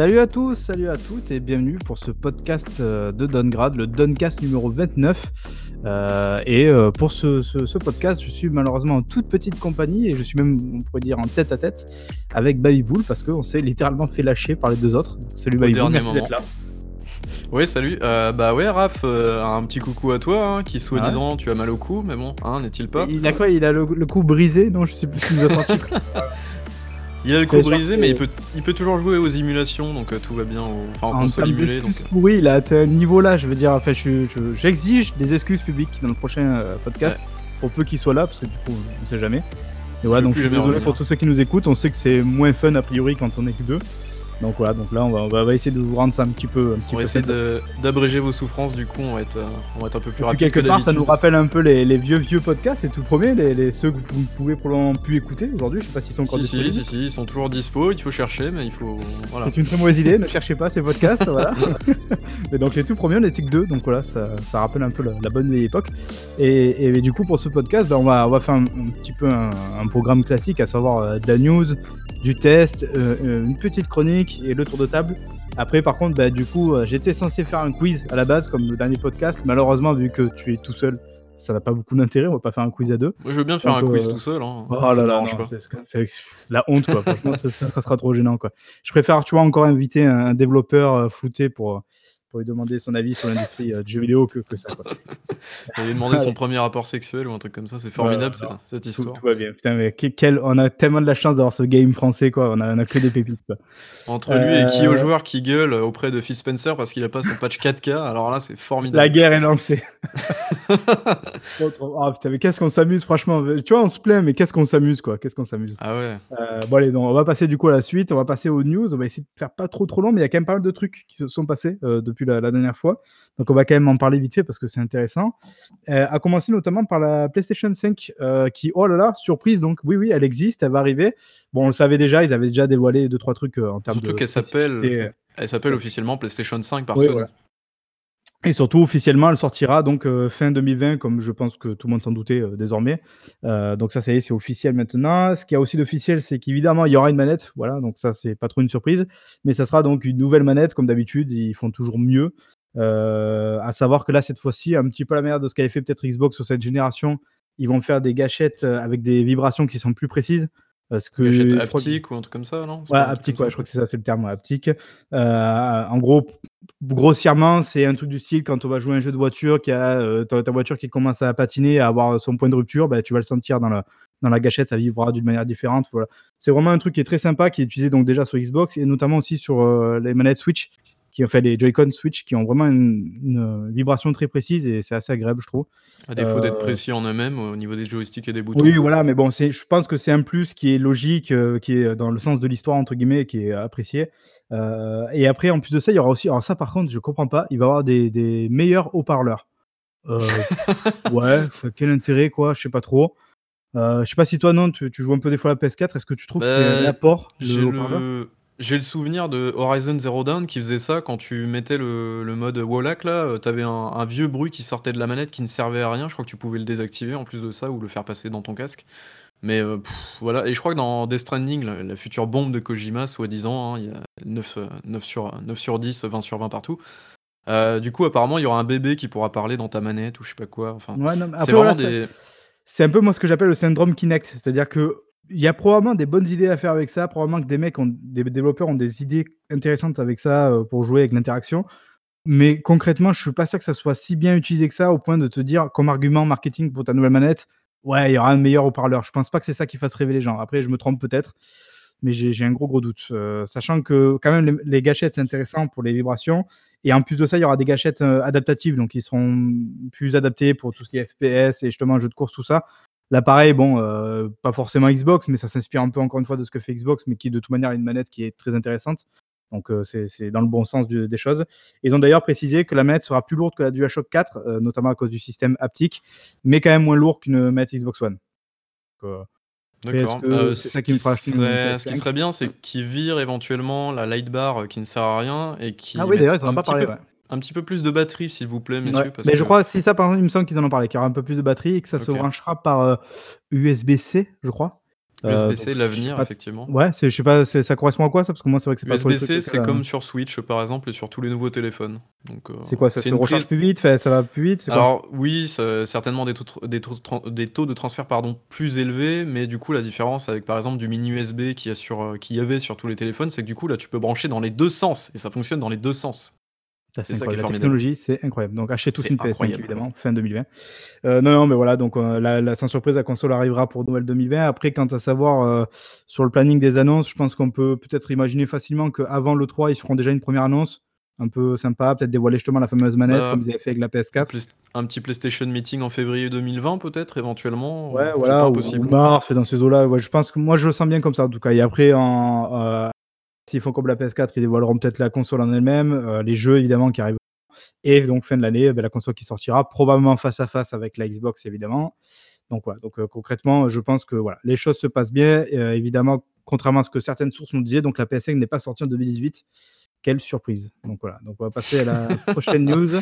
Salut à tous, salut à toutes et bienvenue pour ce podcast euh, de Doncast, le Doncast numéro 29. Euh, et euh, pour ce, ce- ce podcast, je suis malheureusement en toute petite compagnie et je suis même, on pourrait dire, en tête à tête avec Baby Bull parce qu'on s'est littéralement fait lâcher par les deux autres. Salut Au Baby Bull, dernier merci d'être là. Ouais, salut. Euh, bah ouais, Raph, euh, un petit coucou à toi, hein, qui soi-disant tu as mal au cou, mais bon, hein, n'est-il pas? Il a quoi? Il a le, le cou brisé? Non, je sais plus qu'il nous a sorti. Il a le cou brisé, mais il peut, il peut toujours jouer aux émulations, donc euh, tout va bien, enfin en En console termes émulée, donc... d'excuses pourries, il a atteint un niveau là, je veux dire, enfin, je- je- j'exige des excuses publiques dans le prochain euh, podcast, pour peu qu'il soit là, parce que du coup, on sait jamais. Et voilà, donc je suis désolé pour tous ceux qui nous écoutent, on sait que c'est moins fun a priori quand on est que deux. Donc voilà, donc là, on va, on essayer de vous rendre ça un petit peu. Un petit On va peu essayer d'abréger vos souffrances, du coup, on va être, euh, on va être un peu plus rapide quelque que part, ça nous rappelle un peu les, les vieux vieux podcasts, et tout premier, les, les- ceux que vous pouvez probablement plus écouter aujourd'hui. Je sais pas s'ils sont encore Si, si, disponibles. si, si, ils sont toujours dispo, il faut chercher, mais il faut... Voilà. C'est une très mauvaise idée, ne cherchez pas ces podcasts, voilà. Mais donc les tout premiers, on était que deux, donc voilà, ça, ça rappelle un peu la, la bonne vieille époque. Et, et du coup, pour ce podcast, ben, on, va, on va faire un, un petit peu un, un programme classique, à savoir euh, de la news, du test, euh, euh, une petite chronique et le tour de table. Après, par contre, bah, du coup, euh, j'étais censé faire un quiz à la base, comme le dernier podcast. Malheureusement, vu que tu es tout seul, ça n'a pas beaucoup d'intérêt, on va pas faire un quiz à deux. Moi, je veux bien faire Donc, un quiz euh, tout seul, hein. Oh là là, non, pas. la honte quoi. Franchement, ça, ça sera, trop gênant quoi. Je préfère, tu vois, encore inviter un, développeur flouté pour, pour lui demander son avis sur l'industrie euh, du jeu vidéo que, que ça quoi. Et lui demander son premier rapport sexuel ou un truc comme ça, c'est formidable, Ouais, ouais, cette- histoire. tout va bien. Putain, mais quel, on a tellement de la chance d'avoir ce game français quoi. On a, on a que des pépites quoi. Entre lui et qui Euh, au joueur qui gueule auprès de Phil Spencer parce qu'il a pas son patch 4K, alors là, c'est La formidable. guerre est lancée. Ah putain, mais qu'est-ce qu'on s'amuse franchement. Tu vois, on se plaint, mais qu'est-ce qu'on s'amuse quoi. Qu'est-ce qu'on s'amuse. Ah ouais. Euh, bon allez, donc, on va passer du coup à la suite, on va passer aux news, on va essayer de faire pas trop trop long, mais il y a quand même pas mal de trucs qui se sont passés euh, depuis la, la dernière fois, donc on va quand même en parler vite fait parce que c'est intéressant. Euh, à commencer notamment par la PlayStation 5 euh, qui, oh là là, surprise, donc oui oui, elle existe, elle va arriver. Bon, on le savait déjà, ils avaient déjà dévoilé deux trois trucs euh, en termes Surtout de qu'elle s'appelle-. Elle s'appelle officiellement PlayStation 5 par Oui, Sony. voilà. Et surtout, officiellement, elle sortira donc euh, fin 2020, comme je pense que tout le monde s'en doutait euh, désormais. Euh, donc ça, y est, c'est officiel maintenant. Ce qu'il y a aussi d'officiel, c'est qu'évidemment, il y aura une manette. Voilà, donc ça, c'est pas trop une surprise. Mais ça sera donc une nouvelle manette, comme d'habitude, ils font toujours mieux. À savoir que là, cette fois-ci, un petit peu la manière de ce qu'avait fait peut-être Xbox sur cette génération, ils vont faire des gâchettes avec des vibrations qui sont plus précises. Parce que je crois que- haptique ou un truc comme ça, non? Ouais, comme ouais, je crois que c'est ça, c'est le terme, ouais, haptique. Euh, en gros, grossièrement, c'est un truc du style quand on va jouer un jeu de voiture, qui a euh, ta, ta voiture qui commence à patiner, à avoir son point de rupture, bah, tu vas le sentir dans la, dans la gâchette, ça vibrera d'une manière différente. Voilà. C'est vraiment un truc qui est très sympa, qui est utilisé donc déjà sur Xbox et notamment aussi sur euh, les manettes Switch, qui ont fait les Joy-Con Switch, qui ont vraiment une, une vibration très précise et c'est assez agréable, je trouve. À défaut Euh, d'être précis en eux-mêmes au niveau des joysticks et des boutons. Oui, voilà, mais bon, c'est, je pense que c'est un plus qui est logique, euh, qui est dans le sens de l'histoire, entre guillemets, qui est apprécié. Euh, et après, en plus de ça, il y aura aussi, alors ça par contre, je comprends pas, il va y avoir des, des meilleurs haut-parleurs. Euh, ouais, quel intérêt, quoi, je sais pas trop. Euh, je sais pas si toi, non, tu, tu joues un peu des fois la PS4, est-ce que tu trouves que c'est un Bah, apport, le J'ai le... souvenir de Horizon Zero Dawn qui faisait ça quand tu mettais le, le mode Wallach là, euh, t'avais un, un vieux bruit qui sortait de la manette qui ne servait à rien. Je crois que tu pouvais le désactiver en plus de ça ou le faire passer dans ton casque. Mais euh, pff, voilà, et je crois que dans Death Stranding, la, la future bombe de Kojima, soi-disant, hein, il y a 9, euh, 9, sur, 9 sur 10, 20 sur 20 partout. Euh, du coup, apparemment, il y aura un bébé qui pourra parler dans ta manette ou je sais pas quoi. Enfin, Ouais, non, mais c'est après, voilà, vraiment ça- des. c'est un peu moi ce que j'appelle le syndrome Kinect. C'est-à-dire que il y a probablement des bonnes idées à faire avec ça, probablement que des mecs, des développeurs ont des idées intéressantes avec ça euh, pour jouer avec l'interaction. Mais concrètement, je suis pas sûr que ça soit si bien utilisé que ça au point de te dire comme argument marketing pour ta nouvelle manette, ouais, il y aura un meilleur haut-parleur. Je pense pas que c'est ça qui fasse rêver les gens. Après, je me trompe peut-être, mais j'ai un gros gros doute. Euh, sachant que quand même les, gâchettes c'est intéressant pour les vibrations et en plus de ça, il y aura des gâchettes euh, adaptatives, donc ils seront plus adaptés pour tout ce qui est FPS et justement jeux de course tout ça. Là, pareil, bon, euh, pas forcément Xbox, mais ça s'inspire un peu encore une fois de ce que fait Xbox, mais qui de toute manière a une manette qui est très intéressante. Donc euh, c'est dans le bon sens du- des choses. Ils ont d'ailleurs précisé que la manette sera plus lourde que la DualShock 4, euh, notamment à cause du système haptique, mais quand même moins lourd qu'une manette Xbox One. D'accord. Euh, c'est ça qui me fera acheter une serait, ce qui PS5? serait bien, c'est qu'ils virent éventuellement la light bar qui ne sert à rien et qui Ah oui, d'ailleurs, ils en ont un, pas parlé. peu, ouais. Un petit peu plus de batterie, s'il vous plaît, messieurs. Ouais. Parce Mais que... je crois, si ça, par exemple, il me semble qu'ils en ont parlé, qu'il y aura un peu plus de batterie et que ça se branchera par euh, USB-C, je crois. USB-C, l'avenir, effectivement. Ouais, je sais pas, ça correspond à quoi ça? Parce que moi, c'est vrai que c'est pas USB-C, c'est comme sur Switch, par exemple, et sur tous les nouveaux téléphones. C'est quoi, ça se recharge plus vite, ça va plus vite? Alors oui, certainement des taux, des, des taux de transfert pardon, plus élevés, mais du coup, la différence avec par exemple du mini USB qui y avait sur tous les téléphones, c'est que du coup, là, tu peux brancher dans les deux sens, et ça fonctionne dans les deux sens. C'est ça qui est La technologie, c'est incroyable. Donc achetez tous une PS5 évidemment, fin 2020. Euh, non, non, mais voilà, donc euh, la, sans surprise, la console arrivera pour Noël 2020. Après, quant à savoir euh, sur le planning des annonces, je pense qu'on peut peut-être imaginer facilement qu'avant le 3, ils feront déjà une première annonce un peu sympa, peut-être dévoiler justement la fameuse manette bah, comme ils avaient fait avec la PS4. Un petit PlayStation Meeting en février 2020 peut-être éventuellement. Ouais, voilà, ou, ou, mars, dans ces eaux-là. Ouais, je pense que moi je le sens bien comme ça en tout cas. Et après, en, S'ils font comme la PS4, ils dévoileront peut-être la console en elle-même, euh, les jeux évidemment qui arrivent. Et donc fin de l'année, ben, la console qui sortira, probablement face à face avec la Xbox évidemment. Donc voilà, donc euh, concrètement, je pense que voilà, les choses se passent bien. Euh, évidemment, contrairement à ce que certaines sources nous disaient, donc la PS5 n'est pas sortie en 2018. Quelle surprise. Donc voilà, donc on va passer à la prochaine news.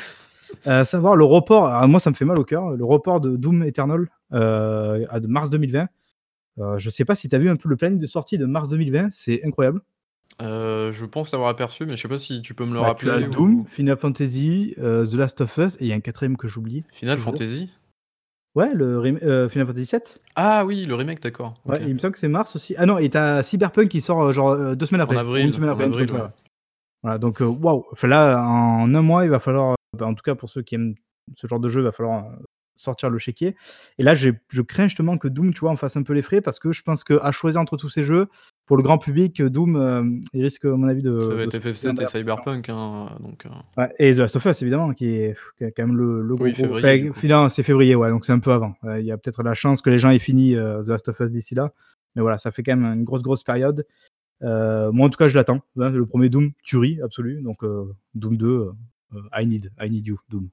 À savoir le report, alors moi ça me fait mal au cœur, le report de Doom Eternal à de mars 2020. je ne sais pas si tu as vu un peu le planning de sortie de mars 2020, c'est incroyable. Euh, je pense l'avoir aperçu, mais je sais pas si tu peux me le bah, rappeler Doom, Final Fantasy, euh, The Last of Us et il y a un quatrième que j'oublie. Final Fantasy? Ouais, le euh, Final Fantasy 7. Ah oui, le remake, d'accord, Ouais, il me semble que c'est mars aussi. Ah non et tu Cyberpunk qui sort, genre, deux semaines après, En avril, une semaine après, avril, Voilà donc waouh! Enfin là, en un mois, il va falloir, bah, en tout cas pour ceux qui aiment ce genre de jeu, il va falloir, sortir le chéquier et là je crains justement que Doom, tu vois, en fasse un peu les frais parce que je pense qu'à choisir entre tous ces jeux, pour le grand public, Doom, euh, il risque, à mon avis, de. Ça va être FF7 et Cyberpunk. Hein, donc, euh. et The Last of Us, évidemment, qui est, quand même le, le oui, gros. Février, c'est février, ouais, donc c'est un peu avant. Il y a peut-être la chance que les gens aient fini euh, The Last of Us d'ici là. Mais voilà, ça fait quand même une grosse, grosse période. moi, en tout cas, je l'attends. Hein, le premier Doom, tuerie absolue. Donc, Doom 2, I need, I need you, Doom.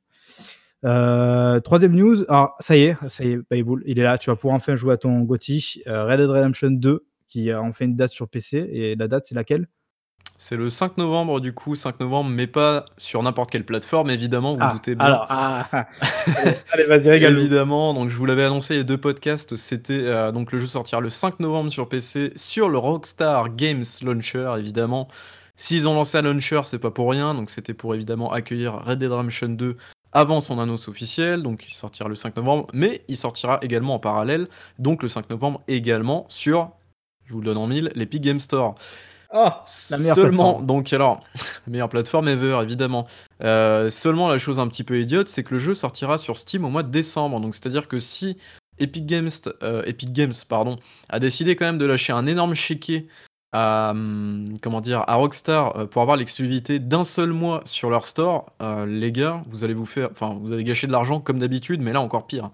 troisième news, alors ça y est, ça y est, il est là, tu vas pouvoir enfin jouer à ton GOTY. Red Dead Redemption 2 qui ont fait une date sur PC. Et la date, c'est laquelle? C'est le 5 novembre, du coup, 5 novembre, mais pas sur n'importe quelle plateforme, évidemment, vous, ah, doutez bien. Alors, ah, allez, vas-y, régale Évidemment, donc je vous l'avais annoncé, les deux podcasts, c'était euh, donc le jeu sortira le 5 novembre sur PC sur le Rockstar Games Launcher, évidemment. S'ils ont lancé un launcher, c'est pas pour rien, donc c'était pour évidemment accueillir Red Dead Redemption 2 avant son annonce officielle, donc il sortira le 5 novembre, mais il sortira également en parallèle, donc le 5 novembre également sur je vous le donne en mille, l'Epic Game Store. Oh, la meilleure seulement, plateforme. donc alors, meilleure plateforme ever, évidemment. Euh, seulement, la chose un petit peu idiote, c'est que le jeu sortira sur Steam au mois de décembre. Donc, c'est-à-dire que si Epic Games, euh, Epic Games pardon, a décidé quand même de lâcher un énorme chéquier à, hum, comment dire, à Rockstar euh, pour avoir l'exclusivité d'un seul mois sur leur store, les gars, vous allez vous faire, enfin, vous allez gâcher de l'argent comme d'habitude, mais là encore pire.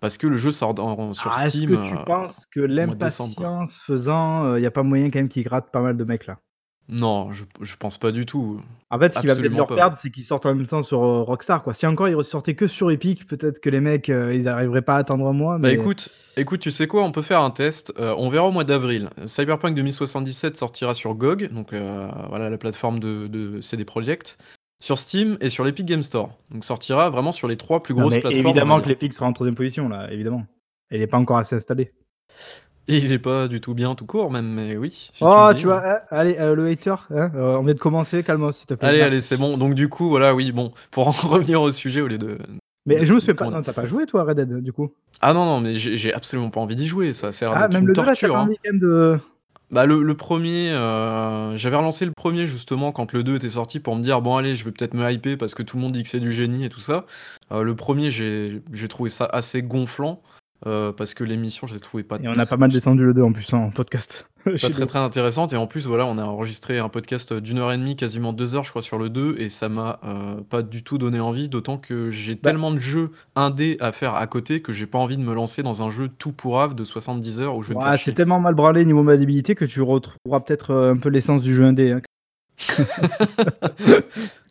Parce que le jeu sort sur ah, Steam. Est-ce que tu euh, penses que l'impatience faisant, il euh, n'y a pas moyen quand même qu'ils grattent pas mal de mecs là? Non, je, je pense pas du tout. En fait, ce qui va peut-être leur perdre, c'est qu'ils sortent en même temps sur euh, Rockstar. Quoi. Si encore ils ressortaient que sur Epic, peut-être que les mecs, ils n'arriveraient pas à attendre un mois. Bah écoute, écoute, tu sais quoi, on peut faire un test. on verra au mois d'avril. Cyberpunk 2077 sortira sur GOG, donc voilà la plateforme de, de CD Projekt sur Steam et sur l'Epic Game Store. Donc sortira vraiment sur les trois plus grosses plateformes. Évidemment que l'Epic sera en troisième position là, évidemment. Elle n'est pas encore assez installée. Et il n'est pas du tout bien tout court même, mais oui. oh, tu, vois, hein, allez, euh, le hater, hein, euh, on vient de commencer, calme-toi s'il te plaît. Allez, allez, c'est bon. Donc du coup, voilà, oui, bon, pour en revenir au sujet au lieu de... Mais je me souviens pas, non, t'as pas joué toi Red Dead du coup? Ah non, non, mais j'ai absolument pas envie d'y jouer, ça sert ah, même une le torture. Hein. quand même de... Bah le, premier, euh, j'avais relancé le premier justement quand le 2 était sorti pour me dire bon allez je vais peut-être me hyper parce que tout le monde dit que c'est du génie et tout ça. Euh, le premier j'ai j'ai trouvé ça assez gonflant. Euh, parce que l'émission, je l'ai trouvé pas. Et on a pas mal descendu le 2 en plus hein, en podcast. Pas très très intéressante. Et en plus, voilà, on a enregistré un podcast d'une heure et demie, quasiment deux heures, je crois, sur le 2. Et ça m'a euh, pas du tout donné envie. D'autant que j'ai bah tellement de jeux indés à faire à côté que j'ai pas envie de me lancer dans un jeu tout pourrave de 70 heures où je vais C'est tellement mal branlé niveau maniabilité que tu retrouveras peut-être euh, un peu l'essence du jeu indé. Hein.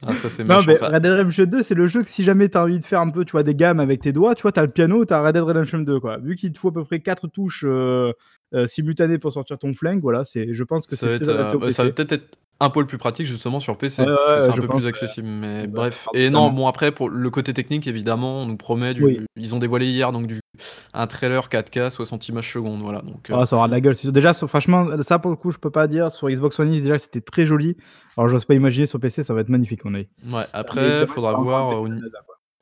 ah, ça c'est Non, mais Red Dead Redemption 2, c'est le jeu que si jamais tu as envie de faire un peu, tu vois, des gammes avec tes doigts, tu vois, tu as le piano, tu as Red Dead Redemption 2, quoi. Vu qu'il te faut à peu près 4 touches euh, euh, simultanées pour sortir ton flingue, voilà, c'est, je pense que ça, va, être, euh, ça va peut-être être un peu le plus pratique justement sur PC, parce que c'est un peu plus accessible. Mais bref. Et non, bon après pour le côté technique, évidemment, on nous promet. Du... Ils ont dévoilé hier donc du un trailer 4K 60 images secondes, voilà donc heu Ah ça aura de la gueule. Déjà sur franchement, ça pour le coup, je peux pas dire. Sur Xbox One déjà c'était très joli. Alors j'ose pas imaginer sur PC, ça va être magnifique avis. Mouais, Mais après faudra voir au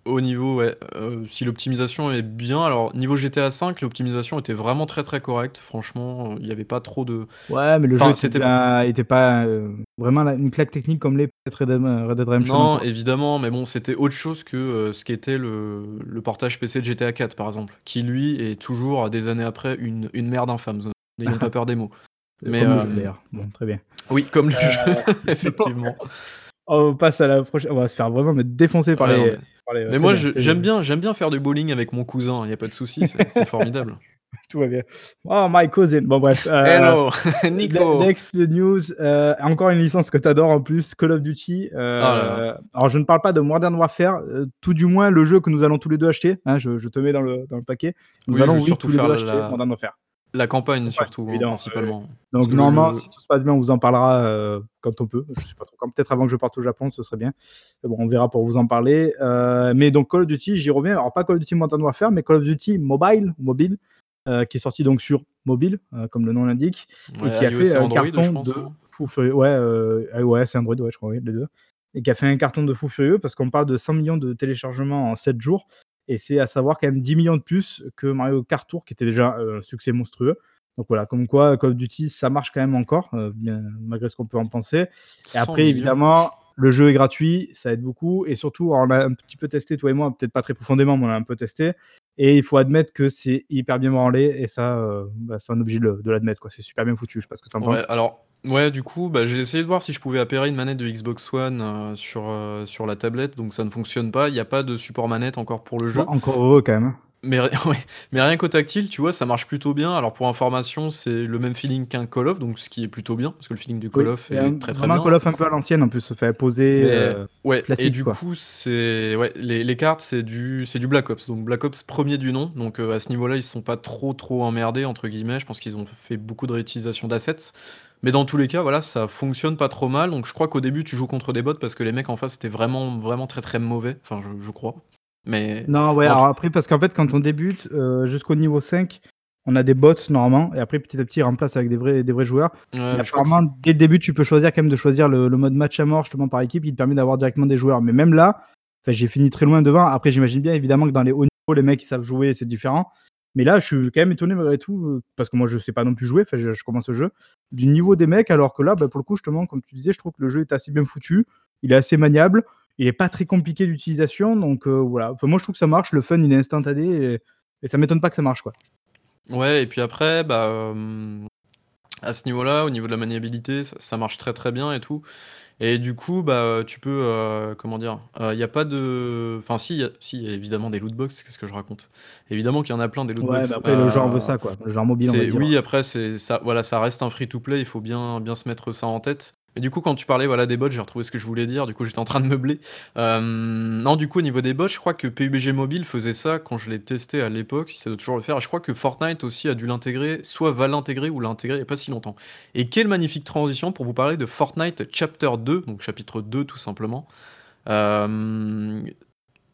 au niveau ouais, heu, si l'optimisation est bien. Alors niveau GTA V, l'optimisation était vraiment très, très correcte. Franchement, il y avait pas trop de Ouais, mais le jeu enfin était c'était bien était pas, heu, vraiment une claque technique comme l'est peut-être Red Dead Red Dead Redemption Non, évidemment, mais bon, c'était autre chose que, heu, ce qu'était le le portage PC de GTA IV, par exemple, qui lui est toujours des années après une une merde infâme, z n'ayons pas peur des mots. Heu, Mais comme le jeu hem d'ailleurs. Bon, très bien. oui, comme le Heu, jeu, effectivement. on passe à la prochaine on va se faire vraiment mais défoncer par non, les mais les mais moi j'aime bien j'aime bien faire du bowling avec mon cousin, il y a pas de souci, c'est formidable. Tout va bien. Oh my cousin! Bon bref, heu, Hello, Nico! next news, heu, encore une licence que tu adores en plus, Call of Duty. Là là. Heu, alors je ne parle pas de Modern Warfare, tout du moins le jeu que nous allons tous les 2 acheter, hein, je je te mets dans le dans le paquet. Nous Oui, allons oui tous les 2 acheter Modern Warfare. La campagne Campagne, surtout, hein, oui. principalement. Donc normalement, le si tout se passe bien, on vous en parlera, heu, quand on peut. Je sais pas trop quand, peut-être avant que je parte au Japon, ce serait bien. Bon, on verra pour vous en parler. Heu, mais donc Call of Duty, j'y reviens. Alors pas Call of Duty Modern Warfare, mais Call of Duty Mobile mobile, heu, qui est sorti donc sur mobile, comme le nom l'indique et Ouais, qui a fait et un Android, je carton pense, de hein? fou furieux. Ouais, iOS et Android, ouais, je crois, oui, les 2 et qui a fait un carton de fou furieux parce qu'on parle de 100 000 000 de téléchargements en 7 jours et c'est à savoir quand même 10 000 000 de plus que Mario Kart Tour qui était déjà, heu, un succès monstrueux. Donc voilà, comme quoi Call of Duty, ça marche quand même encore, bien malgré ce qu'on peut en penser et après millions? évidemment, le jeu est gratuit, ça aide beaucoup et surtout, on l'a un petit peu testé toi et moi, peut-être pas très profondément, mais on l'a un peu testé et il faut admettre que c'est hyper bien branlé et ça, heu, bah, c'est un obligé de l'admettre. C'est super bien foutu, je sais pas ce que tu en Ouais, penses? alors ouais, du coup, bah, j'ai essayé de voir si je pouvais appairer une manette de Xbox One, sur, heu, sur la tablette, donc ça ne fonctionne pas. Il y a pas de support manette encore pour le jeu. encore heureux quand même. Mais ouais, mais rien qu'au tactile, tu vois, ça marche plutôt bien. Alors pour information, c'est le même feeling qu'un Call of, donc ce qui est plutôt bien, parce que le feeling du Call of est un très, très vraiment un bien, Call of un peu à l'ancienne en plus, fait posé, Mais heu, ouais et du quoi. coup, c'est ouais, les les cartes, c'est du c'est du Black Ops, donc Black Ops 1er du nom, donc heu, à ce niveau-là, ils se sont pas trop, trop «emmerdés» entre guillemets. Je pense qu'ils ont fait beaucoup de réutilisation d'assets. Mais dans tous les cas, voilà, ça fonctionne pas trop mal, donc je crois qu'au début, tu joues contre des bots parce que les mecs en face étaient vraiment, vraiment très, très mauvais, enfin je je crois. Mais Non, ouais, alors après parce qu'en fait, quand on débute, heu, jusqu'au niveau 5, on a des bots normalement et après petit à petit, ils remplacent avec des vrais des vrais joueurs. Ouais, apparemment, dès le début, tu peux choisir quand même de choisir le le mode match à mort justement par équipe qui te permet d'avoir directement des joueurs. Mais même là, j'ai fini très loin devant. Après, j'imagine bien évidemment que dans les hauts niveaux, les mecs, ils savent jouer, c'est différent. Mais là, je suis quand même étonné malgré tout, heu, parce que moi, je sais pas non plus jouer, enfin, je je commence le jeu, du niveau des mecs alors que là, bah, pour le coup, justement, comme tu disais, je trouve que le jeu est assez bien foutu. Il est assez maniable, il est pas très compliqué d'utilisation donc heu, voilà. Enfin, moi, je trouve que ça marche, le fun, il est instantané et et ça m'étonne pas que ça marche, quoi. Ouais et puis après, bah, hem, à ce niveau-là, au niveau de la maniabilité, ça ça marche très, très bien et tout et du coup, bah, tu peux, heu, comment dire? Il y a pas de enfin si, il y a si, y a évidemment des loot box, qu'est-ce que je raconte? Évidemment qu'il y en a plein des loot Ouais, box, après le genre veut ça, quoi. Le genre mobile, on va c'est dire, oui, après ça voilà, ça reste un free to play, il faut bien bien se mettre ça en tête du coup, quand tu parlais, voilà, des bots, j'ai retrouvé ce que je voulais dire, du coup, j'étais en train de meubler. Hem, non, du coup, au niveau des bots, je crois que PUBG Mobile faisait ça quand je l'ai testé à l'époque, ça doit toujours le faire je crois que Fortnite aussi a dû l'intégrer, soit va l'intégrer ou l'a intégré il y a pas si longtemps et quelle magnifique transition pour vous parler de Fortnite Chapter 2, donc chapitre 2 tout simplement. Hem,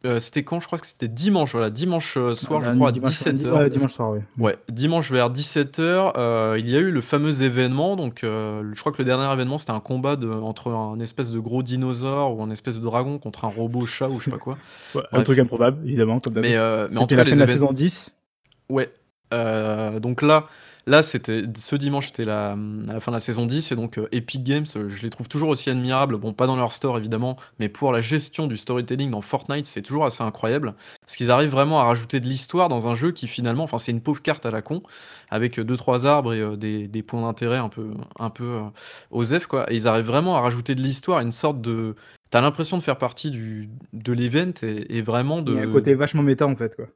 heu, c'était quand? Je crois que c'était dimanche, voilà, dimanche, heu, Ah, soir, je lundi, crois à dimanche, lundi, 17:00. ouais, dimanche soir, oui. Ouais, dimanche vers 17:00, heu, il y a eu le fameux événement donc je crois que le dernier événement, c'était un combat de entre un espèce de gros dinosaure ou un espèce de dragon contre un robot chat ou je sais pas quoi. Ouais, un truc improbable, évidemment, comme. Mais mais en tout cas, la fin de la saison 10. Ouais, donc là là, c'était ce dimanche, c'était la, la fin de la saison 10 et donc heu, Epic Games, heu, je les trouve toujours aussi admirables, bon, pas dans leur store évidemment, mais pour la gestion du storytelling dans Fortnite, c'est toujours assez incroyable. Parce qu'ils arrivent vraiment à rajouter de l'histoire dans un jeu qui finalement enfin, c'est une pauvre carte à la con avec, heu, 2-3 arbres et des des points d'intérêt un peu un peu, osef, quoi et ils arrivent vraiment à rajouter de l'histoire, une sorte de tu as l'impression de faire partie du de l'event et et vraiment Il y a un de côté vachement méta, en fait, quoi.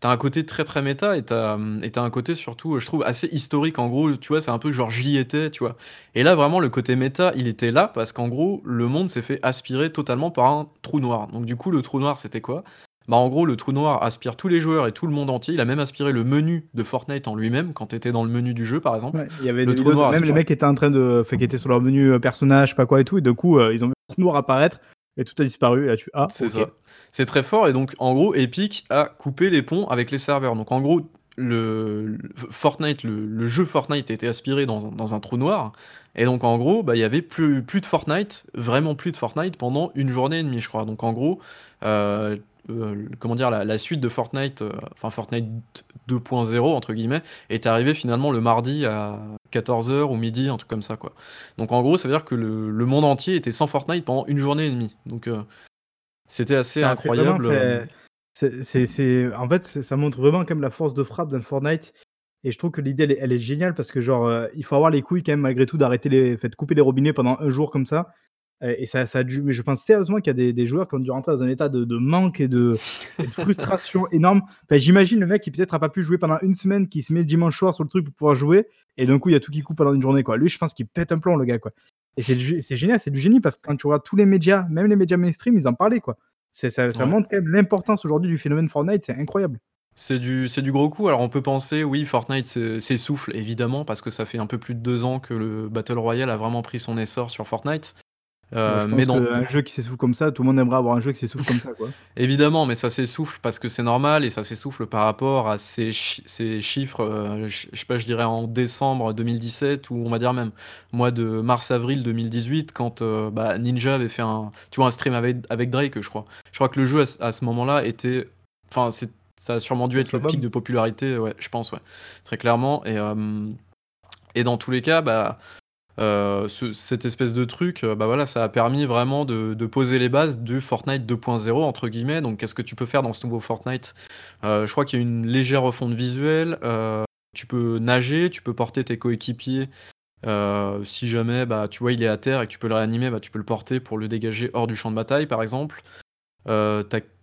Tu as un côté très, très méta et tu as, mmh et un côté surtout, je trouve assez historique. En gros, tu vois, c'est un peu genre «J'y étais», tu vois? Et là, vraiment, le côté méta, il était là parce qu'en gros, le monde s'est fait aspirer totalement par un trou noir. Donc du coup, le trou noir, c'était quoi? Bah, en gros, le trou noir aspire tous les joueurs et tout le monde entier. Il a même aspiré le menu de Fortnite en lui-même, quand tu étais dans le menu du jeu, par exemple. Ouais, il y avait Le des trou de noir même les mecs étaient en train de enfin, qui étaient sur leur menu, heu, personnage, pas quoi et tout et d'un coup, heu, ils ont vu le trou noir apparaître et tout a disparu et là tu ah C'est ça. C'est très fort et donc en gros Epic a coupé les ponts avec les serveurs. Donc en gros le, Fortnite, le, jeu Fortnite était aspiré dans, un trou noir. Et donc, en gros, bah, il y avait plus, plus de Fortnite, vraiment plus de Fortnite pendant une journée et demie, je crois. Donc, en gros, euh, euh, comment dire, la, suite de Fortnite, euh, enfin Fortnite 2.0, entre guillemets, est arrivée finalement le mardi à 14h ou midi, un truc comme ça, quoi. Donc, en gros, ça veut dire que le, monde entier était sans Fortnite pendant une journée et demie. Donc, c'était assez incroyable. C'est, en fait, ça montre vraiment même la force de frappe d'un Fortnite. Et je trouve que l'idée, elle, est géniale parce que, genre, euh, il faut avoir les couilles quand même, malgré tout, d'arrêter les. Fait, couper les robinets pendant un jour comme ça. Et ça, ça a dû. Mais je pense sérieusement qu'il y a des, joueurs qui ont dû rentrer dans un état de, manque et de, frustration énorme. Enfin, J'imagine le mec qui peut-être a pas pu jouer pendant une semaine, qui se met le dimanche soir sur le truc pour pouvoir jouer. Et d'un coup, il y a tout qui coupe pendant une journée. Quoi. Lui, je pense qu'il pète un plomb, le gars. Quoi. Et c'est génial, c'est du génie parce que quand tu regardes tous les médias, même les médias mainstream, ils en parlaient. quoi. Ça, ça montre quand même l'importance aujourd'hui du phénomène Fortnite, c'est incroyable. C'est du, c'est du gros coup. Alors on peut penser, oui, Fortnite s'essouffle évidemment parce que ça fait un peu plus de deux ans que le Battle Royale a vraiment pris son essor sur Fortnite. Euh, mais dans un jeu qui s'essouffle comme ça, tout le monde aimerait avoir un jeu qui s'essouffle comme ça, quoi. Évidemment, mais ça s'essouffle parce que c'est normal et ça s'essouffle par rapport à ces, ces chiffres, euh, je, sais pas, je dirais en décembre 2017 ou on va dire même mois de mars-avril 2018 quand euh, bah, Ninja avait fait un, tu vois, un stream avec, avec Drake, je crois. Je crois que le jeu à, ce moment-là était, enfin, ça a sûrement dû être le pic de popularité, ouais, je pense, ouais, très clairement. Et, et dans tous les cas, bah euh, cette espèce de truc, euh, bah ça a permis vraiment de, poser les bases du Fortnite 2.0 entre guillemets. Donc, qu'est-ce que tu peux faire dans ce nouveau Fortnite? Euh, Je crois qu'il y a une légère refonte visuelle. tu peux nager, tu peux porter tes coéquipiers. si jamais, bah, tu vois, il est à terre et que tu peux le réanimer, bah, tu peux le porter pour le dégager hors du champ de bataille, par exemple.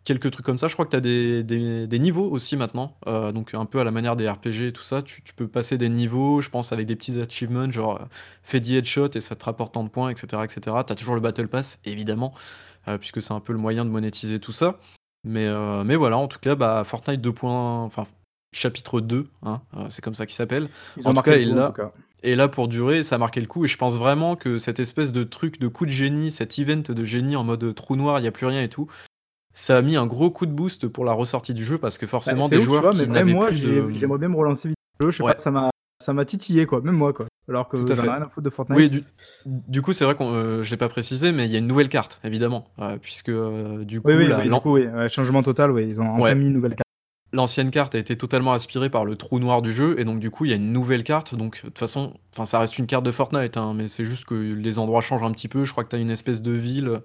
Quelques trucs comme ça. Je crois que tu as des, des, niveaux aussi maintenant. Euh, donc un peu à la manière des RPG et tout ça. Tu, tu, peux passer des niveaux, je pense, avec des petits achievements, genre euh, fais 10 headshots et ça te rapporte tant de points, etc. etc. Tu as toujours le Battle Pass, évidemment, euh, puisque c'est un peu le moyen de monétiser tout ça. Mais, mais voilà, en tout cas, bah, Fortnite 2. Enfin, chapitre 2, hein, c'est comme ça qu'il s'appelle. En tout cas, il là. Et là, pour durer, ça a marqué le coup. Et je pense vraiment que cette espèce de truc, de coup de génie, cet event de génie en mode trou noir, il n'y a plus rien et tout, ça a mis un gros coup de boost pour la ressortie du jeu parce que forcément bah, des joueurs qui même moi j'aimerais bien me relancer vite. Le jeu je sais pas ça m'a ça m'a titillé quoi même moi quoi. Alors que j'en ai rien à foutre de Fortnite. Oui du, coup c'est vrai qu'on euh, j'ai pas précisé mais il y a une nouvelle carte évidemment euh, puisque euh, du coup, oui, oui, du coup oui. changement total oui ils ont enfin mis une nouvelle carte. L'ancienne carte a été totalement aspirée par le trou noir du jeu et donc du coup il y a une nouvelle carte donc de toute façon enfin ça reste une carte de Fortnite hein, mais c'est juste que les endroits changent un petit peu je crois que tu as une espèce de ville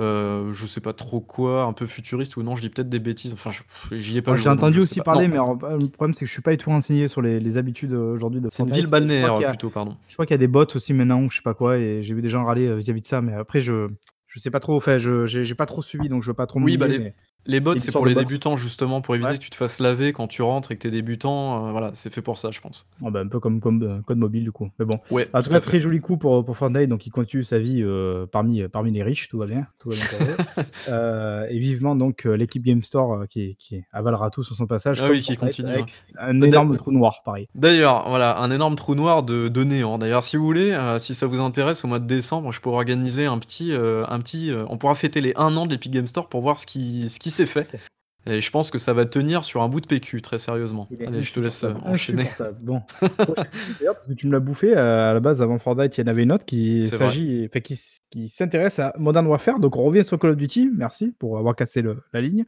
euh, je sais pas trop quoi, un peu futuriste ou non, je dis peut-être des bêtises. Enfin, j'y ai pas J'ai entendu aussi parler, mais le problème c'est que je suis pas du tout renseigné sur les, habitudes euh, aujourd'hui de C'est une ville balnéaire plutôt, pardon. Je crois qu'il y a des bots aussi maintenant, ou je sais pas quoi, et j'ai vu des gens râler euh, vis-à-vis de ça, mais après je je sais pas trop, enfin, je j'ai pas trop suivi, donc je veux pas trop Oui, bah, les bots, c'est pour les débutants, justement, pour éviter que tu te fasses laver quand tu rentres et que tu es débutant. Euh, voilà, c'est fait pour ça, je pense. Ah bah, un peu comme, comme euh, Code Mobile, du coup. Mais bon. Ouais, en tout cas, très joli coup pour, pour Fortnite. Donc, il continue sa vie euh, parmi, parmi les riches. Tout va bien. Tout va bien et vivement, donc, l'équipe Game Store qui, qui avalera tout sur son passage. Ah oui, qui continue. Avec un énorme trou noir, pareil. D'ailleurs, voilà, un énorme trou noir de, de néant. D'ailleurs, si vous voulez, si ça vous intéresse, au mois de décembre, je pourrais organiser un petit. un petit on pourra fêter les 1 an de l'Epic Game Store pour voir ce qui, ce qui s'est fait. Et je pense que ça va tenir sur un bout de PQ, très sérieusement. Allez, je te laisse euh, enchaîner. Bon. D'ailleurs, parce que tu me l'as bouffé, euh, à la base, avant Fortnite, il y en avait une autre qui s'agit, qui, qui s'intéresse à Modern Warfare. Donc, on revient sur Call of Duty. Merci pour avoir cassé le, la ligne.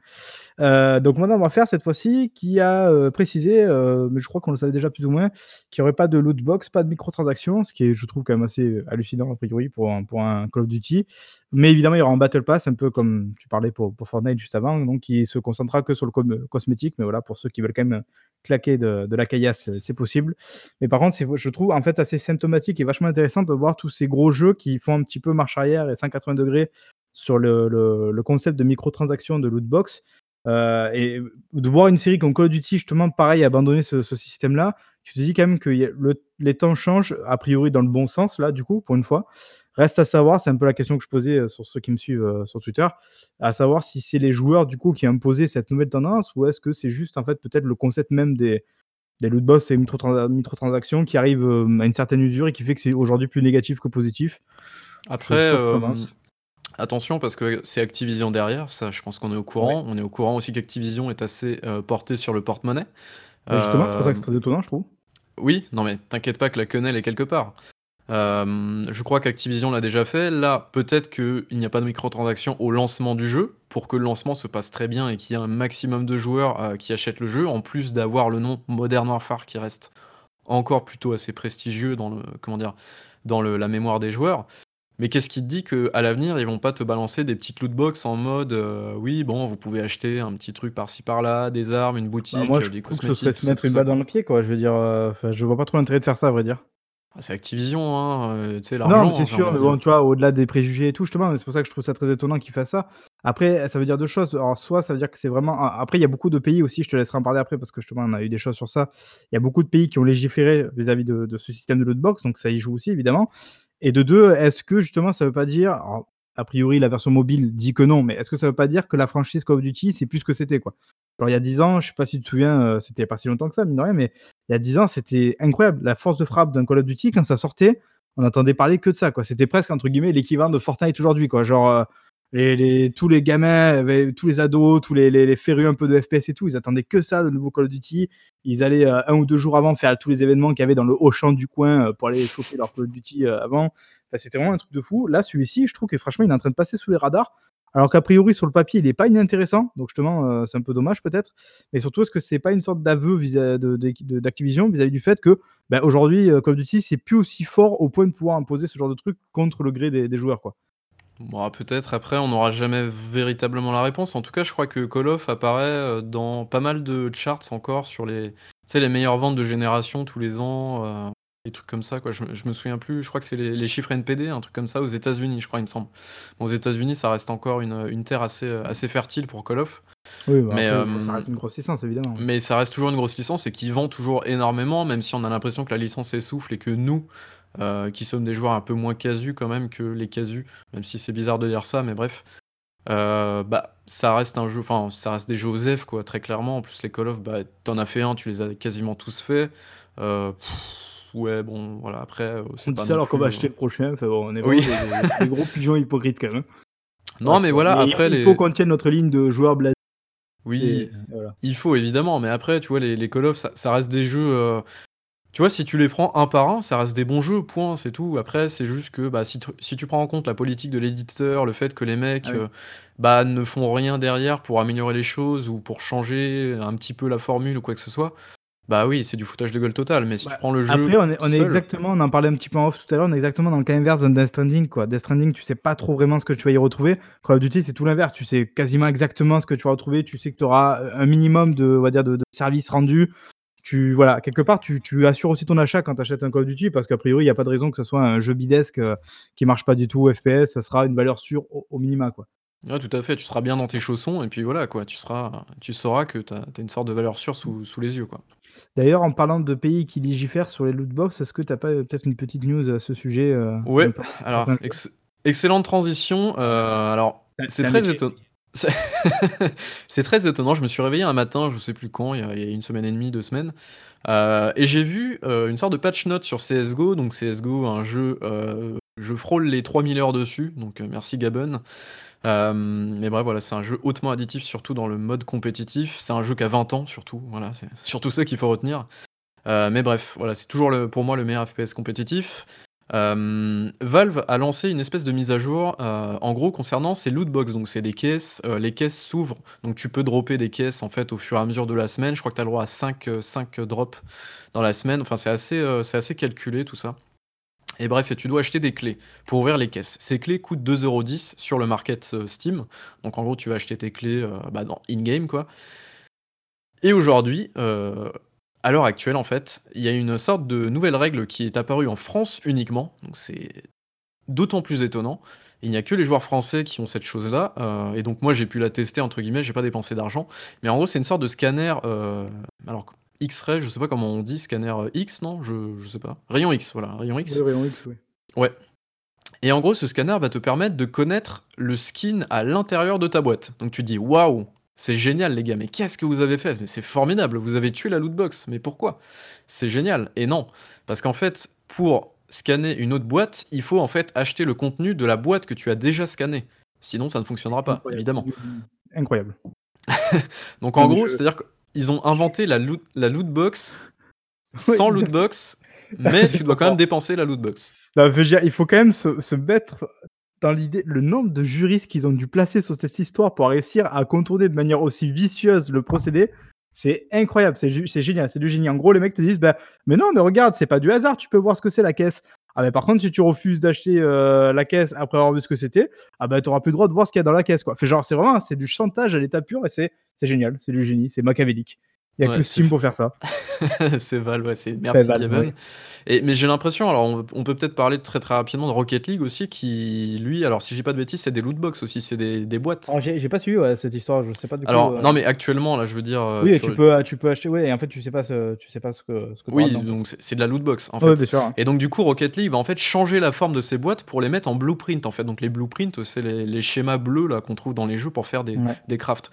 Euh, donc, Modern Warfare, cette fois-ci, qui a précisé, mais je crois qu'on le savait déjà plus ou moins, qu'il n'y aurait pas de loot box, pas de microtransactions, ce qui est, je trouve, quand même assez hallucinant, a priori, pour un, Call of Duty. Mais évidemment, il y aura un Battle Pass, un peu comme tu parlais pour, Fortnite juste avant, donc qui se concentre que sur le cosmétique, mais voilà, pour ceux qui veulent quand même claquer de, la caillasse, c'est possible. Mais par contre, je trouve en fait assez symptomatique et vachement intéressant de voir tous ces gros jeux qui font un petit peu marche arrière et 180 degrés sur le, concept de microtransactions de lootbox. Euh, et de voir une série comme Call of Duty, justement, pareil, abandonner ce, système-là, tu te dis quand même que les temps changent, a priori dans le bon sens, là, du coup, pour une fois. Reste à savoir, c'est un peu la question que je posais euh, sur ceux qui me suivent euh, sur Twitter, à savoir si c'est les joueurs du coup qui ont imposé cette nouvelle tendance ou est-ce que c'est juste en fait peut-être le concept même des, des loot boss et microtransactions qui arrivent euh, à une certaine usure et qui fait que c'est aujourd'hui plus négatif que positif. Après, Attention parce que c'est Activision derrière, ça je pense qu'on est au courant. On est au courant aussi qu'Activision est assez, heu, porté sur le porte-monnaie. Justement, c'est pour ça que c'est Hem très étonnant, je trouve. oui, non mais t'inquiète pas que la quenelle est quelque part. Hem, je crois qu'Activision l'a déjà fait. Là, peut-être qu'il n'y a pas de microtransactions au lancement du jeu, pour que le lancement se passe très bien et qu'il y ait un maximum de joueurs, qui achètent le jeu, en plus d'avoir le nom Modern Warfare qui reste encore plutôt assez prestigieux dans le comment dire? Dans le la mémoire des joueurs. Mais qu'est-ce qui te dit qu'à l'avenir, ils vont pas te balancer des petites loot box en mode, heu, oui, bon, vous pouvez acheter un petit truc par-ci par-là, des armes, une Bah, boutique, moi, heu, je des trouve que ce serait cosmétiques, tout se ça, mettre tout une ça, balle dans le pied, quoi. Je veux dire, enfin, je vois pas trop l'intérêt de faire ça, à vrai dire. Ah, c'est Activision, hein, heu, tu sais, Non, mais l'argent, c'est envie sûr, de mais bon, tu vois, au-delà des préjugés et tout, justement, c'est pour ça que je trouve ça très étonnant qu'ils fassent ça. Après, ça veut dire 2 choses. Alors, soit ça veut dire que c'est vraiment a après, il y a beaucoup de pays aussi, je te laisserai en parler après parce que justement, on a eu des choses sur ça. Il y a beaucoup de pays qui ont légiféré vis-à-vis de de ce système de loot box, donc ça y joue aussi, évidemment. Et de 2, est-ce que justement, ça veut pas dire a priori, la version mobile dit que non, mais est-ce que ça veut pas dire que la franchise Call of Duty, c'est plus ce que c'était, quoi? Genre, il y a 10 ans, je sais pas si tu te souviens, heu, c'était pas si longtemps que ça, mine de mais il y a 10 ans, c'était incroyable. La force de frappe d'un Call of Duty, quand ça sortait, on entendait parler que de ça, quoi. C'était presque, entre guillemets, «l'équivalent de Fortnite» aujourd'hui, quoi. Heu, les tous les gamins tous les ados, tous les les férus un peu de FPS et tout, ils attendaient que ça, le nouveau Call of Duty. Ils allaient, heu, 1 ou 2 jours avant faire tous les événements qu'il y avait dans le Auchan du coin, heu, pour aller choper leur Call of Duty, heu, avant. C'était vraiment un truc de fou. Là, celui-ci, je trouve que franchement, il est en train de passer sous les radars, alors qu'a priori, sur le papier, il est pas inintéressant. Donc justement, c'est un peu dommage peut-être. Mais surtout, est-ce que c'est pas une sorte d'aveu d'Activision vis-à-vis du fait que, bah, aujourd'hui, Call of Duty, c'est plus aussi fort au point de pouvoir imposer ce genre de truc contre le gré des des joueurs, quoi? Bah, peut-être après on n'aura jamais véritablement la réponse. En tout cas, je crois que Call of apparaît, heu, dans pas mal de charts encore sur les tu sais, les meilleures ventes de génération tous les ans, heu, des trucs comme ça, quoi. Je me je me souviens plus, je crois que c'est les les chiffres NPD, un truc comme ça aux États-Unis, je crois, il me semble. Bon, aux États-Unis, ça reste encore une, une terre assez, heu, assez fertile pour Call of. Oui, bah, Mais, après, bon, ça reste une grosse licence, évidemment. mais ça reste toujours une grosse licence et qui vend toujours énormément, même si on a l'impression que la licence essouffle et que nous, heu, qui sommes des joueurs un peu moins casus quand même que les casus, même si c'est bizarre de dire ça, mais bref. Heu, bah, ça reste un jeu enfin, ça reste des jeux OSEF quoi, très clairement. En plus, les Call of, bah, tu en as fait un, tu les as quasiment tous faits. Heu, ouais, bon, voilà, après, On c'est dit ça alors qu'on va acheter le prochain, enfin bon, on est oui. vraiment des gros pigeons hypocrites quand même, hein. Non, mais voilà, mais après il faut les qu'on tienne notre ligne de joueurs blasés oui, voilà. il faut évidemment, mais après, tu vois, les les Call of, ça ça reste des jeux, tu vois, si tu les prends un par un, ça reste des bons jeux, point, c'est tout. Après, c'est juste que, bah, si tu si tu prends en compte la politique de l'éditeur, le fait que les Ah mecs, oui. heu, bah, ne font rien derrière pour améliorer les choses ou pour changer un petit peu la formule ou quoi que ce soit, bah, oui, c'est du foutage de gueule total. Mais si tu Bah, prends le après jeu on est on est seul exactement on en parlait un petit peu en off tout à l'heure, on est exactement dans le cas inverse de Death Stranding, quoi. Death Stranding, tu sais pas trop vraiment ce que tu vas y retrouver. Call of Duty, c'est tout l'inverse, tu sais quasiment exactement ce que tu vas retrouver, tu sais que tu auras, heu, un minimum de on va dire de de services rendus. Tu voilà, quelque part, tu tu assures aussi ton achat quand tu achètes un Call of Duty parce qu'a priori, il y a pas de raison que ça soit un jeu bidesque, heu, qui marche pas du tout FPS, ça sera une valeur sûre au au minima, quoi. ouais, tout à fait, tu seras bien dans tes chaussons et puis voilà, quoi, tu seras tu sauras que tu as une sorte de valeur sûre sous sous les yeux, quoi. D'ailleurs, en parlant de pays qui légifèrent sur les loot box, est-ce que tu as pas, heu, peut-être une petite news à ce sujet, heu, Ouais, alors ex excellente transition, heu, alors c'est très métier. c'est très étonnant. Je me suis réveillé un matin, je sais plus quand, il y a il y a 1 semaine et demie, 2 semaines, heu et j'ai vu, heu, une sorte de patch note sur CS:GO. Donc CS:GO, un jeu, heu, je frôle les 3000 heures dessus, donc merci Gabon. Hem, mais bref, voilà, c'est un jeu hautement additif, surtout dans le mode compétitif. C'est un jeu qui a 20 ans surtout, voilà, c'est surtout ça qu'il faut retenir. Mais bref, voilà, c'est toujours pour moi le meilleur FPS compétitif. Hem, Valve a lancé une espèce de mise à jour, heu, en gros concernant ses loot box, donc c'est des caisses, heu, les caisses s'ouvrent, donc tu peux dropper des caisses en fait au fur et à mesure de la semaine. Je crois que tu as le droit à 5 heu, 5 drops dans la semaine, enfin c'est assez, calculé tout ça. Et bref tu dois acheter des clés pour ouvrir les caisses. Ces clés coûtent 2,10 € sur le market, Steam, donc en gros tu vas acheter tes clés, bah, dans in game quoi. Et aujourd'hui, à l'heure actuelle, en fait, il y a une sorte de nouvelle règle qui est apparue en France uniquement, donc c'est d'autant plus étonnant. Il n'y a que les joueurs français qui ont cette chose-là, heu et donc moi j'ai pu la «tester» entre guillemets, j'ai pas dépensé d'argent. Mais en gros, c'est une sorte de scanner, heu, alors X-ray, je sais pas comment on dit, scanner, X, non? Je je sais pas. Rayon X, voilà, rayon Oui, X. rayon X, oui. Ouais et en gros, ce scanner va te permettre de connaître le skin à l'intérieur de ta boîte. Donc tu te dis: «Waouh, c'est génial les gars, mais qu'est-ce que vous avez fait? Mais c'est formidable, vous avez tué la loot box, mais pourquoi? C'est génial» et non, parce qu'en fait, pour scanner une autre boîte, il faut en fait acheter le contenu de la boîte que tu as déjà scannée sinon ça ne fonctionnera pas, Incroyable. évidemment. Incroyable. Donc en mais gros, je c'est-à-dire qu'ils ont inventé la loot la loot box sans loot box, mais tu dois quand même dépenser la loot box. Bah, je veux dire, il faut quand même se se mettre dans l'idée le nombre de juristes qu'ils ont dû placer sur cette histoire pour réussir à contourner de manière aussi vicieuse le procédé, c'est incroyable, c'est génial, c'est du génie. En gros, les mecs te disent: «Bah, mais non, mais regarde, c'est pas du hasard, tu peux voir ce que c'est la caisse. Ah mais par contre, si tu refuses d'acheter, heu, la caisse après avoir vu ce que c'était, ah bah, tu auras plus le droit de voir ce qu'il y a dans la caisse, quoi». Enfin, genre, c'est vraiment c'est du chantage à l'état pur et c'est c'est génial, c'est du génie, c'est machiavélique. Il y a Ouais, que Steam pour faire ça. c'est ouais, c'est merci Gaben ouais. et mais j'ai l'impression alors on on peut peut-être parler très, très rapidement de Rocket League aussi qui lui alors si je dis pas de bêtises, c'est des loot box aussi, c'est des des boîtes. Alors j'ai j'ai pas suivi, ouais, cette histoire, je sais pas du coup, Alors heu non, mais actuellement là, je veux dire, heu, Oui tu peux, heu, tu peux acheter ouais et en fait, tu sais pas ce tu sais pas ce que ce Oui, dedans, donc c'est de la loot box, en fait sûr, hein. et donc du coup, Rocket League va en fait changer la forme de ces boîtes pour les mettre en blueprint, en fait. Donc les blueprints, c'est les les schémas bleus là qu'on trouve dans les jeux pour faire des des crafts.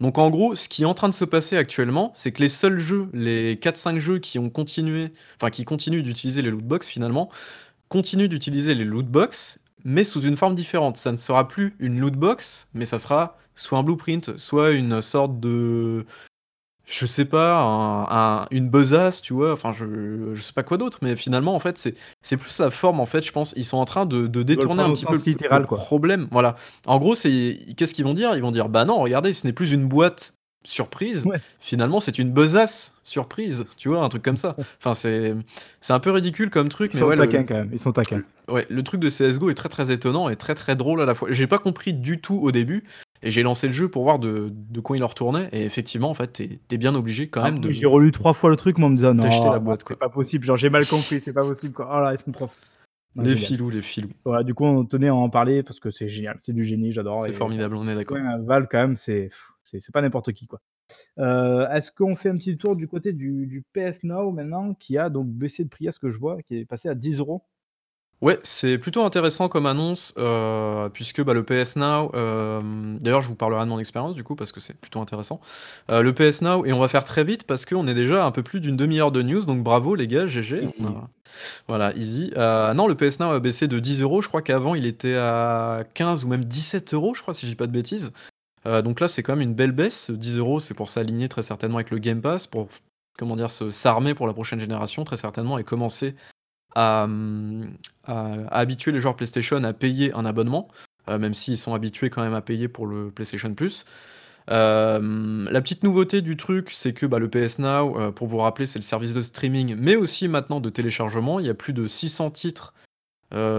Donc en gros, ce qui est en train de se passer actuellement, c'est que les seuls jeux, les 4-5 jeux qui ont continué enfin qui continuent d'utiliser les loot box finalement, continuent d'utiliser les loot box, mais sous une forme différente. Ça ne sera plus une loot box, mais ça sera soit un blueprint, soit une sorte de je sais pas, un un une besace, tu vois? Enfin, je je sais pas quoi d'autre, mais finalement, en fait, c'est c'est plus la forme, en fait, je pense. Ils sont en train de détourner un petit peu p le littéral, quoi. problème, voilà. En gros, c'est qu'est-ce qu'ils vont dire? Ils vont dire: «Bah non, regardez, ce n'est plus une boîte surprise, Ouais. finalement, c'est une besace surprise», tu vois? Un truc comme ça. Enfin, c'est c'est un peu ridicule comme truc, Ils mais sont ouais, le taquins quand même, ils sont taquins. ouais, le truc de CS:GO est très, très étonnant et très, très drôle à la fois. J'ai pas compris du tout au début et j'ai lancé le jeu pour voir de de quoi il en retournait et effectivement, en fait, tu es bien obligé quand Ah même de j'ai relu 3 fois le truc, moi, en me disant: d'acheter «Non, la non, boîte, c'est quoi. pas possible, genre j'ai mal compris, c'est pas possible, quoi. Oh là, ils sont trop forts». Non, Les génial. filous, les filous. Voilà, du coup, on tenait à en parler parce que c'est génial, c'est du génie, j'adore C'est et formidable, on est d'accord. ouais, Valve quand même, c'est c'est c'est pas n'importe qui, quoi. Est-ce qu'on fait un petit tour du côté du du PS Now maintenant qui a donc baissé de prix à ce que je vois, qui est passé à 10 €? Ouais, c'est plutôt intéressant comme annonce, puisque, bah, le PS Now, d'ailleurs, je vous parlerai de mon expérience, du coup, parce que c'est plutôt intéressant. Le PS Now et on va faire très vite parce qu'on est déjà un peu plus d'une 1/2 heure de news, donc bravo les gars, GG, Easy. voilà, easy. Non, le PS Now a baissé de 10 €, je crois qu'avant il était à 15 ou même 17 €, je crois, si je dis pas de bêtises. Heu, donc là, c'est quand même une belle baisse. 10 €, c'est pour s'aligner très certainement avec le Game Pass, pour comment dire? S'armer pour la prochaine génération très certainement et commencer à, à habituer les joueurs PlayStation à payer un abonnement, heu, même s'ils sont habitués quand même à payer pour le PlayStation Plus. Hem, la petite nouveauté du truc, c'est que, bah, le PS Now, pour vous rappeler, c'est le service de streaming, mais aussi maintenant de téléchargement. Il y a plus de 600 titres,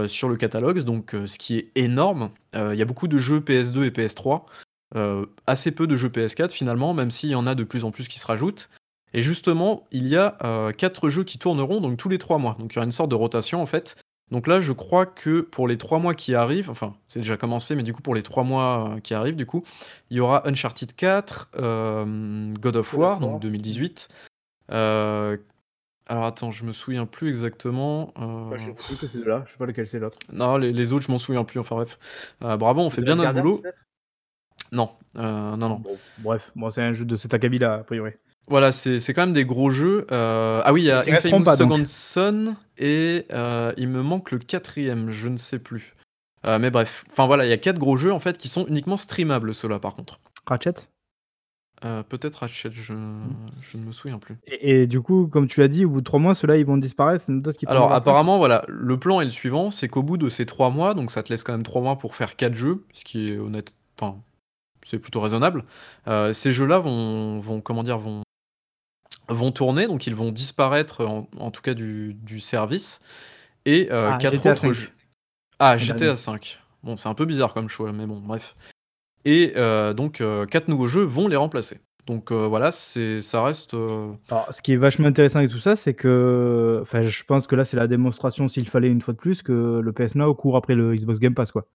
sur le catalogue, donc ce qui est énorme. Il y a beaucoup de jeux PS2 et PS3, heu, assez peu de jeux PS4 finalement, même s'il y en a de plus en plus qui se rajoutent et justement, il y a, heu, 4 jeux qui tourneront donc tous les 3 mois. Donc il y aura une sorte de rotation en fait. Donc là, je crois que pour les 3 mois qui arrivent, enfin, c'est déjà commencé, mais du coup pour les 3 mois, heu, qui arrivent du coup, il y aura Uncharted 4, hem, God of War, donc War. Mmh. 2018. Heu, alors attends, je me souviens plus exactement, Bah, je sais plus que c'est là, je sais pas lequel c'est l'autre. non, les les autres, je m'en souviens plus, enfin bref. Bravo, on fait bien notre boulot. peut-être? Non, heu, non, non. Bon, bref, bon, c'est un jeu de cet acabit-là, a priori. Voilà, c'est quand même des gros jeux, heu ah oui, il y a Infamous pas donc. Second Son et heu, il me manque le 4e, je ne sais plus. Mais bref, enfin voilà, il y a 4 gros jeux en fait qui sont uniquement streamables ceux-là par contre. Ratchet? Peut-être Ratchet, je Mmh. je ne me souviens plus. Et et du coup, comme tu l'as dit, au bout de 3 mois, ceux-là, ils vont disparaître, qui Alors apparemment, voilà, le plan est le suivant, c'est qu'au bout de ces 3 mois, donc ça te laisse quand même 3 mois pour faire 4 jeux, ce qui est honnête enfin, c'est plutôt raisonnable. Heu, ces jeux-là vont vont comment dire? Vont vont tourner, donc ils vont disparaître en en tout cas du du service et heu, Ah, 4 GTA autres 5. jeux ah, GTA dernier. 5. Bon, c'est un peu bizarre comme choix, mais bon, bref et heu, donc 4 nouveaux jeux vont les remplacer. Donc voilà, c'est ça reste, Alors, ce qui est vachement intéressant avec tout ça, c'est que enfin, je pense que là, c'est la démonstration, s'il fallait une fois de plus, que le PS Now court après le Xbox Game Pass, quoi.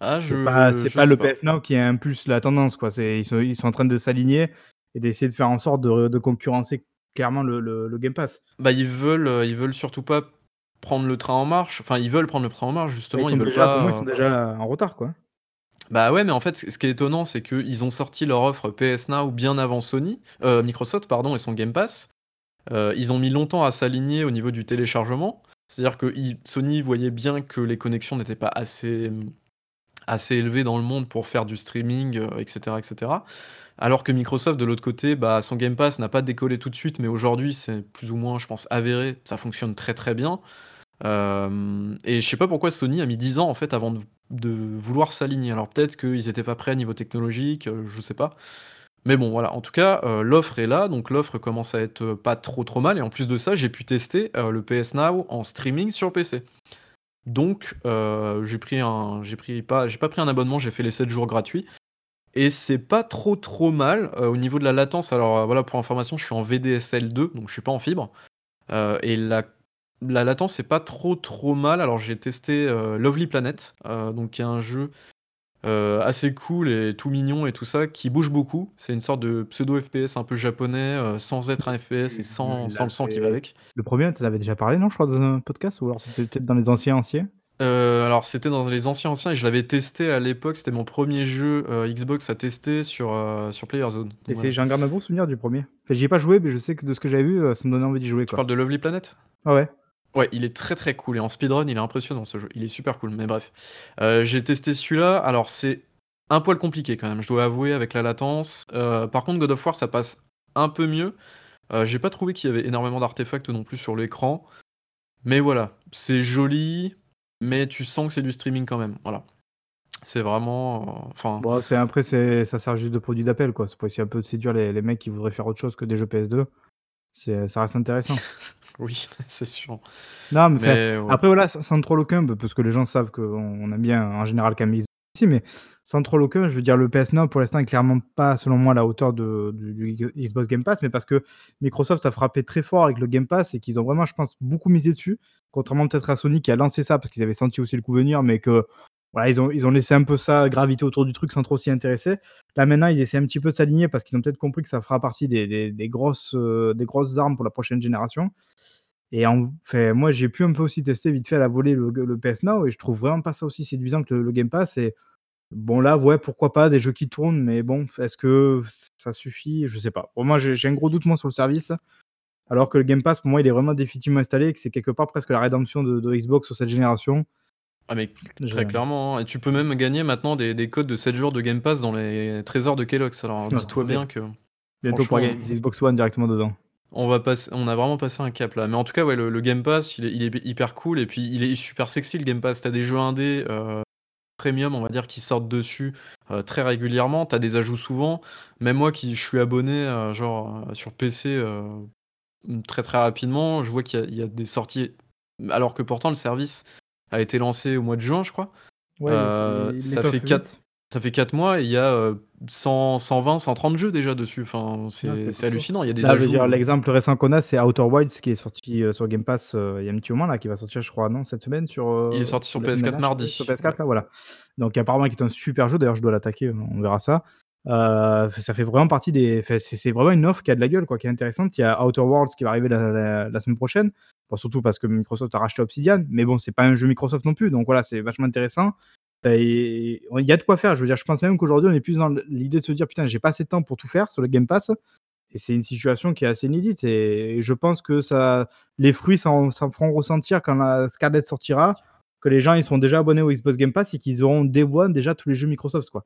Ah, C'est pas pas le pas. PS Now qui impulse la tendance, quoi. Ils sont ils sont en train de s'aligner et d'essayer de faire en sorte de de concurrencer clairement le le le Game Pass. Bah, ils veulent, heu, ils veulent surtout pas prendre le train en marche. Enfin, ils veulent prendre le train en marche, Bah, ils justement, ils sont veulent déjà pour moi, ils sont pas, déjà en retard, quoi. Bah, ouais, mais en fait, ce qui est étonnant, c'est qu'ils ont sorti leur offre PS Now bien avant Sony, heu, Microsoft, pardon et son Game Pass. Heu, ils ont mis longtemps à s'aligner au niveau du téléchargement. C'est-à-dire que Sony voyait bien que les connexions n'étaient pas assez, assez élevé dans le monde pour faire du streaming, heu, et cetera, et cetera. Alors que Microsoft de l'autre côté, bah, son Game Pass n'a pas décollé tout de suite, mais aujourd'hui c'est plus ou moins, je pense, avéré, ça fonctionne très, très bien. Hem et je sais pas pourquoi Sony a mis 10 ans en fait avant de vouloir s'aligner. Alors peut-être qu'ils étaient pas prêts à niveau technologique, heu, je sais pas. Mais bon voilà, en tout cas, l'offre est là, donc l'offre commence à être, pas trop, trop mal et en plus de ça, j'ai pu tester, le PS Now en streaming sur PC. Donc heu, j'ai pris un j'ai pris pas j'ai pas pris un abonnement, j'ai fait les 7 jours gratuits et c'est pas trop, trop mal, heu, au niveau de la latence. Alors, heu, voilà, pour information, je suis en VDSL 2, donc je suis pas en fibre, et la la latence c'est pas trop, trop mal. Alors j'ai testé, Lovely Planet, donc qui est un jeu, heu, assez cool et tout mignon et tout ça, qui bouge beaucoup. C'est une sorte de pseudo FPS un peu japonais, heu, sans être un FPS et sans sans le sang qui va avec. Le 1er, tu en avais déjà parlé, non, je crois, dans un podcast ou alors c'était peut-être dans les anciens, anciens? Heu, alors c'était dans les anciens, anciens et je l'avais testé à l'époque, c'était mon 1er jeu, heu, Xbox à tester sur, sur PlayerZone, Et c'est voilà. j'en garde un bon souvenir du 1er. Enfin, j'y ai pas joué, mais je sais que de ce que j'avais vu, ça me donnait envie d'y jouer, Tu quoi. parles de Lovely Planet? Ouais, ouais. Ouais, il est très, très cool et en speedrun, il est impressionnant ce jeu. Il est super cool, mais bref. Heu, j'ai testé celui-là, alors c'est un poil compliqué quand même, je dois avouer avec la latence. Heu, par contre God of War, ça passe un peu mieux. Heu, j'ai pas trouvé qu'il y avait énormément d'artefacts non plus sur l'écran. Mais voilà, c'est joli, mais tu sens que c'est du streaming quand même, voilà. C'est vraiment, enfin Bon, c'est après c'est ça sert juste de produit d'appel, quoi. C'est pour essayer un peu de séduire les les mecs qui voudraient faire autre chose que des jeux PS2. C'est ça reste intéressant. Oui, c'est sûr. Non, mais enfin, Mais ouais. après voilà, sans troll aucun, parce que les gens savent qu'on on aime bien en général quand même Xbox aussi, mais sans troll aucun, je veux dire le PS Now pour l'instant est clairement pas, selon moi, à la hauteur de du du Xbox Game Pass, mais parce que Microsoft a frappé très fort avec le Game Pass et qu'ils ont vraiment, je pense, beaucoup misé dessus. Contrairement peut-être à Sony qui a lancé ça parce qu'ils avaient senti aussi le coup venir, mais que voilà, ils ont ils ont laissé un peu ça graviter autour du truc sans trop s'y intéresser. Là maintenant, ils essaient un petit peu de s'aligner parce qu'ils ont peut-être compris que ça fera partie des des grosses, heu, des grosses armes pour la prochaine génération et en moi, j'ai pu un peu aussi tester vite fait à la volée le PS Now et je trouve vraiment pas ça aussi séduisant que le Game Pass et bon là, ouais, pourquoi pas des jeux qui tournent, mais bon, est-ce que ça suffit? Je sais pas. Pour moi, j'ai un gros doute moi sur le service, alors que le Game Pass pour moi, il est vraiment définitivement installé et que c'est quelque part presque la rédemption de de Xbox sur cette génération. Ah mais Je très clairement, hein et tu peux même gagner maintenant des des codes de 7 jours de Game Pass dans les trésors de Kellogg's. Alors Ouais, dis-toi bien que Bientôt franchement gagner Xbox One directement dedans. on va pass on a vraiment passé un cap là. Mais en tout cas, ouais, le le Game Pass, il est il est b hyper cool et puis il est super sexy le Game Pass. Tu as des jeux indés, heu, premium, on va dire, qui sortent dessus, heu, très régulièrement. Tu as des ajouts souvent. Même moi qui je suis abonné, heu, genre, sur PC, très, très rapidement, je vois qu'il y a il y a des sorties alors que pourtant le service a été lancé au mois de juin, je crois. Ouais, il ça fait étoffe 4 vite. ça fait 4 mois et il y a, heu, 100-120-130 jeux déjà dessus. Enfin, c'est costaud. hallucinant, il y a des Là, je veux ajouts, dire, heu l'exemple récent qu'on a, c'est Outer Wilds qui est sorti, heu, sur Game Pass, heu, il y a un petit moment là, qui va sortir, je crois, non, cette semaine sur, Il est sorti sur la semaine PS4 dernière, je sais plus, sur mardi, ouais. PS4 là, voilà. Donc apparemment qui est un super jeu, d'ailleurs je dois l'attaquer, on verra ça. Heu, ça fait vraiment partie des c'est vraiment une offre qui a de la gueule quoi, qui est intéressante. Il y a Outer Worlds qui va arriver la semaine prochaine. Surtout parce que Microsoft a racheté Obsidian, mais bon, c'est pas un jeu Microsoft non plus, donc voilà, c'est vachement intéressant il y a de quoi faire. Je veux dire, je pense même qu'aujourd'hui, on est plus dans l'idée de se dire: «Putain, j'ai pas assez de temps pour tout faire sur le Game Pass» et c'est une situation qui est assez inédite et je pense que les fruits s'en feront ressentir quand la Scarlett sortira, que les gens, ils seront déjà abonnés au Xbox Game Pass et qu'ils auront one déjà tous les jeux Microsoft, quoi.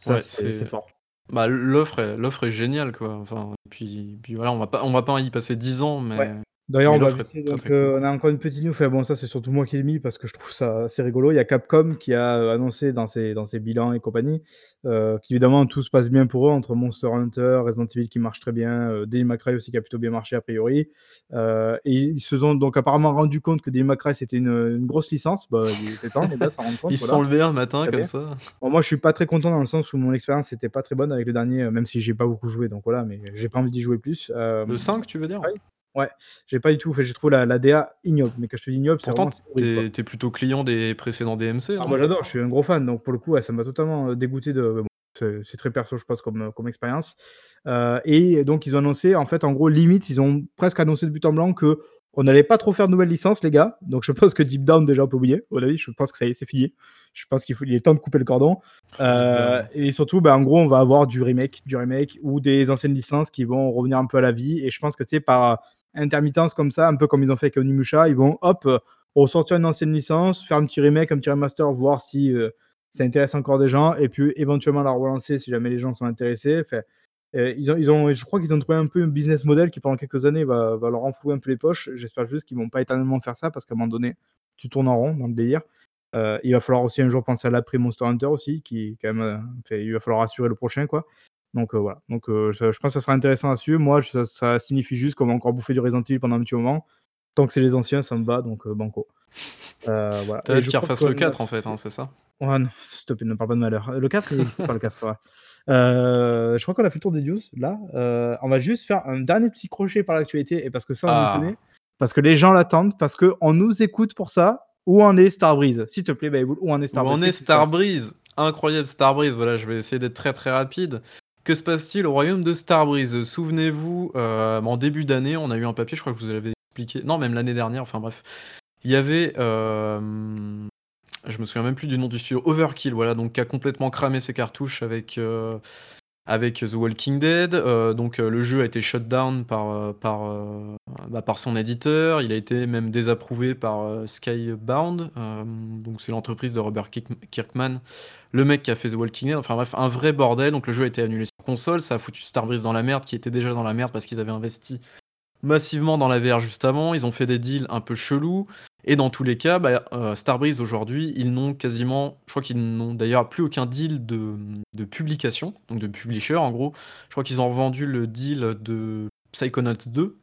Ça, Ouais, c'est fort. bah, l'offre est l'offre est géniale, quoi. Enfin, puis puis voilà, on va pas on va pas y passer 10 ans, Ouais. D'ailleurs, mais on va très, cool, a encore une petite news, enfin bon, ça, c'est surtout moi qui l'ai mis parce que je trouve ça assez rigolo. Il y a Capcom qui a, heu, annoncé dans ses dans ses bilans et compagnie, heu, qu'évidemment tout se passe bien pour eux entre Monster Hunter, Resident Evil qui marche très bien, heu, Devil May Cry aussi qui a plutôt bien marché a priori, et ils se sont donc apparemment rendus compte que Devil May Cry c'était une, grosse licence. Bah, il était temps les gars de s'en rendre compte, Ils se sont levés un matin comme bien. ça. Bon, moi, je suis pas très content dans le sens où mon expérience était pas très bonne avec le dernier, même si j'ai pas beaucoup joué donc voilà, mais j'ai pas envie d'y jouer plus, Le hem, 5, tu veux dire? Cry? Ouais, j'ai pas du tout, enfin, j'ai trouvé la la DA ignoble, mais quand je te dis ignoble, c'est vraiment t c'est horrible, quoi. tu es tu es plutôt client des précédents DMC, Ah moi j'adore, je suis un gros fan, donc pour le coup, ouais, ça m'a totalement, heu, dégoûté de bon, c'est très perso, je pense, comme, heu, comme expérience, heu et donc ils ont annoncé, en fait, en gros, limite, ils ont presque annoncé de but en blanc qu'on allait pas trop faire de nouvelles licences, les gars. Donc je pense que Deep Down, déjà, on peut oublier. Mon avis, je pense que ça y est, c'est fini. Je pense qu'il il est temps de couper le cordon, et surtout, bah, en gros, on va avoir du remake, du remake ou des anciennes licences qui vont revenir un peu à la vie et je pense que, tu sais, par intermittence comme ça, un peu comme ils ont fait avec Onimusha, ils vont, hop, heu, ressortir une ancienne licence, faire un petit remake, un petit remaster, voir si, heu ça intéresse encore des gens et puis éventuellement la relancer si jamais les gens sont intéressés. Euh, ils ont je crois qu'ils ont trouvé un peu un business model qui pendant quelques années va leur enflouer un peu les poches. J'espère juste qu'ils vont pas éternellement faire ça parce qu'à un moment donné, tu tournes en rond dans le délire. Heu, il va falloir aussi un jour penser à l'après Monster Hunter aussi qui quand même, il va falloir assurer le prochain quoi. Donc, heu, voilà, donc, heu, je je pense que ça sera intéressant à suivre. Moi, ça ça signifie juste qu'on va encore bouffer du Resident Evil pendant un petit moment. Tant que c'est les anciens, ça me va donc, heu, banco. Heu, voilà Tu as et hâte je qu'ils crois refassent que le la 4 en fait, hein, c'est ça? Ouais, non, s'il te plaît, ne parle pas de malheur. Le 4, il n'existe pas le 4, ouais. Heu, je crois qu'on a fait le tour des news là. On va juste faire un dernier petit crochet par l'actualité et parce que ça, on Ah! tenait, parce que les gens l'attendent, parce qu'on nous écoute pour ça. Où en est Starbreeze? S'il te plaît, Bayboul, où en est Où Starbreeze? en est? Starbreeze? Incroyable Starbreeze, voilà, je vais essayer d'être très, très rapide. Que se passe-t-il au royaume de Starbreeze? Souvenez-vous, heu, en début d'année, on a eu un papier, je crois que je vous l'avais expliqué non, même l'année dernière, enfin bref. Il y avait, hem, je me souviens même plus du nom du studio, Overkill, voilà, donc qui a complètement cramé ses cartouches avec, heu, avec The Walking Dead. Heu, donc, heu, le jeu a été shut down par, heu, par, bah, par son éditeur. Il a été même désapprouvé par, Skybound, donc c'est l'entreprise de Robert Kirk Kirkman, le mec qui a fait The Walking Dead. Enfin bref, un vrai bordel. Donc le jeu a été annulé sur console. Ça a foutu Starbreeze dans la merde, qui était déjà dans la merde parce qu'ils avaient investi massivement dans la VR juste avant. Ils ont fait des deals un peu chelous et dans tous les cas, bah, heu, Starbreeze aujourd'hui, ils n'ont quasiment je crois qu'ils n'ont d'ailleurs plus aucun deal de, publication, donc de publisher en gros. Je crois qu'ils ont revendu le deal de Psychonauts 2, heu,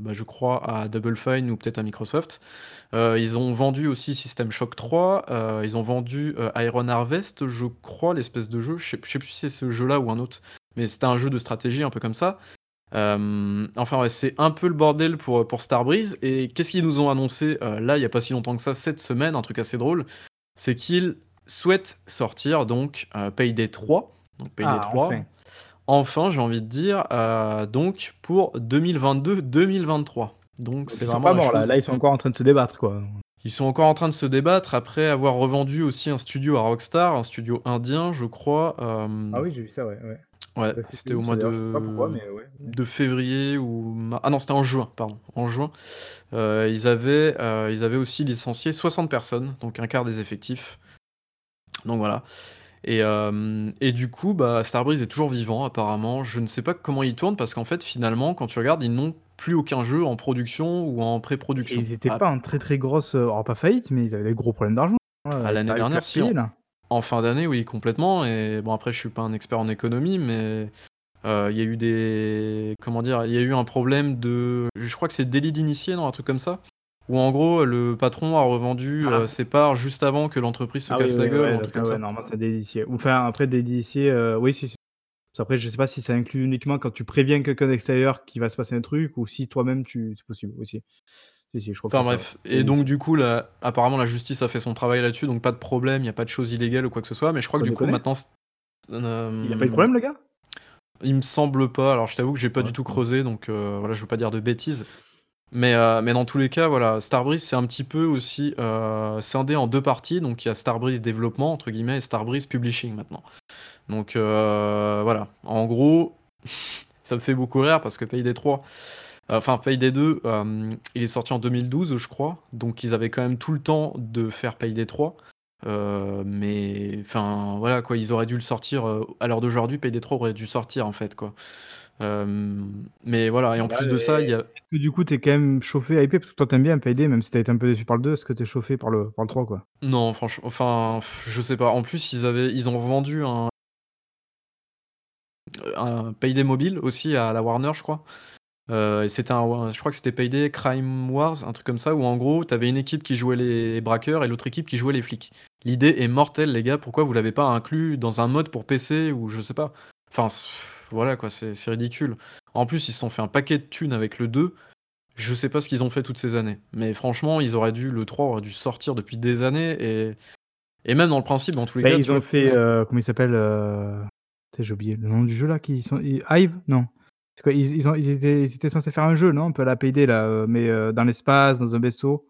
bah, je crois à Double Fine ou peut-être à Microsoft. Heu, ils ont vendu aussi System Shock 3, heu, ils ont vendu, Iron Harvest, je crois, l'espèce de jeu. Je sais je sais plus si c'est ce jeu-là ou un autre, mais c'était un jeu de stratégie un peu comme ça. Hem, enfin ouais, c'est un peu le bordel pour, pour Starbreeze et qu'est-ce qu'ils nous ont annoncé, heu, là, il y a pas si longtemps que ça, cette semaine, un truc assez drôle, c'est qu'ils souhaitent sortir donc, heu, Payday 3, donc Payday Ah, 3, enfin! enfin j'ai envie de dire, donc pour 2022-2023. Donc c'est vraiment pas là, là ils sont encore en train de se débattre quoi. ils sont encore en train de se débattre après avoir revendu aussi un studio à Rockstar, un studio indien, je crois, Ah oui, j'ai vu ça, ouais, ouais. Ouais, Bah, c'était c'était au mois d'ailleurs? Je sais pas pourquoi, de mais ouais, ouais. de février ou ah non, c'était en juin, pardon, en juin. Heu, ils avaient, heu, ils avaient aussi licencié 60 personnes, donc un quart des effectifs. Donc voilà et hem et du coup, bah, Starbreeze est toujours vivant apparemment. Je ne sais pas comment il tourne parce qu'en fait, finalement, quand tu regardes, ils n'ont plus aucun jeu en production ou en Et pré-production. ils étaient Ah pas en très, très grosse, alors pas faillite, mais ils avaient des gros problèmes d'argent, Ah heu, tu l'année plus à dernière, te si, payer là. En fin d'année, oui, complètement et bon après je suis pas un expert en économie, mais heu, il y a eu des comment dire? Il y a eu un problème de je crois que c'est délit d'initié, non, un truc comme ça? Où en gros, le patron a revendu, Ah! ses parts juste avant que l'entreprise se Ah oui, casse la oui, gueule ou ouais, un truc comme ouais, ça. normalement c'est délit d'initié. Ou enfin après délit d'initié, heu, oui, si, si. Après je sais pas si ça inclut uniquement quand tu préviens quelqu'un d'extérieur qu'il va se passer un truc ou si toi-même tu c'est possible aussi. Si, si, je crois que Enfin ça, bref et donc du coup, la apparemment la justice a fait son travail là-dessus, donc pas de problème, il y a pas de choses illégales ou quoi que ce soit, mais je crois que du coup maintenant Il a pas eu de problème le gars? il me semble pas, alors je t'avoue que j'ai pas Ouais, du tout creusé donc heu, voilà, je veux pas dire de bêtises. Mais heu, mais dans tous les cas, voilà, Starbreeze, c'est un petit peu aussi, scindé en 2 parties, donc il y a Starbreeze développement entre guillemets et Starbreeze publishing maintenant. Donc voilà, en gros, ça me fait beaucoup rire parce que Payday 3, enfin Payday 2, hem, il est sorti en 2012, je crois, donc ils avaient quand même tout le temps de faire Payday 3. Heu, mais enfin, voilà quoi, ils auraient dû le sortir, à l'heure d'aujourd'hui, Payday 3 aurait dû sortir en fait quoi. Mais voilà et en Ouais plus de ça, il y a est-ce que du coup tu es quand même chauffé, hypé? Parce que toi tu aimes bien Payday même si tu as été un peu déçu par le 2, est-ce que tu es chauffé par le par le 3 quoi? Non, franche enfin, je sais pas. En plus, ils avaient ils ont un heu, un Payday Mobile aussi à la Warner, je crois. Heu et c'était un je crois que c'était Payday Crime Wars, un truc comme ça, où en gros, tu avais une équipe qui jouait les braqueurs et l'autre équipe qui jouait les flics. L'idée est mortelle, les gars, pourquoi vous l'avez pas inclus dans un mode pour PC ou je sais pas? Enfin, c voilà quoi, c'est c'est ridicule. En plus, ils se sont fait un paquet de thunes avec le 2. Je sais pas ce qu'ils ont fait toutes ces années, mais franchement, ils auraient dû le 3 aurait dû sortir depuis des années et et même dans le principe, dans tous les Bah, cas, ils tu ont vois? fait, heu, comment il s'appelle, heu, putain j'ai oublié le nom du jeu là qui sont i Hive? Non. C'est quoi? Ils ils ont ils étaient ils étaient censés faire un jeu, non? Un peu à la Payday là, heu, mais heu, dans l'espace, dans un vaisseau?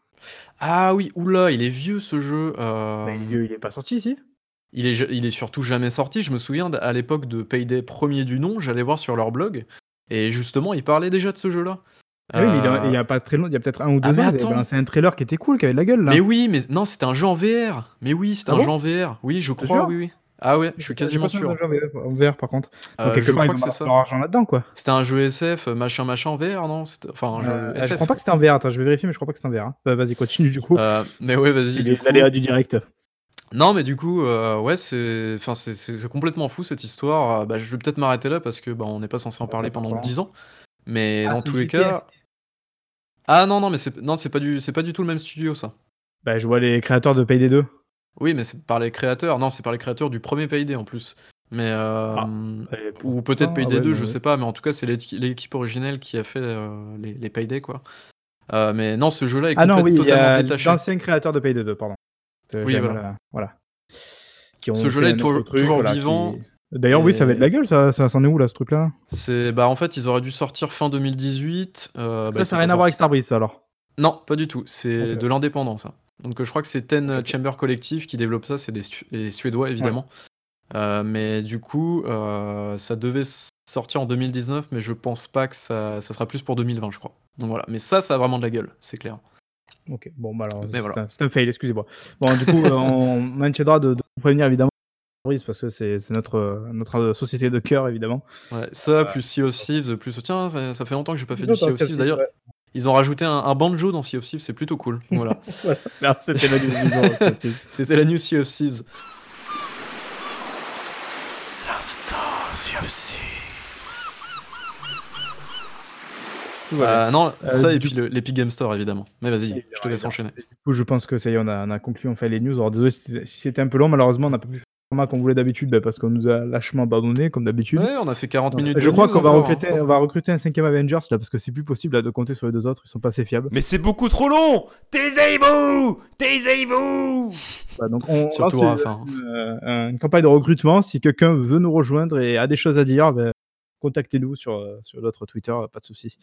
Ah oui, ouh là, il est vieux ce jeu, il est hem vieux, il est pas sorti, si? il est il est surtout jamais sorti. Je me souviens d à l'époque de Payday 1er du nom, j'allais voir sur leur blog et justement, ils parlaient déjà de ce jeu-là. Ah oui, mais il y a Heu il y a pas très long il y a peut-être 1 ou Ah 2 mais ans, ils avaient attends! balancé un trailer qui était cool, qui avait de la gueule, là. Mais oui, mais non, c'était un jeu en VR! Mais oui, c'était Ah un jeu bon? en VR. Oui, je crois, oui, oui. Ah ouais, je suis quasiment sûr. d'un jeu en VR par contre. Donc quelque je crois que c'est ça. leur argent là-dedans, quoi. C'était un jeu SF, machin, machin en VR, non? Enfin un Heu, jeu je crois SF. pas que c'était en VR. Attends, je vais vérifier, mais je crois pas que c'était en VR, hein. Bah, vas-y, continue du coup. Heu, mais ouais, vas-y, les coup aléas du direct. Non, mais du coup, ouais, c'est enfin, c'est c'est c'est complètement fou cette histoire. Bah, je vais peut-être m'arrêter là parce que, bah, on n'est pas censé en parler pendant pas loin. 10 ans. Mais Ah, dans tous les cas ah non, non, mais c'est p non, c'est pas du c'est pas du tout le même studio, ça. Bah, je vois les créateurs de Payday 2. Oui, mais c'est par les créateurs. Non, c'est par les créateurs du 1er Payday, en plus. Mais Ah, hem, et ou peut-être ah Payday ouais, 2, bah, je ouais. sais pas, mais en tout cas, c'est l'équi l'équipe originelle qui a fait, heu, les les Payday, quoi. Heu, mais non, ce jeu-là est Ah non, oui, totalement a détaché. d'anciens créateurs de Payday 2, pardon. Oui, voilà. voilà. Qui Ce ont jeu-là est toujours voilà, vivant qui d'ailleurs, oui, ça avait de la gueule, ça ça c'en est où, là, ce truc-là? c'est bah, en fait, ils auraient dû sortir fin 2018, heu, bah, Ça, ils ça sont a pas rien à voir avec. Starbreeze, ça, alors? Non, pas du tout, c'est de l'indépendant, ça. Donc je crois que c'est Ten. Chamber Collective qui développe ça, c'est des Su des Suédois, Ouais. évidemment. Heu, mais du coup, heu, ça devait sortir en 2019, mais je pense pas que ça ça sera plus pour 2020, je crois. Donc voilà, mais ça, ça a vraiment de la gueule, c'est clair. OK, bon, bah, alors, Mais c'est voilà. un c'est un fail, excusez-moi. Bon, du coup, heu, on maintiendra de de prévenir évidemment parce que c'est notre, société de cœur, évidemment. Ouais, ça, plus Sea of Thieves, plus tiens, ça ça fait longtemps que j'ai pas fait du Sea of Thieves. D'ailleurs, ouais. Ils ont rajouté un un banjo dans Sea of Thieves, c'est plutôt cool. Voilà. C'était la news du jour, Sea of Thieves. C'était la news Sea of Thieves. L'instant Sea of Thieves. Heu, non, Heu, ça et du puis le l'Epic Games Store, évidemment. Mais vas-y, je te laisse enchaîner. Du coup, je pense que ça y est, on a on a conclu enfin les news. Alors désolé si c'était un peu long, malheureusement, on n'a pas pu format qu'on voulait d'habitude, bah, parce qu'on nous a lâchement abandonnés, comme d'habitude. Ouais, on a fait 40 Heu, minutes je de crois qu'on va hein. recruter on va recruter un 5e Avengers, là, parce que c'est plus possible, là, de compter sur les 2 autres, ils sont pas assez fiables. Mais c'est beaucoup trop long Taisez-vous Taisez-vous Bah, donc on Surtout lance hein. une, un une campagne de recrutement. Si quelqu'un veut nous rejoindre et a des choses à dire, bah, contactez-nous sur, heu, sur notre Twitter, pas de souci.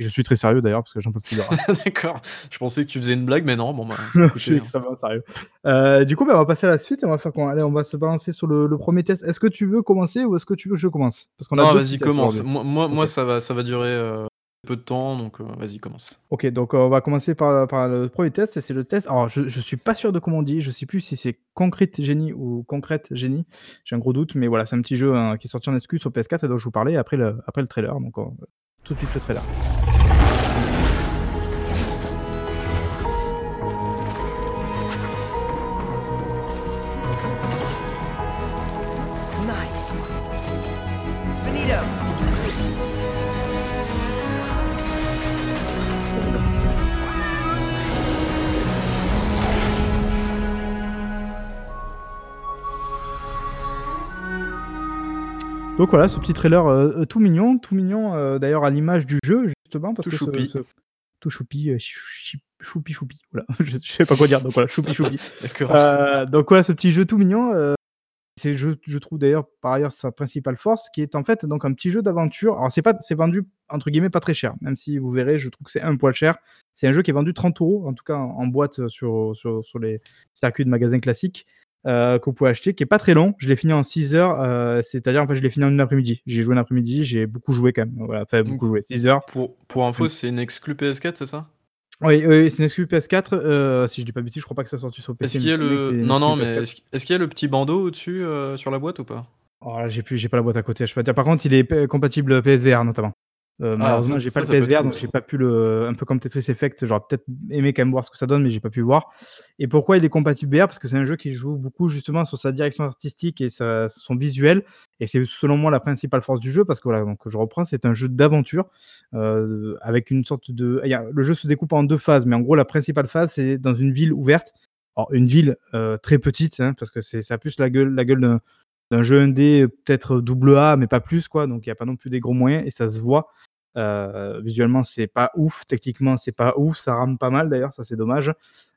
Je suis très sérieux d'ailleurs parce que j'en peux plus. D'accord, je pensais que tu faisais une blague, mais non, bon, bah, Je écoutez, suis hein. extrêmement sérieux. Heu, du coup, bah, on va passer à la suite et on va faire quoi? Allez, on va se balancer sur le le 1er test. Est-ce que tu veux commencer ou est-ce que tu veux que je commence? Parce qu'on a Non, 2 petits vas-y, commence. Moi moi ça va ça va durer, heu, peu de temps, donc heu, vas-y, commence. OK, donc on va commencer par par le 1er test c'est le test alors je je suis pas sûr de comment on dit, je sais plus si c'est Concrete Genie ou Concrete Genie. J'ai un gros doute, mais voilà, c'est un petit jeu, hein, qui est sorti en exclu sur PS4 et dont je vous parlais après le après le trailer, donc on tout de suite le trailer. Donc voilà, ce petit trailer, heu heu, tout mignon tout mignon, heu, d'ailleurs à l'image du jeu justement parce Tout que choupi. ce tout choupi, choupi choupi, voilà, je je sais pas quoi dire, donc voilà, choupi choupi. Donc ouais, ce petit jeu tout mignon, c'est je je trouve d'ailleurs, par ailleurs, sa principale force qui est en fait donc un petit jeu d'aventure. Alors c'est pas c'est vendu entre guillemets «pas très cher», même si vous verrez, je trouve que c'est un poil cher. C'est un jeu qui est vendu 30 €, en tout cas en en boîte, sur sur sur les circuits de magasins classiques, heu, que vous pouvez acheter, qui est pas très long. Je l'ai fini en 6 heures, heu, c'est-à-dire en fait je l'ai fini en une après-midi. J'ai joué un après-midi, j'ai beaucoup joué quand même, voilà, enfin beaucoup joué, 6 heures. Pour pour info, c'est une exclu PS4, c'est ça? Oui, c'est une exclu PS4, heu, si je dis pas de bêtises, je crois pas que ça soit sorti sur Est-ce PC, qu'il mais y a le non, non, mais PS4. est-ce est-ce qu'il y a le petit bandeau au-dessus, heu, sur la boîte ou pas? Oh j'ai plus j'ai pas la boîte à côté, je peux pas dire. Par contre, il est compatible PSVR notamment. Heu, Ah, malheureusement, j'ai pas ça le PSVR, donc j'ai pas pu le un peu comme Tetris Effect, j'aurais peut-être aimé quand même voir ce que ça donne, mais j'ai pas pu voir. Et pourquoi il est compatible VR? Parce que c'est un jeu qui joue beaucoup justement sur sa direction artistique et sa son visuel et c'est selon moi la principale force du jeu parce que voilà, donc je reprends, c'est un jeu d'aventure, heu, avec une sorte de le jeu se découpe en 2 phases, mais en gros la principale phase, c'est dans une ville ouverte. Alors une ville, heu, très petite, hein, parce que ça a plus la gueule la gueule d'un d'un jeu indé, peut-être double A, mais pas plus quoi, donc il y a pas non plus des gros moyens et ça se voit. Heu, visuellement, c'est pas ouf, techniquement, c'est pas ouf, ça rame pas mal d'ailleurs, ça c'est dommage.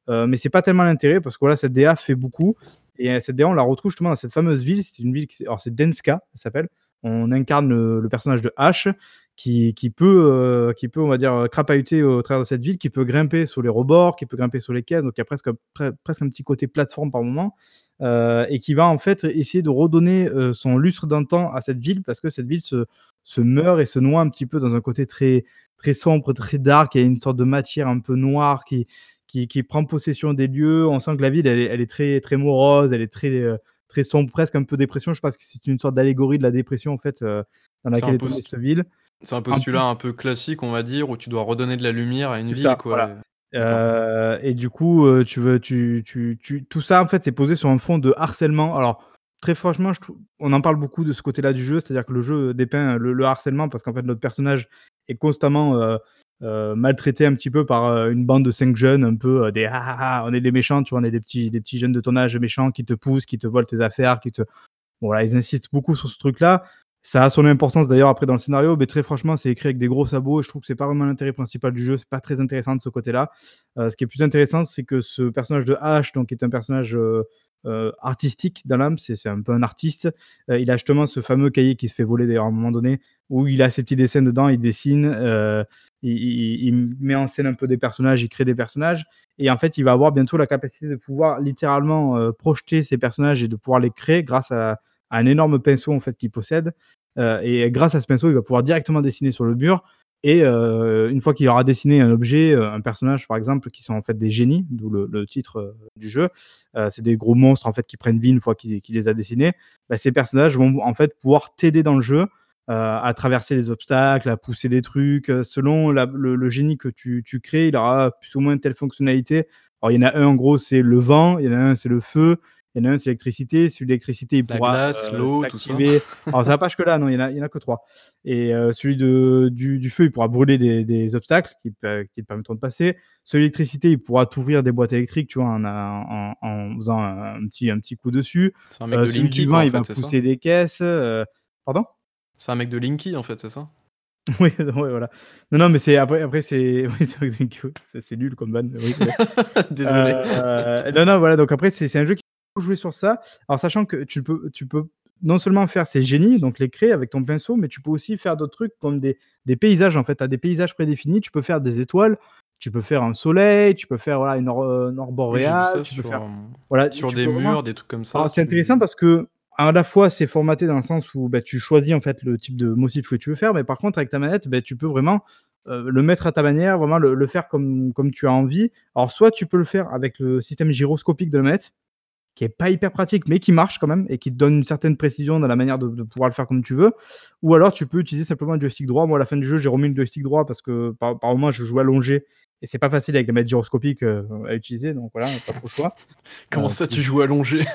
Heu, mais c'est pas tellement l'intérêt parce que voilà, cette DA fait beaucoup et heu, cette DA, on la retrouve justement dans cette fameuse ville. C'est une ville qui alors c'est Denska, elle s'appelle. On incarne le personnage de Ash qui qui peut, qui peut, on va dire, crapahuter au travers de cette ville, qui peut grimper sur les rebords, qui peut grimper sur les caisses, donc il y a presque pre presque un petit côté plateforme par moment, et qui va en fait essayer de redonner, son lustre d'antan à cette ville parce que cette ville se se meurt et se noie un petit peu dans un côté très, très sombre, très dark. Il y a une sorte de matière un peu noire qui, qui, qui prend possession des lieux. On sent que la ville, elle est, elle est très, très morose, elle est très, euh, très sombre, presque un peu dépression. Je pense que c'est une sorte d'allégorie de la dépression, en fait, euh, dans laquelle est tombée cette ville. c'est un postulat un peu classique, on va dire, où tu dois redonner de la lumière à une ville, ça, quoi, voilà. et du coup, tu veux tu tu tu tout ça, en fait, c'est posé sur un fond de harcèlement. Alors, très franchement, on en parle beaucoup de ce côté-là du jeu, c'est-à-dire que le jeu dépeint le le harcèlement parce qu'en fait, notre personnage est constamment, heu heu, maltraité un petit peu par, heu, une bande de 5 jeunes un peu, des «ah ah ah», on est des méchants, tu vois? On est des petits des petits jeunes de ton âge méchants qui te poussent, qui te volent tes affaires, qui te bon voilà, ils insistent beaucoup sur ce truc-là. Ça a son importance d'ailleurs après dans le scénario, mais très franchement, c'est écrit avec des gros sabots et je trouve que c'est pas vraiment l'intérêt principal du jeu, c'est pas très intéressant de ce côté-là. Ce qui est plus intéressant, c'est que ce personnage de Ash, donc est un personnage, artistique dans l'âme, c'est un peu un artiste. Heu, il a justement ce fameux cahier qui se fait voler d'ailleurs à un moment donné, où il a ses petits dessins dedans, il dessine, heu, il met en scène un peu des personnages, il crée des personnages et en fait, il va avoir bientôt la capacité de pouvoir littéralement, projeter ces personnages et de pouvoir les créer grâce à un énorme pinceau en fait qu'il possède. Et grâce à ce pinceau, il va pouvoir directement dessiner sur le mur et heu, une fois qu'il aura dessiné un objet, heu, un personnage par exemple, qui sont en fait des génies, d'où le titre, heu, du jeu. C'est des gros monstres en fait qui prennent vie une fois qu'il les a dessinés. Bah, ces personnages vont en fait pouvoir t'aider dans le jeu, à traverser les obstacles, à pousser des trucs, selon le génie que tu tu crées, il aura plus ou moins telle fonctionnalité. Alors il y en a un en gros, c'est le vent, il y en a un, c'est le feu, il y en a un, c'est l'électricité. Celui de l'électricité, il La pourra, glace, heu, l'eau, tout ça. alors ça va pas jusque là, non, il y en en a que 3 et heu, celui de du du feu, il pourra brûler des des obstacles qui te qui te permettront de passer. Celui de l'électricité, il pourra t'ouvrir des boîtes électriques, tu vois? En en faisant un un petit un petit coup dessus. C'est un mec de celui Linky, du quoi, vent, en il va fait, pousser des caisses, pardon? C'est un mec de Linky, en fait, c'est ça? Oui, ouais, voilà. Non, non, mais c'est après après c'est oui, c'est nul comme vanne, oui. Désolé. Heu, non, non, voilà, donc après c'est c'est un jeu qui jouer sur ça. Alors sachant que tu peux tu peux non seulement faire ces génies, donc les créer avec ton pinceau, mais tu peux aussi faire d'autres trucs comme des des paysages, en fait. Tu as des paysages prédéfinis, tu peux faire des étoiles, tu peux faire un soleil, tu peux faire, voilà, une j'ai vu boréale, tu peux sur, faire voilà, sur des vraiment murs, des trucs comme ça, c'est tu intéressant parce qu'à la fois c'est formaté dans le sens où, bah, tu choisis en fait le type de motif que tu veux faire, mais par contre avec ta manette, beh, tu peux vraiment, heu, le mettre à ta manière, vraiment le le faire comme comme tu as envie. Alors soit tu peux le faire avec le système gyroscopique de la manette, qui est pas hyper pratique, mais qui marche quand même et qui te donne une certaine précision dans la manière de pouvoir le faire comme tu veux. Ou alors tu peux utiliser simplement le joystick droit. Moi à la fin du jeu, j'ai remis le joystick droit parce que par par moment je joue allongé et c'est pas facile avec la manette gyroscopique, heu, à utiliser donc voilà, pas trop le choix. Comment Heu, ça, tu joues allongé?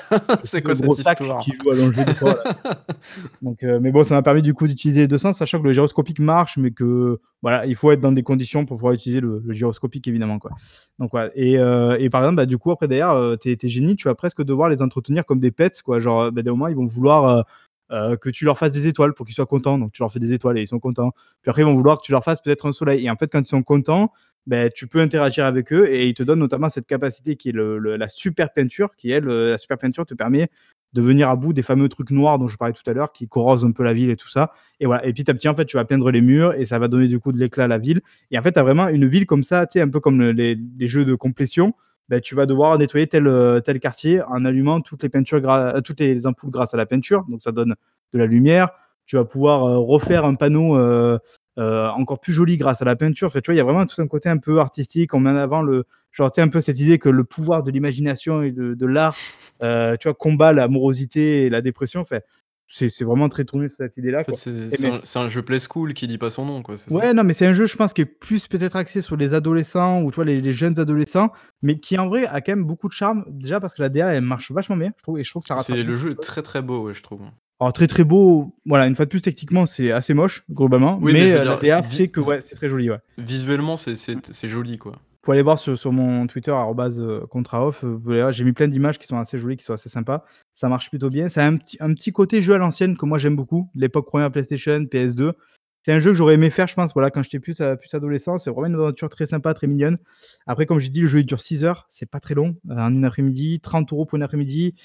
C'est quoi le gros cette sac histoire? qui joue allongé des fois, voilà. Donc heu, mais bon, ça m'a permis du coup d'utiliser les 2 sens, sachant que le gyroscopique marche, mais que voilà, il faut être dans des conditions pour pouvoir utiliser le le gyroscopique évidemment, quoi. Donc voilà et et par exemple, bah, du coup après derrière, tes génies, tu vas presque devoir les entretenir comme des pets, quoi. Genre, bah, d'un moment, ils vont vouloir, que tu leur fasses des étoiles pour qu'ils soient contents, donc tu leur fais des étoiles et ils sont contents. Puis après, ils vont vouloir que tu leur fasses peut-être un soleil et en fait, quand ils sont contents, beh, tu peux interagir avec eux et ils te donnent notamment cette capacité qui est la super peinture qui elle, heu, la super peinture te permet de venir à bout des fameux trucs noirs dont je parlais tout à l'heure, qui corrosent un peu la ville et tout ça et voilà et petit à petit, en fait, tu vas peindre les murs et ça va donner du coup de l'éclat à la ville et en fait, tu as vraiment une ville comme ça, tu sais, un peu comme le les jeux de complétion. Bah, tu vas devoir nettoyer tel, heu, tel quartier en allumant toutes les peintures heu, toutes les ampoules grâce à la peinture, donc ça donne de la lumière. Tu vas pouvoir, refaire un panneau, encore plus joli grâce à la peinture. Enfin, tu vois, il y a vraiment tout un côté un peu artistique. On met en avant le genre, tu un peu cette idée que le pouvoir de l'imagination et de de l'art, heu, tu vois, combat la morosité et la dépression. Enfin, c'est vraiment très tourné sur cette idée-là, En fait, c'est mais un jeu play school qui dit pas son nom, quoi, ça? Ouais, non, mais c'est un jeu, je pense, qui est plus peut-être axé sur les adolescents ou tu vois, les les jeunes adolescents, mais qui en vrai a quand même beaucoup de charme. Déjà parce que la DA, elle marche vachement bien, je trouve et je trouve que ça rattrape le jeu est très, très beau, ouais, je trouve. Alors très, très beau, voilà, une fois de plus, techniquement, c'est assez moche, globalement, Oui, mais mais heu, la DA fait que ouais, c'est très joli, ouais. visuellement, c'est c'est c'est joli, quoi. Faut aller voir sur sur mon Twitter heu, contraoff, vous j'ai mis plein d'images qui sont assez jolies, qui sont assez sympas. Ça marche plutôt bien. Ça a un petit un petit côté jeu à l'ancienne que moi j'aime beaucoup, l'époque première PlayStation, PS2. C'est un jeu que j'aurais aimé faire, je pense, voilà, quand j'étais plus a plus adolescent. C'est vraiment une aventure très sympa, très mignonne. Après, comme j'ai dit, le jeu il dure 6 heures, c'est pas très long, en une après-midi, 30 € pour une après-midi.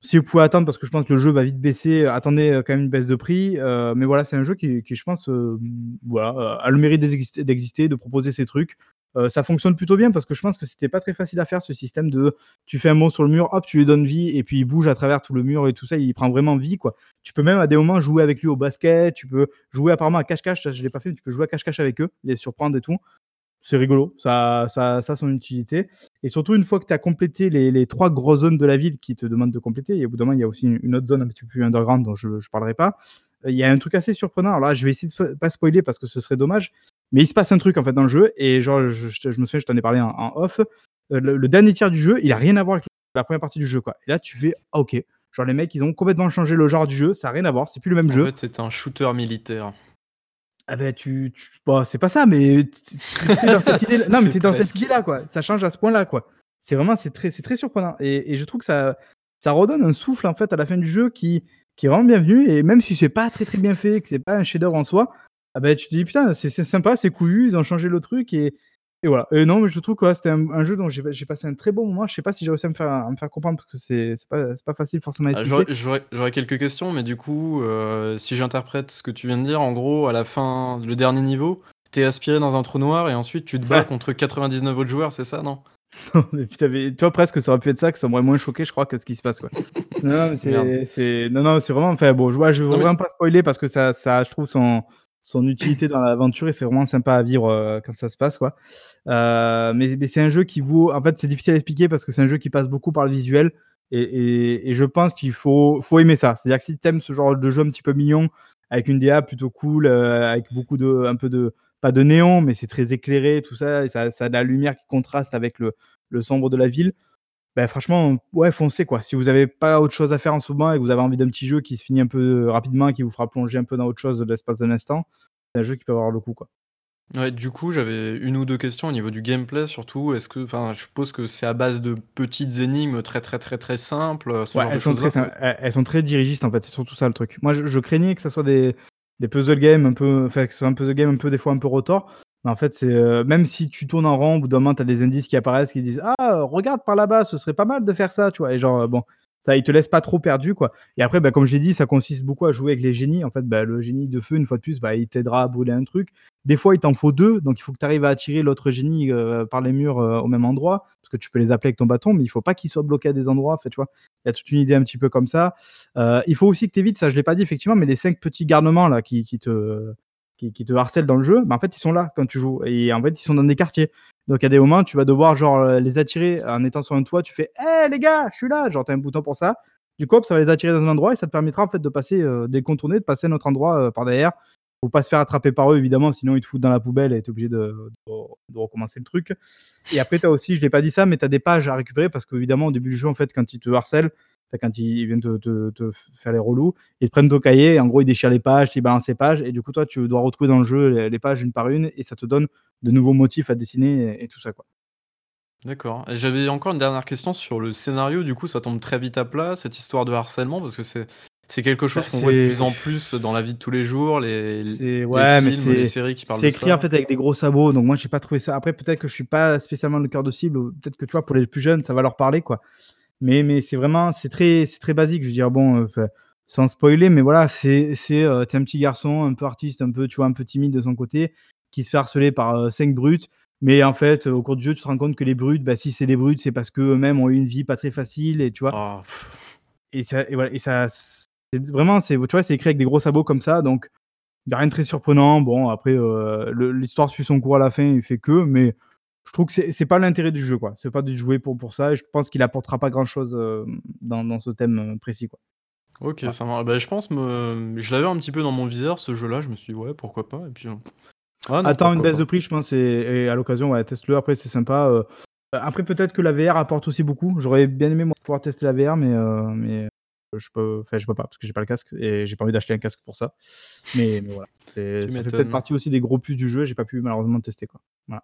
Si vous pouvez attendre parce que je pense que le jeu va vite baisser, heu, attendez, heu, quand même une baisse de prix, heu, mais voilà, c'est un jeu qui je pense, a le mérite d'exister de proposer ses trucs. Euh, ça fonctionne plutôt bien parce que je pense que c'était pas très facile à faire ce système de tu fais un mot sur le mur, hop, tu lui donnes vie et puis il bouge à travers tout le mur et tout ça, il prend vraiment vie quoi. Tu peux même à des moments jouer avec lui au basket, tu peux jouer apparemment à cache-cache, je l'ai pas fait, tu peux jouer à cache-cache avec eux, les surprendre et tout. C'est rigolo, ça, ça, ça a son utilité. Et surtout, une fois que tu as complété les, les trois grosses zones de la ville qui te demandent de compléter, et au bout d'un moment, il y a aussi une, une autre zone un petit peu plus underground dont je ne parlerai pas, euh, il y a un truc assez surprenant. Alors là, je vais essayer de pas spoiler parce que ce serait dommage, mais il se passe un truc en fait dans le jeu, et genre, je, je- je me souviens, je t'en ai parlé en, en off. euh, Le, le dernier tiers du jeu, il a rien à voir avec la première partie du jeu, quoi. Et là, tu fais, ah, ok. Genre, les mecs, ils ont complètement changé le genre du jeu, ça a rien à voir, c'est plus le même En jeu. fait, c'était un shooter militaire. Ah ben tu, tu- bon, c'est pas ça, mais t'es dans cette idée. Non, mais t'es dans cette idée-là, quoi. Ça change à ce point-là, quoi. C'est vraiment, c'est très, c'est très surprenant. Et, et je trouve que ça, ça redonne un souffle en fait à la fin du jeu qui, qui est vraiment bienvenu. Et même si c'est pas très très bien fait, que c'est pas un chef-d'œuvre en soi, ah ben tu te dis putain, c'est c'est sympa, c'est couillu, ils ont changé le truc et, et voilà. Et non, mais je trouve que ouais, c'était un, un jeu dont j'ai passé un très bon moment. Je sais pas si j'ai réussi à me faire, à me faire comprendre parce que c'est pas, pas facile forcément à Ah, expliquer. J'aurais quelques questions, mais du coup, euh, si j'interprète ce que tu viens de dire, en gros, à la fin, le dernier niveau, t'es aspiré dans un trou noir et ensuite tu te bats Ouais. contre 99 autres joueurs, c'est ça, non? Et puis t'avais- toi presque ça aurait pu être ça que ça m'aurait moins choqué je crois que ce qui se passe quoi. non non mais c'est- non non c'est vraiment enfin bon je vois je veux Non, mais- vraiment pas spoiler parce que ça ça je trouve son son utilité dans l'aventure et c'est vraiment sympa à vivre euh, quand ça se passe quoi. Euh, mais mais c'est un jeu qui vaut en fait c'est difficile à expliquer parce que c'est un jeu qui passe beaucoup par le visuel et, et, je pense qu'il faut faut aimer ça. C'est-à-dire que si t'aimes ce genre de jeu un petit peu mignon avec une DA plutôt cool euh, avec beaucoup de un peu de pas de néon mais c'est très éclairé tout ça et ça ça a de la lumière qui contraste avec le le sombre de la ville, bah, franchement, ouais, foncez quoi. Si vous avez pas autre chose à faire en ce moment et que vous avez envie d'un petit jeu qui se finit un peu euh, rapidement et qui vous fera plonger un peu dans autre chose de l'espace d'un instant, c'est un jeu qui peut avoir le coup quoi. Ouais, du coup, j'avais une ou deux questions au niveau du gameplay, surtout. Est-ce que, enfin, je suppose que c'est à base de petites énigmes très, très, très, très simples, ce Ouais, genre de elles sont, très, elles elles sont très dirigistes en fait, c'est surtout ça le truc. Moi je, je craignais que ça soit des, des puzzle games un peu, enfin que ce soit un puzzle game un peu des fois un peu rotor. Mais en fait, c'est euh, même si tu tournes en rond, au bout d'un tu as des indices qui apparaissent qui disent Ah, regarde par là-bas, ce serait pas mal de faire ça, tu vois. Et genre, bon, ça, il te laisse pas trop perdu, quoi. Et après, bah, comme j'ai dit, ça consiste beaucoup à jouer avec les génies. En fait, bah, le génie de feu, une fois de plus, bah, il t'aidera à brûler un truc. Des fois, il t'en faut deux, donc il faut que tu arrives à attirer l'autre génie euh, par les murs euh, au même endroit, parce que tu peux les appeler avec ton bâton, mais il faut pas qu'ils soient bloqués à des endroits, en fait. Il y a toute une idée un petit peu comme ça. Il faut aussi que tu évites, ça je l'ai pas dit effectivement, mais les cinq petits garnements là qui te, qui, te harcèlent dans le jeu, bah, en fait ils sont là quand tu joues. Et en fait ils sont dans des quartiers. Donc à des moments tu vas devoir genre euh, les attirer en étant sur un toit, tu fais Hé les gars, je suis là, genre t'as un bouton pour ça. Du coup ça va les attirer dans un endroit et ça te permettra en fait de passer, euh, de les contourner, de passer à un autre endroit euh, par derrière. Faut pas se faire attraper par eux évidemment, sinon ils te foutent dans la poubelle et t'es obligé de, recommencer le truc. Et après, tu as aussi, je l'ai pas dit ça, mais tu as des pages à récupérer parce qu'évidemment, au début du jeu, en fait, quand ils te harcèlent, quand ils viennent te, te- te faire les relous, ils te prennent ton cahier, et en gros, ils déchirent les pages, ils balancent les pages, et du coup, toi, tu dois retrouver dans le jeu les, les pages une par une, et ça te donne de nouveaux motifs à dessiner et, et tout ça, quoi. D'accord. J'avais encore une dernière question sur le scénario. Du coup, ça tombe très vite à plat, cette histoire de harcèlement, parce que c'est c'est quelque chose Bah, qu'on voit de c'est- plus en plus dans la vie de tous les jours, les, C'est les ouais, mais films, les c'est séries qui parlent c'est de écrit ça. en fait avec des gros sabots, donc moi j'ai pas trouvé ça. Après peut-être que je suis pas spécialement le cœur de cible, ou peut-être que tu vois pour les plus jeunes ça va leur parler quoi. Mais mais c'est vraiment c'est très c'est très basique. Je veux dire bon, euh, sans spoiler, mais voilà c'est c'est euh, un petit garçon un peu artiste, un peu tu vois un peu timide de son côté, qui se fait harceler par euh, cinq brutes. Mais en fait, au cours du jeu, tu te rends compte que les brutes, bah, si c'est des brutes, c'est parce qu'eux-mêmes ont eu une vie pas très facile, et tu vois. Pff. Et ça, et voilà, et ça, c'est vraiment, c'est, tu vois, c'est écrit avec des gros sabots comme ça, donc il n'y a rien de très surprenant. Bon, après, euh, l'histoire suit son cours à la fin, il fait que, mais je trouve que c'est, c'est pas l'intérêt du jeu, quoi. C'est pas de jouer pour, pour ça, et je pense qu'il apportera pas grand chose dans, dans ce thème euh, précis, quoi. Ok, Ouais. ça marche. Bah, je pense, me... je l'avais un petit peu dans mon viseur, ce jeu-là. Je me suis dit, ouais, pourquoi pas. Et puis, euh, ah, non, Attends une baisse pas. de prix, je pense, et, et à l'occasion, ouais, teste-le. Après, c'est sympa. euh. Après, peut-être que la VR apporte aussi beaucoup. J'aurais bien aimé moi, pouvoir tester la VR, mais, euh, mais je peux, enfin, je peux pas parce que j'ai pas le casque et j'ai pas envie d'acheter un casque pour ça. Mais, mais voilà, C'est- ça fait peut-être partie aussi des gros plus du jeu. J'ai pas pu malheureusement tester quoi. Voilà.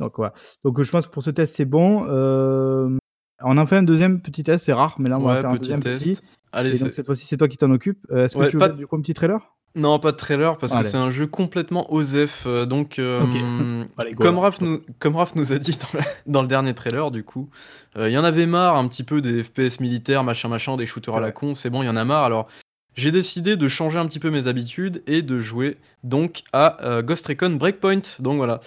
Donc voilà. Donc je pense que pour ce test c'est bon. Euh, on en fait un deuxième petit test, c'est rare, mais là on va faire un petit deuxième test. petit. Allez, Et donc c'est- cette fois-ci c'est toi qui t'en occupes. Euh, Est-ce que Ouais, tu veux pas- du coup un petit trailer? Non, pas de trailer parce Allez. que c'est un jeu complètement OSEF. euh, donc, euh, Allez, go, comme. Raph nous, comme Raph nous a dit dans, la- dans le dernier trailer, du coup, euh, il y en avait marre un petit peu des FPS militaires, machin, machin, des shooters à la con. C'est bon, il y en a marre. Alors, j'ai décidé de changer un petit peu mes habitudes et de jouer donc à Ghost Recon Breakpoint. Donc voilà.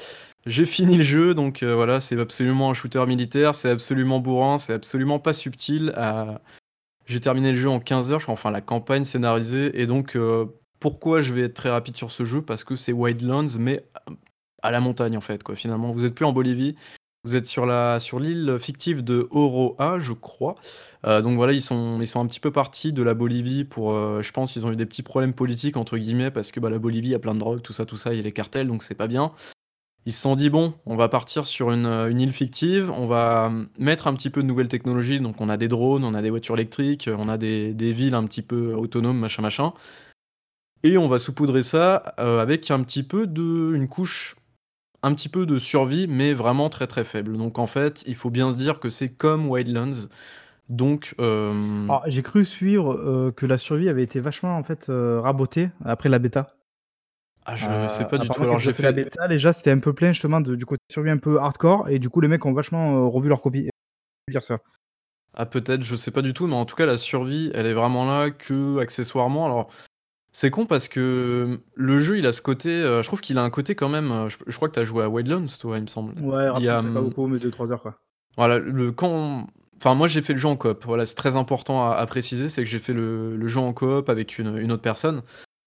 J'ai fini le jeu, donc heu, voilà, c'est absolument un shooter militaire, c'est absolument bourrin, c'est absolument pas subtil à j'ai terminé le jeu en 15 heures, je crois, enfin la campagne scénarisée et donc heu, pourquoi je vais être très rapide sur ce jeu? Parce que c'est Wildlands mais à la montagne, en fait, quoi, finalement. Vous êtes plus en Bolivie, vous êtes sur l'île fictive de Oroa, je crois. Donc voilà, ils sont un petit peu partis de la Bolivie pour, je pense ils ont eu des petits «problèmes politiques» entre guillemets parce que, bah, la Bolivie, a plein de drogue, tout ça, tout ça, il y a les cartels, donc c'est pas bien. Ils se sont dit: «Bon, on va partir sur une, une île fictive, on va, mmh, mettre un petit peu de nouvelles technologies». Donc on a des drones, on a des voitures électriques, on a des villes un petit peu autonomes, machin, machin et on va saupoudrer ça, avec un petit peu de une couche un petit peu de survie, mais vraiment très, très faible. Donc en fait, il faut bien se dire que c'est comme Wildlands. Donc, j'ai cru suivre, que la survie avait été vachement, en fait, rabotée après la bêta. Ah, je Heu, sais pas du tout. Alors j'ai fait la bêta, déjà, c'était un peu plein justement de du côté survie un peu hardcore et du coup, les mecs ont vachement, heu, revu leur copie dire ça. ah peut-être, je sais pas du tout, mais en tout cas, la survie, elle est vraiment là qu'accessoirement. Alors, c'est con parce que, le jeu, il a ce côté, je trouve qu'il a un côté quand même, je je crois que tu as joué à Wildlands toi, il me semble? Ouais, Il y a, pas mmh beaucoup, mais 2-3 heures, quoi. Voilà, le quand enfin moi j'ai fait le jeu en coop, voilà, c'est très important à à préciser, c'est que j'ai fait le le jeu en coop avec une, une autre personne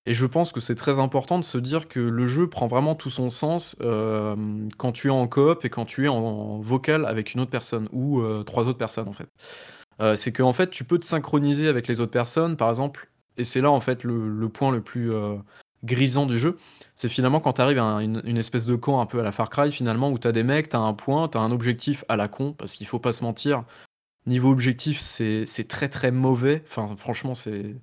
et je pense que c'est très important de se dire que le jeu prend vraiment tout son sens, hem, quand tu es en coop et quand tu es en vocal avec une autre personne ou heu, 3 autres personnes, en fait. Heu, c'est qu'en fait, tu peux te synchroniser avec les autres personnes, par exemple et c'est là, en fait, le point le plus, heu, grisant du jeu. C'est finalement quand tu arrives à un une espèce de camp un peu à la Far Cry finalement où tu as des mecs, tu as un point, tu as un objectif à la con parce qu'il faut pas se mentir, niveau objectif, c'est très, très mauvais. Enfin franchement, c'est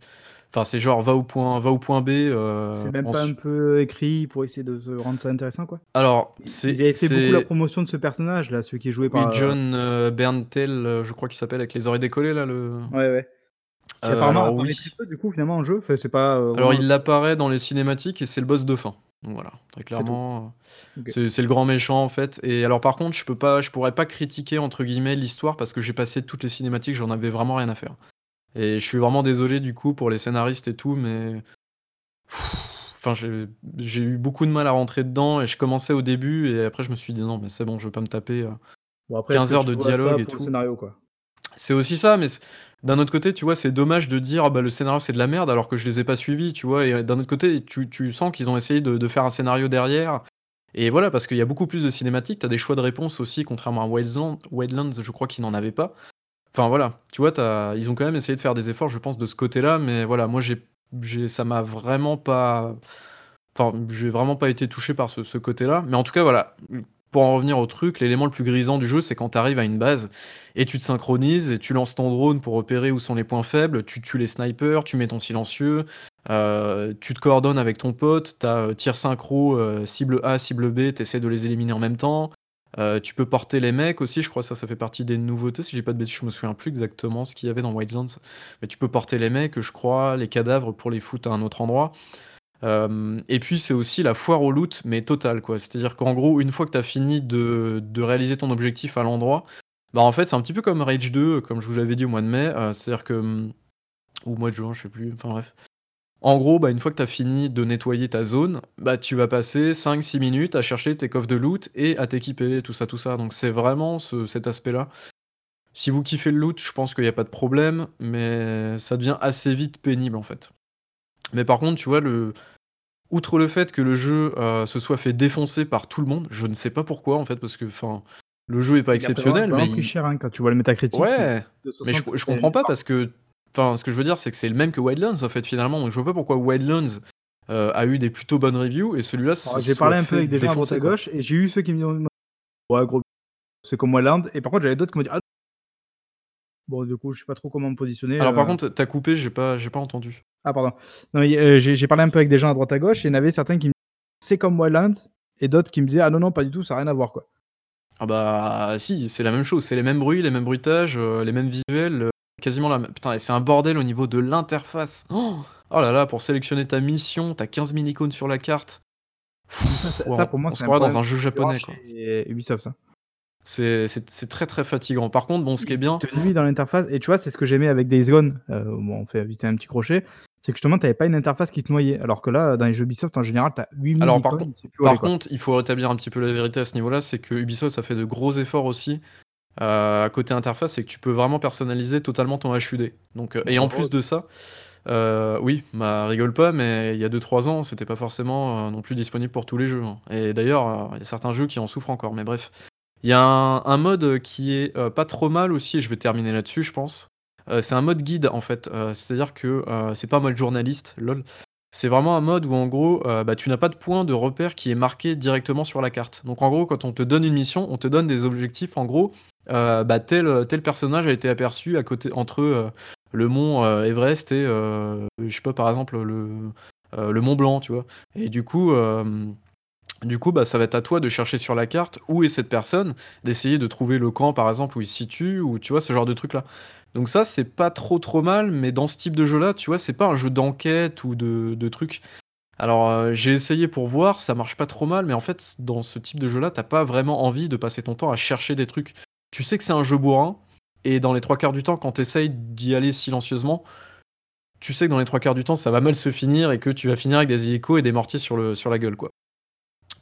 enfin c'est genre va au point va au point B, C'est heu, même pas un peu écrit pour essayer de de rendre ça intéressant, quoi? alors c'est ils avaient fait beaucoup la c'est promotion de ce personnage là, celui qui est joué oui, par, heu John, heu, Bernthal, heu, je crois qu'il s'appelle avec les oreilles décollées là, le Ouais, ouais. Heu, apparemment alors oui. peu du coup finalement en jeu, enfin c'est pas, Alors il apparaît dans les cinématiques et c'est le boss de fin. Donc voilà, très C'est clairement, c'est c'est le grand méchant en fait et alors par contre je peux pas je pourrais pas «critiquer» entre guillemets l'histoire parce que j'ai passé toutes les cinématiques, j'en avais vraiment rien à faire et je suis vraiment désolé du coup pour les scénaristes et tout mais enfin j'ai eu beaucoup de mal à rentrer dedans et je commençais au début et après je me suis dit: «Non mais c'est bon, je vais pas me taper, Bon après, est-ce 15 que heures de dialogue et le tout». scénario, quoi? C'est aussi ça, mais d'un autre côté, tu vois, c'est dommage de dire: «Ah bah, le scénario, c'est de la merde», alors que je les ai pas suivis, tu vois? Et heu, d'un autre côté, tu tu sens qu'ils ont essayé de de faire un scénario derrière et voilà, parce qu'il y a beaucoup plus de cinématiques. Tu as des choix de réponse aussi, contrairement à Wildland Wildlands, je crois qu'ils n'en avaient pas. Enfin voilà, tu vois, ils ont quand même essayé de faire des efforts, je pense, de ce côté-là, mais voilà, moi j'ai ça m'a vraiment pas enfin, j'ai vraiment pas été touché par ce côté-là. Mais en tout cas, voilà, pour en revenir au truc, l'élément le plus grisant du jeu, c'est quand tu arrives à une base et tu te synchronises et tu lances ton drone pour repérer où sont les points faibles, tu tues les snipers, tu mets ton silencieux, heu, tu te coordonnes avec ton pote, tu as, tir synchro, heu, cible A, cible B, tu essaies de les éliminer en même temps. Heu, tu peux porter les mecs aussi, je crois ça, ça fait partie des nouveautés, si j'ai pas de bêtises, je me souviens plus exactement ce qu'il y avait dans Wildlands. Mais tu peux porter les mecs, je crois, les cadavres pour les foutre à un autre endroit. Hem et puis c'est aussi la foire au loot, mais totale quoi. C'est-à-dire qu'en gros, une fois que tu as fini de de réaliser ton objectif à l'endroit, bah, en fait, c'est un petit peu comme Rage 2, comme je vous l'avais dit au mois de mai, heu, c'est-à-dire que, mmh ou au mois de juin, je sais plus, enfin bref. En gros, bah, une fois que tu as fini de nettoyer ta zone, bah, tu vas passer 5-6 minutes à chercher tes coffres de loot et à t'équiper, tout ça, tout ça. Donc c'est vraiment ce cet aspect-là. Si vous kiffez le loot, je pense qu'il y a pas de problème, mais ça devient assez vite pénible, en fait. Mais par contre, tu vois, le outre le fait que le jeu, heu, se soit fait défoncer par tout le monde, je ne sais pas pourquoi, en fait, parce que, enfin, le jeu est pas Il a pris vraiment exceptionnel, mais pris il cher, hein, quand tu vois le métacritique, ouais, mais je 60 je comprends pas parce que enfin, ce que je veux dire, c'est que c'est le même que Wildlands, en fait, finalement, donc je vois pas pourquoi Wildlands, heu, a eu des plutôt bonnes reviews et celui-là Alors j'ai parlé un peu avec des gens à droite à gauche et j'ai eu ceux qui me disent: «Ouais gros, c'est comme Wildlands» et par contre j'avais d'autres qui m'ont dit: «Ah» bon du coup je sais pas trop comment me positionner, Alors par heu contre, tu as coupé, j'ai pas j'ai pas entendu. ah pardon. Heu, j'ai parlé un peu avec des gens à droite à gauche et il y en avait certains qui me «C'est comme Wildlands» et d'autres qui me disaient: «Ah non, non, pas du tout, ça a rien à voir quoi». Ah bah, si, c'est la même chose, c'est les mêmes bruits, les mêmes bruitages, heu, les mêmes visuels, quasiment la même putain et c'est un bordel au niveau de l'interface. Oh Oh là là, pour sélectionner ta mission, tu as 15 000 icônes sur la carte. Ça pour moi c'est un dans un jeu japonais, quoi. Ubisoft ça. C'est c'est très, très fatigant. Par contre, bon, ce qui est bien te nuit dans l'interface et tu vois, c'est ce que j'aimais avec Days Gone, heu, bon on fait vite un petit crochet, c'est que justement, tu avais pas une interface qui te noyait. Alors que là, dans les jeux Ubisoft, en général, tu as 8000 Alors par, icônes, contre, par contre, il faut rétablir un petit peu la vérité à ce niveau-là, c'est que Ubisoft ça fait de gros efforts aussi euh, à côté interface, c'est que tu peux vraiment personnaliser totalement ton HUD. Donc, euh, et en plus de ça, euh, oui, bah rigole pas, mais il y a 2-3 ans, c'était pas forcément euh, non plus disponible pour tous les jeux. hein. Et d'ailleurs, euh, il y a certains jeux qui en souffrent encore, mais bref. Il y a un, un mode qui est euh, pas trop mal aussi, et je vais terminer là-dessus, je pense. Euh, c'est un mode guide en fait, Euh, c'est-à-dire que euh, c'est pas un mode journaliste, lol. C'est vraiment un mode où en gros, euh, bah, tu n'as pas de point de repère qui est marqué directement sur la carte. Donc en gros, quand on te donne une mission, on te donne des objectifs. En gros, euh, bah, tel, personnage a été aperçu à côté entre euh, le mont Everest et je sais pas par exemple le, Mont Blanc, tu vois. Et du coup, du coup, bah, ça va être à toi de chercher sur la carte où est cette personne, d'essayer de trouver le camp par exemple où il se situe, ou tu vois ce genre de truc là. Donc ça, c'est pas trop trop mal, mais dans ce type de jeu-là, tu vois, c'est pas un jeu d'enquête ou de, trucs. Alors euh, j'ai essayé pour voir, ça marche pas trop mal, mais en fait, dans ce type de jeu-là, t'as pas vraiment envie de passer ton temps à chercher des trucs. Tu sais que c'est un jeu bourrin, et dans les trois quarts du temps, quand t'essayes d'y aller silencieusement, tu sais que dans les trois quarts du temps, ça va mal se finir et que tu vas finir avec des hélicos et des mortiers sur la gueule, quoi.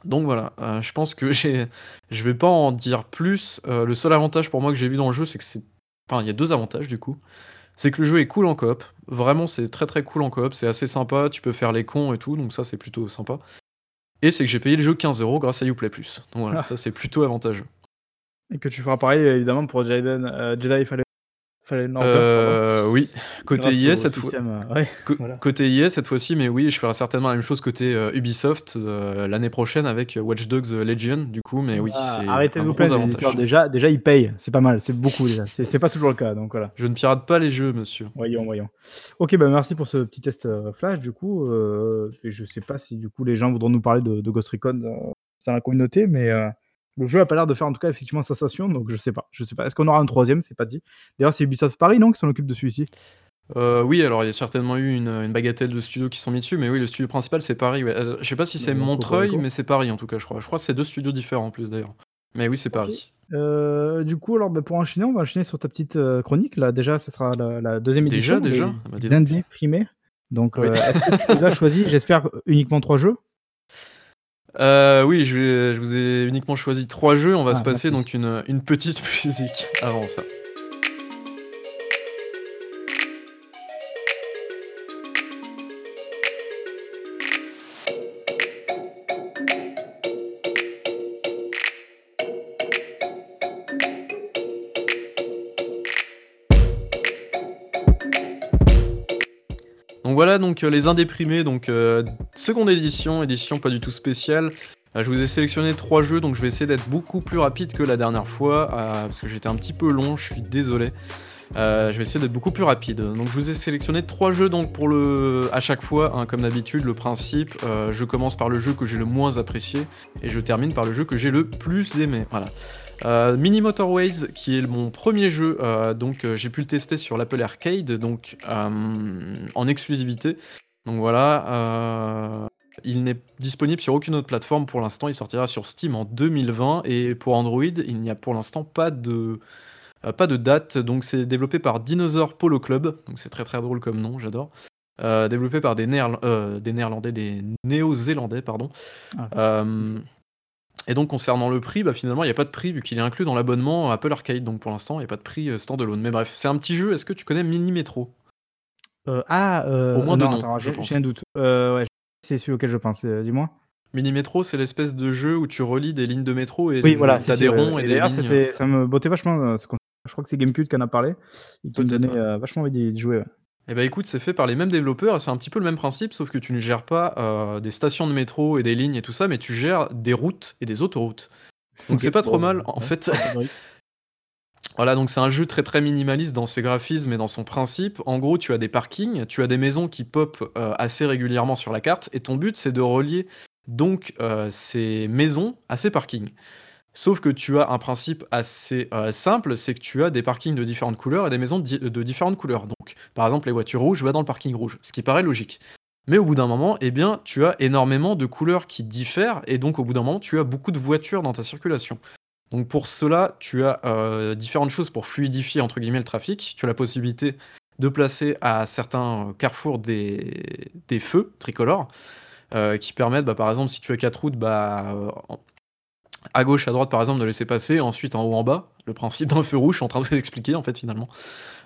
Donc voilà, euh, je pense que j'ai, je vais pas en dire plus. Euh, le seul avantage pour moi que j'ai vu dans le jeu, c'est que c'est, enfin, il y a deux avantages du coup. C'est que le jeu est cool en coop. Vraiment, c'est très très cool en coop. C'est assez sympa. Tu peux faire les cons et tout, donc ça c'est plutôt sympa. Et c'est que j'ai payé le jeu 15 euros grâce à Uplay Plus. Donc voilà, Ah. ça c'est plutôt avantageux. Et que tu feras pareil, évidemment, pour euh, Jedi Fallen, Order. Euh, oui, côté au cette fois. euh, ouais, Co- voilà. Côté IS cette fois-ci, mais oui, je ferai certainement la même chose côté euh, Ubisoft euh, l'année prochaine avec Watch Dogs Legion, du coup, mais oui, Ah, Arrêtez un vous. Déjà, déjà, ils payent. C'est pas mal. C'est beaucoup déjà. C'est pas toujours le cas. Donc voilà. Je ne pirate pas les jeux, monsieur. Voyons, voyons. Ok, bah merci pour ce petit test flash. Du coup, et je sais pas si du coup les gens voudront nous parler de, de Ghost Recon dans la communauté, mais le jeu a pas l'air de faire en tout cas effectivement sensation. Donc je sais pas. Je sais pas. Est-ce qu'on aura un troisième? C'est pas dit. D'ailleurs, c'est Ubisoft Paris, non, qui s'en occupe de celui-ci? Euh, oui, alors il y a certainement eu une, une bagatelle de studios qui sont mis dessus, mais oui, le studio principal c'est Paris. Ouais. Euh, je sais pas si c'est Montreuil, mais c'est Paris en tout cas, je crois. Je crois que c'est deux studios différents en plus d'ailleurs. Mais oui, c'est Paris. Euh, du coup, alors bah, pour enchaîner, on va enchaîner sur ta petite chronique. Là, déjà, ce sera la, la deuxième Déjà, édition. déjà Ah bah, dis les donc. Oui. euh, est-ce que tu as choisi, j'espère, uniquement trois jeux Euh, oui, je, vous ai uniquement choisi trois jeux. On va Ah, se passer merci. donc une, une petite musique avant ça. Euh, les indéprimés, donc euh, seconde édition, édition pas du tout spéciale. Euh, je vous ai sélectionné trois jeux, donc je vais essayer d'être beaucoup plus rapide que la dernière fois, parce que j'étais un petit peu long, je suis désolé. Je vais essayer d'être beaucoup plus rapide. Donc je vous ai sélectionné trois jeux donc pour le à chaque fois, hein, comme d'habitude, le principe. je commence par le jeu que j'ai le moins apprécié et je termine par le jeu que j'ai le plus aimé. Voilà. Euh, Mini Motorways, qui est mon premier jeu, euh, donc euh, j'ai pu le tester sur l'Apple Arcade, donc en exclusivité. Donc voilà, il n'est disponible sur aucune autre plateforme pour l'instant. Il sortira sur Steam en 2020 et pour Android, il n'y a pour l'instant pas de pas de date. Donc c'est développé par Dinosaur Polo Club. Donc c'est très très drôle comme nom, j'adore. Développé par des, Néerla- des Néerlandais, des Néo-Zélandais, pardon. Ah. Et donc concernant le prix, bah, finalement il n'y a pas de prix vu qu'il est inclus dans l'abonnement Apple Arcade. Donc pour l'instant il n'y a pas de prix euh, standalone. Mais bref, c'est un petit jeu. Est-ce que tu connais Mini Metro? Euh, Ah, euh, Au moins de nom, j'ai un doute. Euh, ouais, c'est celui auquel je pense. Dis-moi. Mini Metro, c'est l'espèce de jeu où tu relis des lignes de métro et Oui, voilà. t'as si, des ronds et, et des lignes. ça me bottait vachement. je crois que c'est Gamecube qui en a parlé et qui me donnait vachement envie d'y d'y jouer. ouais. Eh bah écoute, c'est fait par les mêmes développeurs et c'est un petit peu le même principe, sauf que tu ne gères pas euh, des stations de métro et des lignes et tout ça, mais tu gères des routes et des autoroutes. Donc c'est pas trop bon, mal. En ouais, fait. Voilà, donc c'est un jeu très très minimaliste dans ses graphismes et dans son principe. En gros, tu as des parkings, tu as des maisons qui pop euh, assez régulièrement sur la carte, et ton but c'est de relier donc euh, ces maisons à ces parkings. Sauf que tu as un principe assez euh, simple, c'est que tu as des parkings de différentes couleurs et des maisons de, di- de différentes couleurs. Donc, par exemple, les voitures rouges, va dans le parking rouge, ce qui paraît logique. Mais au bout d'un moment, eh bien, tu as énormément de couleurs qui diffèrent, et donc au bout d'un moment, tu as beaucoup de voitures dans ta circulation. Donc pour cela, tu as euh, différentes choses pour fluidifier entre guillemets le trafic. Tu as la possibilité de placer à certains carrefours des, feux tricolores euh, qui permettent, bah, par exemple, si tu as quatre routes, bah, euh, à gauche, à droite, par exemple, de laisser passer, ensuite en haut, en bas. Le principe d'un feu rouge, je suis en train de vous expliquer, en fait, finalement.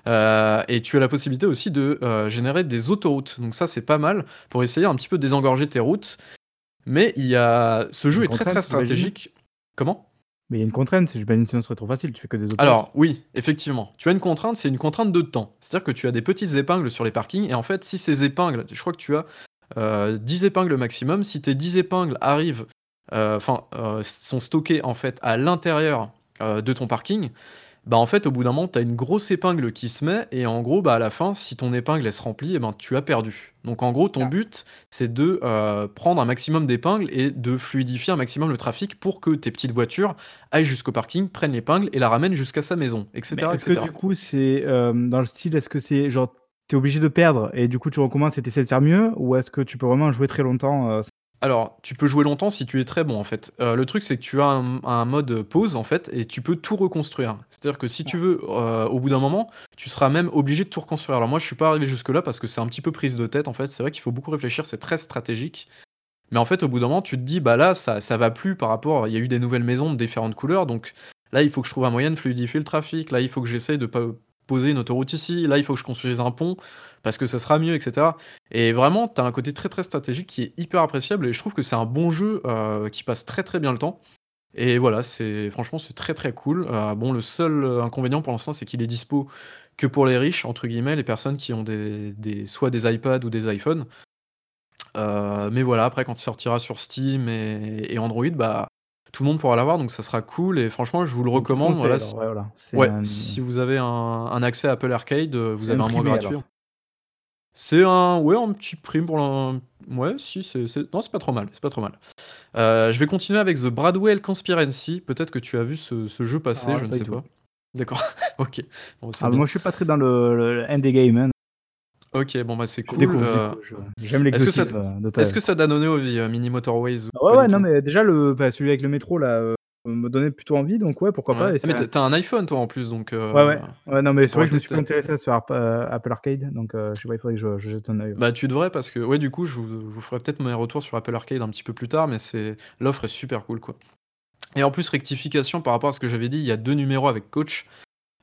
Euh, et tu as la possibilité aussi de euh, générer des autoroutes. Donc ça, c'est pas mal pour essayer un petit peu de désengorger tes routes. Mais il y a... ce jeu est très très stratégique. Comment? Mais il y a une contrainte, j'imagine sinon ce serait trop facile, tu fais que des autres. Alors oui, effectivement. Tu as une contrainte, c'est une contrainte de temps. C'est-à-dire que tu as des petites épingles sur les parkings, et en fait, si ces épingles, je crois que tu as euh, 10 épingles maximum, si tes 10 épingles arrivent, enfin, euh, sont stockées en fait à l'intérieur euh, de ton parking, bah en fait, au bout d'un moment, tu as une grosse épingle qui se met, et en gros, bah à la fin, si ton épingle elle se remplit, eh ben, tu as perdu. Donc en gros, ton but, c'est de euh, prendre un maximum d'épingles et de fluidifier un maximum le trafic pour que tes petites voitures aillent jusqu'au parking, prennent l'épingle et la ramènent jusqu'à sa maison, etc. Est-ce que du coup, c'est euh, dans le style, est-ce que c'est genre, t'es obligé de perdre et du coup tu recommences et t'essaies de faire mieux ou est-ce que tu peux vraiment jouer très longtemps euh, Alors, tu peux jouer longtemps si tu es très bon en fait. Euh, le truc c'est que tu as un, mode pause en fait et tu peux tout reconstruire. C'est-à-dire que si tu veux, euh, au bout d'un moment, tu seras même obligé de tout reconstruire. Alors moi je suis pas arrivé jusque là parce que c'est un petit peu prise de tête en fait. C'est vrai qu'il faut beaucoup réfléchir, c'est très stratégique. Mais en fait au bout d'un moment tu te dis bah là ça, ça va plus par rapport, il y a eu des nouvelles maisons de différentes couleurs donc là il faut que je trouve un moyen de fluidifier le trafic, là il faut que j'essaye de pas poser une autoroute ici, là il faut que je construise un pont parce que ça sera mieux etc. Et vraiment, tu as un côté très très stratégique qui est hyper appréciable et je trouve que c'est un bon jeu euh, qui passe très très bien le temps. Et voilà, c'est franchement c'est très très cool. Euh, bon, le seul euh, inconvénient pour l'instant, c'est qu'il est dispo que pour les riches entre guillemets, les personnes qui ont des, des soit des iPads ou des iPhones. Euh, mais voilà, après quand il sortira sur Steam et, et Android, bah tout le monde pourra l'avoir, donc ça sera cool. Et franchement, je vous le recommande. conseilles, Voilà, alors, ouais, voilà. C'est Ouais, un- si vous avez un, un accès à Apple Arcade, vous avez un un mois gratuit. alors. C'est un, ouais, un petit prime pour l'un. Ouais, si, c'est, c'est- non, c'est pas trop mal, c'est pas trop mal. Euh, je vais continuer avec The Bradwell Conspiracy. Peut-être que tu as vu ce, ce jeu passer, Ah, je ne pas sais tout. pas. D'accord, ok. Bon, c'est Ah, bien. moi je suis pas très dans le, le, le indie game. hein. Ok, bon bah c'est Je cool. découvre, Euh, je découvre, je- J'aime est-ce que ça, l'exotisme euh, de ta- est-ce que ça t'a donné envie, euh, Mini Motorways ou Ouais, pas ouais, du non, tout mais déjà le, bah, celui avec le métro là euh, me donnait plutôt envie, donc ouais, pourquoi Ouais. pas. et Ah, mais t'as un- iPhone toi en plus, donc. euh, Ouais, ouais. Ouais, non, mais c'est vrai que je me suis intéressé sur App- euh, Apple Arcade, donc euh, je sais pas, il faudrait que je, je jette un œil. Bah tu devrais parce que ouais du coup je vous, je vous ferai peut-être mes retours sur Apple Arcade un petit peu plus tard mais c'est l'offre est super cool quoi. Et en plus rectification par rapport à ce que j'avais dit, il y a deux numéros avec coach.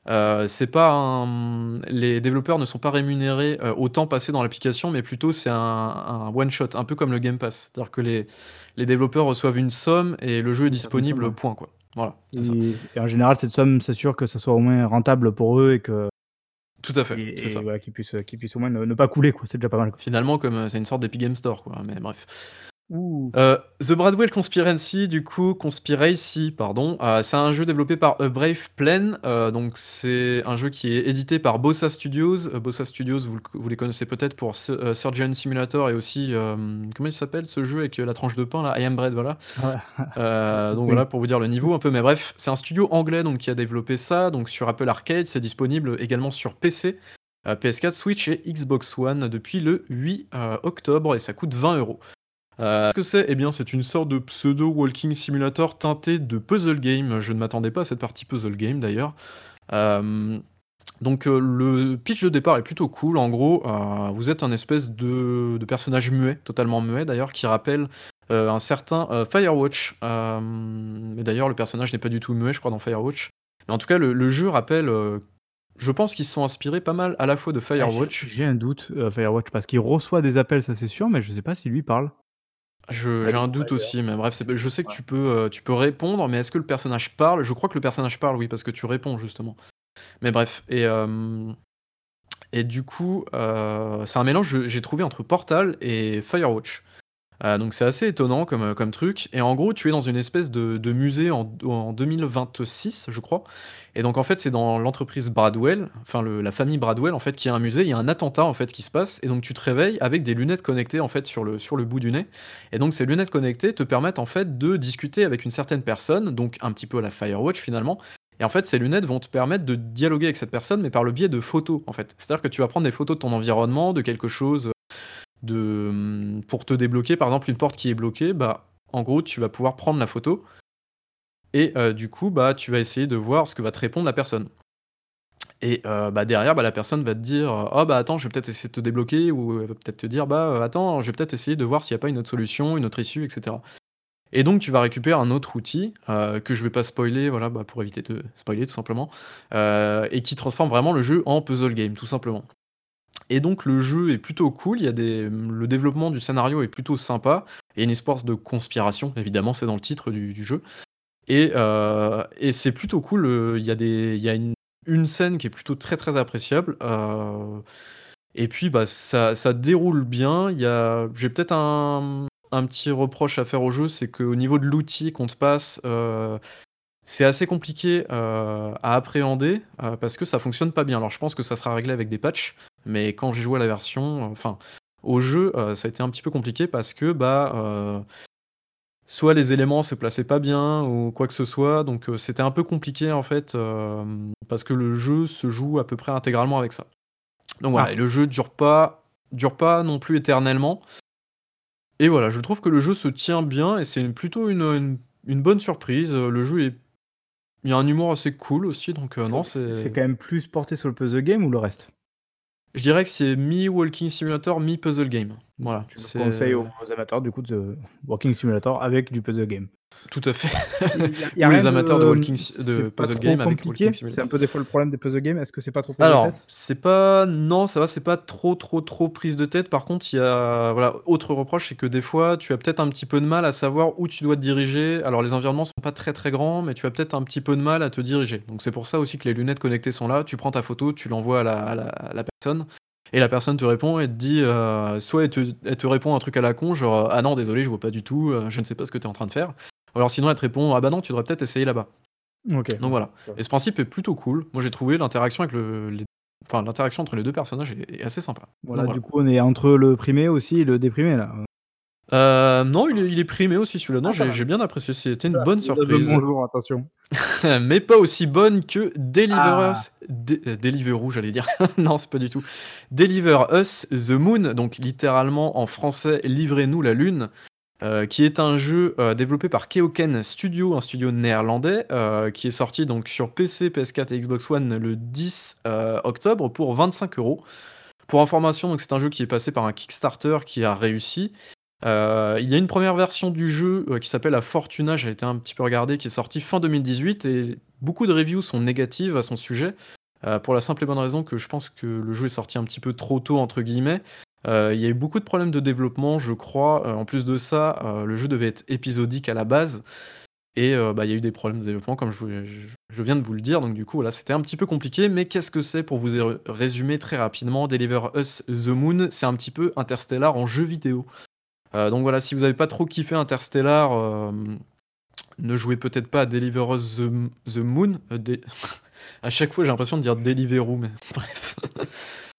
Euh, c'est pas un... les développeurs ne sont pas rémunérés euh, au temps passé dans l'application mais plutôt c'est un, un one shot un peu comme le Game Pass. C'est-à-dire que les, les développeurs reçoivent une somme et le jeu est Une certaine disponible ouais. point quoi. Voilà, c'est ça. Et, et en général, cette somme s'assure que ça soit au moins rentable pour eux et que Tout à fait, c'est et ça. voilà, qu'ils puissent, qu'ils puissent au moins ne, ne pas couler, quoi. C'est déjà pas mal. Quoi. Finalement comme euh, c'est une sorte d'Epic Game Store quoi, mais bref. Euh, The Bradwell Conspiracy, du coup, Conspiracy, pardon, euh, c'est un jeu développé par A Brave Plan. euh, donc, c'est un jeu qui est édité par Bossa Studios. Bossa Studios, vous, le- vous les connaissez peut-être pour Su- Surgeon Simulator et aussi, comment il s'appelle ce jeu avec la tranche de pain là I Am Bread, voilà. Ouais. Donc Oui. voilà pour vous dire le niveau un peu, mais bref, c'est un studio anglais donc qui a développé ça. Donc sur Apple Arcade, c'est disponible également sur PC, euh, PS4, Switch et Xbox One depuis le 8 euh, octobre et ça coûte 20 euros. Euh, Ce que c'est? Eh bien, c'est une sorte de pseudo walking simulator teinté de puzzle game. Je ne m'attendais pas à cette partie puzzle game d'ailleurs. Euh, donc euh, le pitch de départ est plutôt cool. En gros, euh, vous êtes un espèce de, de personnage muet, totalement muet d'ailleurs, qui rappelle euh, un certain Firewatch. Mais d'ailleurs, le personnage n'est pas du tout muet, je crois, dans Firewatch. Mais en tout cas, le, le jeu rappelle. je pense qu'ils se sont inspirés pas mal à la fois de Ah, Firewatch. j'ai- J'ai un doute, Firewatch, parce qu'il reçoit des appels, ça c'est sûr, mais je sais pas si lui parle. Je- J'ai un doute aussi, mais bref, c'est- je sais que Ouais. tu peux, euh, tu peux répondre, mais est-ce que le personnage parle? Je crois que le personnage parle, oui, parce que tu réponds justement. Mais bref, et, euh, et du coup, euh, c'est un mélange, je- j'ai trouvé, entre Portal et Firewatch. Euh, donc c'est assez étonnant comme, euh, comme truc. Et en gros, tu es dans une espèce de, de musée en, en 2026, je crois. Et donc en fait, c'est dans l'entreprise Bradwell, enfin la famille Bradwell, en fait, qui a un musée. Il y a un attentat en fait qui se passe. Et donc tu te réveilles avec des lunettes connectées en fait sur le, sur le bout du nez. Et donc ces lunettes connectées te permettent en fait de discuter avec une certaine personne, donc un petit peu à la Firewatch finalement. Et en fait, ces lunettes vont te permettre de dialoguer avec cette personne, mais par le biais de photos en fait. C'est-à-dire que tu vas prendre des photos de ton environnement, de quelque chose hum, pour te débloquer par exemple une porte qui est bloquée bah en gros tu vas pouvoir prendre la photo et euh, du coup bah tu vas essayer de voir ce que va te répondre la personne Et euh, bah, derrière, bah, la personne va te dire, «Oh bah, attends, je vais peut-être essayer de te débloquer» ou elle va peut-être te dire: «Bah, heu, attends, je vais peut-être essayer de voir s'il y a pas une autre solution, une autre issue» et cetera. Et donc tu vas récupérer un autre outil, que je vais pas spoiler, bah, pour éviter de spoiler tout simplement, et qui transforme vraiment le jeu en puzzle game, tout simplement. Et donc le jeu est plutôt cool, y a des le développement du scénario est plutôt sympa, a une histoire de conspiration, évidemment, c'est dans le titre du jeu. Et heu et c'est plutôt cool, heu, il y a des y a une scène qui est plutôt très, très appréciable, heu et puis, bah, ça déroule bien. J'ai peut-être un un petit reproche à faire au jeu, c'est qu'au niveau de l'outil qu'on te passe, c'est assez compliqué, heu, à appréhender, heu, parce que ça fonctionne pas bien. Alors je pense que ça sera réglé avec des patchs, mais quand j'ai joué à la version, enfin, au jeu, heu, ça a été un petit peu compliqué parce que, bah, soit les éléments se plaçaient pas bien ou quoi que ce soit, donc c'était un peu compliqué en fait, parce que le jeu se joue à peu près intégralement avec ça. Donc voilà Ah. et le jeu dure pas dure pas non plus éternellement et voilà, je trouve que le jeu se tient bien et c'est plutôt une, une une bonne surprise, le jeu est il y a un humour assez cool aussi donc heu, non, C'est c'est c'est quand même plus porté sur le puzzle game ou le reste? je dirais que c'est mi-walking simulator, mi-puzzle game. Voilà, Tu c'est conseilles aux amateurs du coup de walking simulator avec du puzzle game? tout à fait. Il y a il y a Ou les amateurs de de, walking c'est de puzzle game avec walking C'est simulator. un peu des fois le problème des puzzle games, est-ce que c'est pas trop prise de Alors, tête? c'est pas non, ça va, c'est pas trop, trop, trop prise de tête. Par contre, il y a voilà, autre reproche, c'est que des fois, tu as peut-être un petit peu de mal à savoir où tu dois te diriger. Alors, les environnements sont pas très, très grands, mais tu as peut-être un petit peu de mal à te diriger. Donc, c'est pour ça aussi que les lunettes connectées sont là. Tu prends ta photo, tu l'envoies à la, à la- à la personne, et la personne te répond et te dit, euh, soit elle te, elle te répond un truc à la con, genre ah non, désolé, je vois pas du tout, euh, je ne sais pas ce que tu es en train de faire. Ou alors sinon, elle te répond ah bah non, tu devrais peut-être essayer là-bas. OK. Donc voilà. Et ce principe est plutôt cool. Moi, j'ai trouvé l'interaction avec le, les- enfin, l'interaction entre les deux personnages est, assez sympa. Voilà, Donc du coup, on est entre le primé aussi et le déprimé là. Euh, non, il est, il est primé aussi celui-là. Non, Ah, j'ai bien apprécié. C'était une bonne surprise. bonjour, attention. mais pas aussi bonne que Deliver Ah. Us. Dé- euh, j'allais dire. non, c'est pas du tout. Deliver Us the Moon, donc littéralement en français, Livrez-nous la Lune, euh, qui est un jeu développé par Keoken Studio, un studio néerlandais, qui est sorti donc sur PC, PS4 et Xbox One le 10 euh, octobre pour 25 euros. Pour information, donc c'est un jeu qui est passé par un Kickstarter qui a réussi. Euh, il y a une première version du jeu euh, qui s'appelle la Fortuna, j'ai été un petit peu regardé, qui est sortie fin 2018 et beaucoup de reviews sont négatives à son sujet. euh, pour la simple et bonne raison que je pense que le jeu est sorti un petit peu trop tôt, entre guillemets. Il y a eu beaucoup de problèmes de développement, je crois. En plus de ça, le jeu devait être épisodique à la base. Et bah, il y a eu des problèmes de développement, comme je, viens de vous le dire. Donc du coup, voilà, c'était un petit peu compliqué. Mais qu'est-ce que c'est pour vous er- résumer très rapidement? Deliver Us the Moon, c'est un petit peu Interstellar en jeu vidéo. Euh, donc voilà, si vous n'avez pas trop kiffé Interstellar, euh, ne jouez peut-être pas à Deliver Us the, the Moon. euh, dé- à chaque fois, j'ai l'impression de dire Deliveroo, mais bref.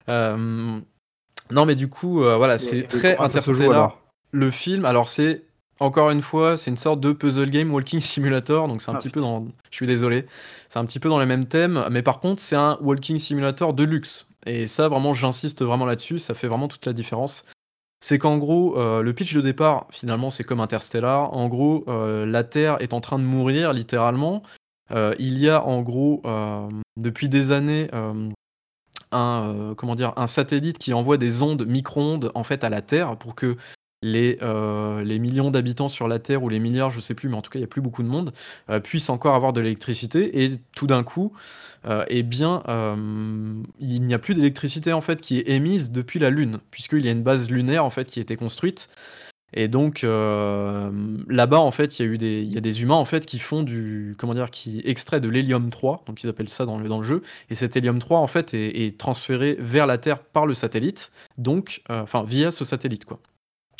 Non, mais du coup, voilà, c'est très Interstellar. Le film, alors c'est encore une fois, c'est une sorte de puzzle game walking simulator, donc c'est un Ah, petit peu dans. Je suis désolé, c'est un petit peu dans les mêmes thèmes, mais par contre, c'est un walking simulator de luxe. Et ça, vraiment, j'insiste vraiment là-dessus, ça fait vraiment toute la différence. C'est qu'en gros, euh, le pitch de départ, finalement, c'est comme Interstellar. En gros, euh, la Terre est en train de mourir, littéralement. Euh, il y a en gros, depuis des années, un, comment dire, un satellite qui envoie des ondes micro-ondes en fait à la Terre pour que les, euh, les millions d'habitants sur la Terre ou les milliards, je sais plus, mais en tout cas il y a plus beaucoup de monde, euh, puissent encore avoir de l'électricité et tout d'un coup, euh, eh bien, il n'y a plus d'électricité en fait qui est émise depuis la Lune, puisqu'il y a une base lunaire en fait qui a été construite. Et donc là-bas en fait, il y a eu des, y des humains en fait qui font du, comment dire, qui extraient de l'hélium 3, donc ils appellent ça dans le, dans le jeu. Et cet hélium 3 en fait est, transféré vers la Terre par le satellite, donc, enfin via ce satellite quoi.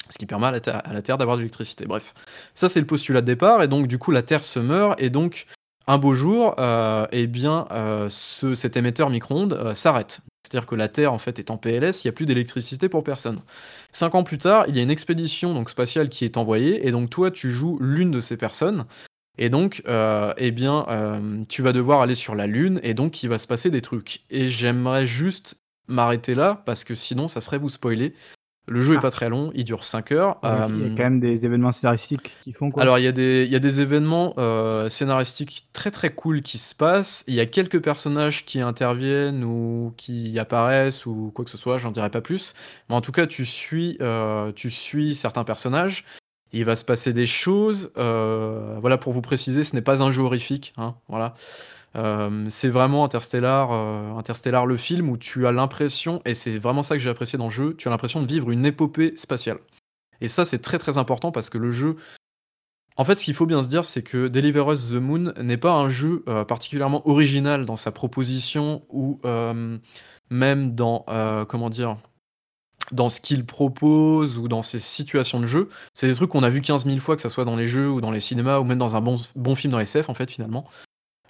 Ce qui permet à la Terre, d'avoir de l'électricité. Bref, ça c'est le postulat de départ, et donc du coup la Terre se meurt, et donc un beau jour, euh, eh bien euh, ce, cet émetteur micro-ondes euh, s'arrête. C'est-à-dire que la Terre en fait est en PLS, il n'y a plus d'électricité pour personne. Cinq ans plus tard, il y a une expédition donc spatiale qui est envoyée, et donc toi tu joues l'une de ces personnes. Et donc, eh bien, tu vas devoir aller sur la Lune, et donc il va se passer des trucs. Et j'aimerais juste m'arrêter là, parce que sinon ça serait vous spoiler. Le jeu est Ah. pas très long, il dure 5 heures. Il y a Hem, quand même des événements scénaristiques qui font quoi? alors il y a des il y a des événements, heu, scénaristiques très, très cool qui se passent. Il y a quelques personnages qui interviennent ou qui apparaissent ou quoi que ce soit, j'en dirai pas plus. Mais en tout cas, tu suis, heu, tu suis certains personnages. Il va se passer des choses, voilà, pour vous préciser, ce n'est pas un jeu horrifique, hein, voilà. Hem, c'est vraiment Interstellar, heu, Interstellar le film où tu as l'impression et c'est vraiment ça que j'ai apprécié dans le jeu, tu as l'impression de vivre une épopée spatiale. Et ça, c'est très, très important parce que le jeu en fait, ce qu'il faut bien se dire, c'est que Deliver Us the Moon n'est pas un jeu, heu, particulièrement original dans sa proposition ou, même dans, comment dire? Dans ce qu'il propose ou dans ses situations de jeu. C'est des trucs qu'on a vu 15 000 fois, que ça soit dans les jeux ou dans les cinémas ou même dans un bon bon film dans SF, en fait, finalement.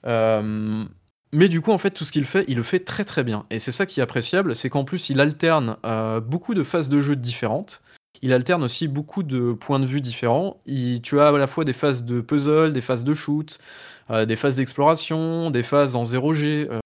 Hem, mais du coup, en fait, tout ce qu'il fait, il le fait très, très bien et c'est ça qui est appréciable, c'est qu'en plus, il alterne, heu, beaucoup de phases de jeu différentes. Il alterne aussi beaucoup de points de vue différents. Tu as à la fois des phases de puzzle, des phases de shoot, heu, des phases d'exploration, des phases en 0G, heu,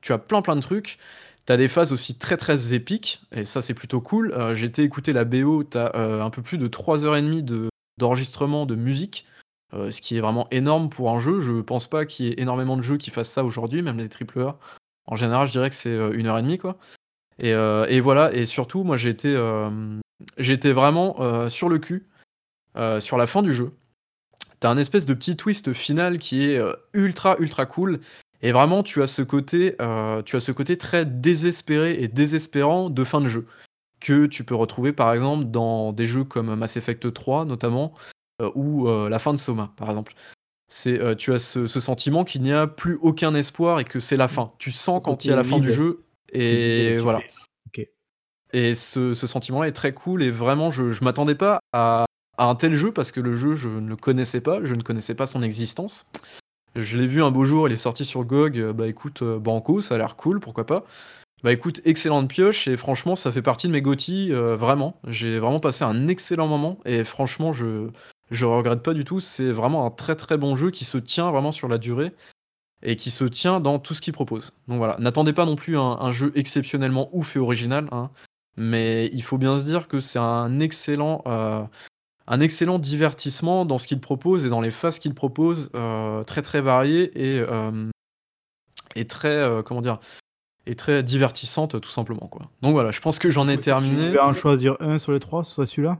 tu as plein, plein de trucs. Tu as des phases aussi très, très épiques et ça, c'est plutôt cool. J'ai été écouter la BO, tu as, un peu plus de 3 heures et demie de d'enregistrement de musique, heu, ce qui est vraiment énorme pour un jeu. Je pense pas qu'il y ait énormément de jeux qui fassent ça aujourd'hui, même les triple A. En général, je dirais que c'est, heu, 1 heure et demie, quoi et et voilà et surtout, moi, j'étais vraiment, sur le cul, sur la fin du jeu. Tu as un espèce de petit twist final qui est, ultra, ultra cool et vraiment tu as ce côté, très désespéré et désespérant de fin de jeu, que tu peux retrouver, par exemple, dans des jeux comme Mass Effect 3 notamment, ou, heu, la fin de Soma, par exemple. C'est, heu, tu as ce ce sentiment qu'il n'y a plus aucun espoir et que c'est la fin. Tu sens quand il y a la fin du jeu et voilà. Et ce ce sentiment-là est très cool et vraiment je je m'attendais pas à à un tel jeu parce que le jeu, je ne le connaissais pas, je ne connaissais pas son existence. Je l'ai vu un beau jour, il est sorti sur GOG, bah, écoute, banco, ça a l'air cool, pourquoi pas. Bah, écoute, excellente pioche et franchement, ça fait partie de mes GOTY, vraiment. J'ai vraiment passé un excellent moment et franchement, je je regrette pas du tout. C'est vraiment un très, très bon jeu qui se tient vraiment sur la durée et qui se tient dans tout ce qu'il propose. Donc voilà, n'attendez pas non plus un un jeu exceptionnellement ouf et original, hein, mais il faut bien se dire que c'est un excellent, heu, un excellent divertissement dans ce qu'il propose et dans les phases qu'il propose, heu, très, très variées et et très, comment dire? Et très divertissante, tout simplement, quoi. Donc voilà, je pense que j'en ai Si tu terminé. devais en choisir un sur les 3, ce serait celui-là?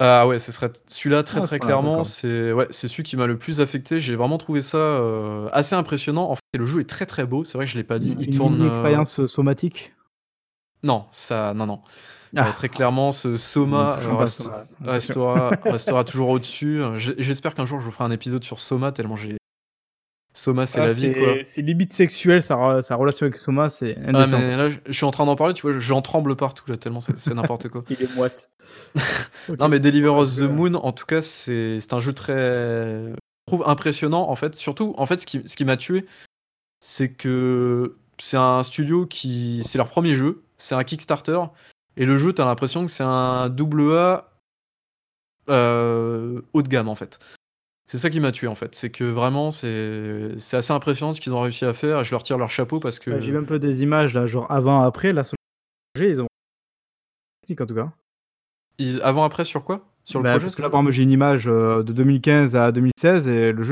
Ah ouais, ce serait celui-là très, Ah, très voilà, clairement, d'accord. c'est ouais, c'est celui qui m'a le plus affecté. J'ai vraiment trouvé ça, heu, assez impressionnant. En fait, le jeu est très, très beau, c'est vrai que je l'ai pas dit. Une Il une tourne, mini heu expérience, heu, somatique? Non, ça non, non. Heu, Ah! très clairement, ce Ne Soma, touchons heu, pas à reste Soma, attention. restera restera toujours au-dessus. J'espère qu'un jour je vous ferai un épisode sur Soma tellement j'ai Soma, c'est Ah, la vie, quoi. c'est limite sexuel sa sa relation avec Soma, c'est Ah mais là, je suis en train d'en parler, tu vois, j'en tremble partout là, tellement c'est n'importe quoi. Il est moite. Non mais Deliver Us the Moon, en tout cas, c'est un jeu très je trouve impressionnant, en fait. Surtout, en fait, ce qui ce qui m'a tué, c'est que c'est un studio qui c'est leur 1er jeu, c'est un Kickstarter et le jeu, tu as l'impression que c'est un double A heu, haut de gamme, en fait. C'est ça qui m'a tué, en fait. C'est que vraiment, c'est c'est assez impressionnant ce qu'ils ont réussi à faire et je leur tire leur chapeau parce Ouais, j'ai que vu un peu des images là, genre avant, après, là, sur le projet, ils ont en tout cas. Ils avant après sur quoi? Sur le Bah, projet, parce que là, par exemple, j'ai une image, heu, de 2015 à 2016 et le jeu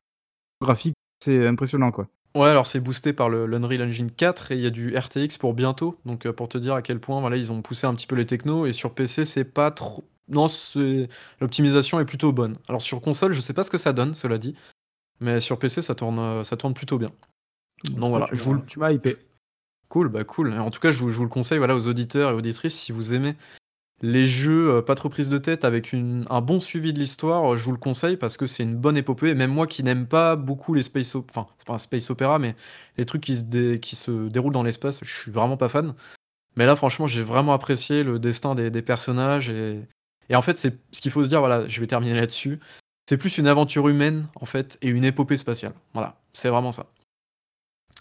graphique, c'est impressionnant, quoi. Ouais, alors c'est boosté par le l'Unreal Engine 4 et il y a du RTX pour bientôt. Donc, heu, pour te dire à quel point, voilà, ils ont poussé un petit peu les technos et sur PC, c'est pas trop non, c'est l'optimisation est plutôt bonne. Alors sur console, je sais pas ce que ça donne, cela dit, mais sur PC, ça tourne, heu, ça tourne plutôt bien. Donc voilà, tu je vous le m'as tu m'as hypé. cool, bah, cool en tout cas, je vous je vous le conseille, voilà, aux auditeurs et auditrices, si vous aimez les jeux, heu, pas trop prise de tête avec une un bon suivi de l'histoire, heu, je vous le conseille parce que c'est une bonne épopée et même moi qui n'aime pas beaucoup les space op enfin, c'est pas un space opéra, mais les trucs qui se dé qui se déroulent dans l'espace, je suis vraiment pas fan. Mais là, franchement, j'ai vraiment apprécié le destin des des personnages et et en fait, c'est ce qu'il faut se dire, voilà, je vais terminer là-dessus, c'est plus une aventure humaine, en fait et une épopée spatiale. Voilà, c'est vraiment ça.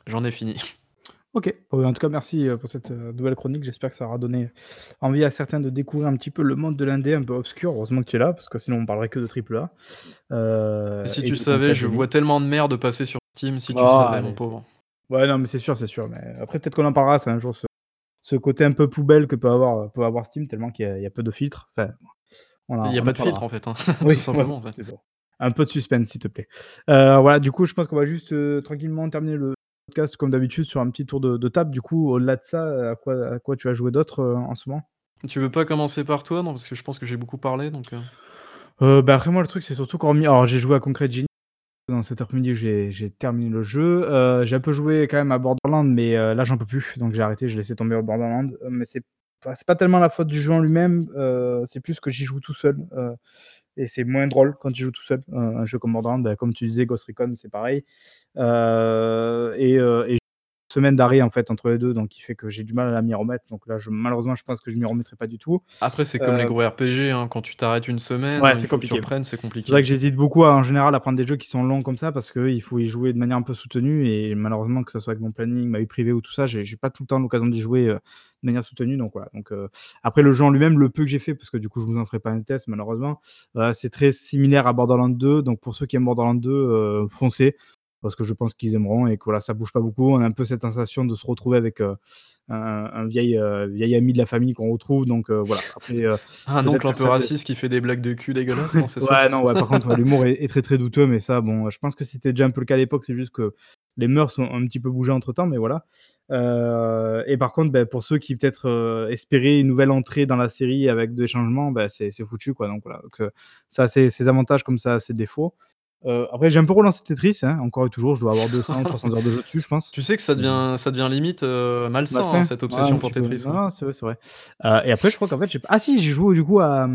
J'en ai fini. OK. Bah, en tout cas, merci, heu, pour cette, heu, nouvelle chronique. J'espère que ça aura donné envie à certains de découvrir un petit peu le monde de l'indé un peu obscur. Heureusement que tu es là, parce que sinon on parlerait que de triple A. Et si et tu savais, je vois tellement de merde passer sur Steam, si tu Oh, savais, mon c'est pauvre. ouais, non, mais c'est sûr, c'est sûr, mais après peut-être qu'on en parlera ça un jour ce ce côté un peu poubelle que peut avoir, peut avoir Steam, tellement qu'il y, a- il y a peu de filtres. Enfin, on Il y a pas de filtre en fait, hein, Oui, tout simplement. en fait. c'est bon. Un peu de suspense, s'il te plaît. Euh, voilà, du coup, je pense qu'on va juste euh, tranquillement terminer le podcast comme d'habitude sur un petit tour de, de table. Du coup, au-delà de ça, à quoi, à quoi tu as joué d'autre euh, en ce moment? Tu veux pas commencer par toi, non Parce que je pense que j'ai beaucoup parlé, donc. bah, Après, moi, le truc, c'est surtout qu'en Alors, j'ai joué à Concrete Genie. Dans cet après-midi, j'ai terminé le jeu. Euh, j'ai un peu joué quand même à Borderlands, mais euh, là, j'en peux plus. Donc, j'ai arrêté, j'ai laissé tomber au Borderlands. Euh, mais c'est pas, tellement la faute du jeu en lui-même, c'est plus que j'y joue tout seul. et c'est moins drôle quand tu joues tout seul. Un jeu comme Borderlands, bah, comme tu disais, Ghost Recon, c'est pareil. Et, et semaine d'arrêt en fait entre les deux, donc qui fait que j'ai du mal à m'y remettre. Donc là, je, malheureusement, je pense que je m'y remettrai pas du tout. Après, c'est comme les Euh, gros RPG, hein, quand tu t'arrêtes une semaine, Ouais, il c'est compliqué. c'est C'est compliqué. vrai que j'hésite beaucoup à, en général à prendre des jeux qui sont longs comme ça parce qu'il faut y jouer de manière un peu soutenue et malheureusement que ce soit avec mon planning, ma vie privée ou tout ça, j'ai pas tout le temps l'occasion d'y jouer euh, de manière soutenue. Donc voilà. Donc euh, après le jeu en lui-même, le peu que j'ai fait parce que du coup je vous en ferai pas un test malheureusement, c'est très similaire à Borderlands 2. Donc pour ceux qui aiment Borderlands 2, euh, foncez parce que je pense qu'ils aimeront et que voilà ça bouge pas beaucoup. On a un peu cette sensation de se retrouver avec euh, un, un vieil, euh, vieil ami de la famille qu'on retrouve. Donc euh, voilà. Après euh, Un oncle un peu raciste qui fait des blagues de cul dégueulasses, non C'est ça Ouais, non, ouais, par contre, ouais, l'humour est, est très très douteux, mais ça, bon, je pense que c'était déjà un peu le cas à l'époque, c'est juste que les mœurs ont un petit peu bougé entre temps, mais voilà. Et par contre, ben, pour ceux qui peut-être espéraient une nouvelle entrée dans la série avec des changements, ben, c'est foutu, quoi. Donc voilà, Donc, ça a ses, ses avantages comme ça a ses défauts. Euh, après, j'ai un peu relancé Tetris, hein, encore et toujours, je dois avoir 200, 300 heures de jeu dessus, je pense. Tu sais que ça devient, ça devient limite euh, malsain, Malsain. hein, cette obsession pour. Tetris. Non, ouais. c'est vrai, c'est vrai. Euh, et après, je crois qu'en fait, j'ai ah si, j'ai joué du coup à,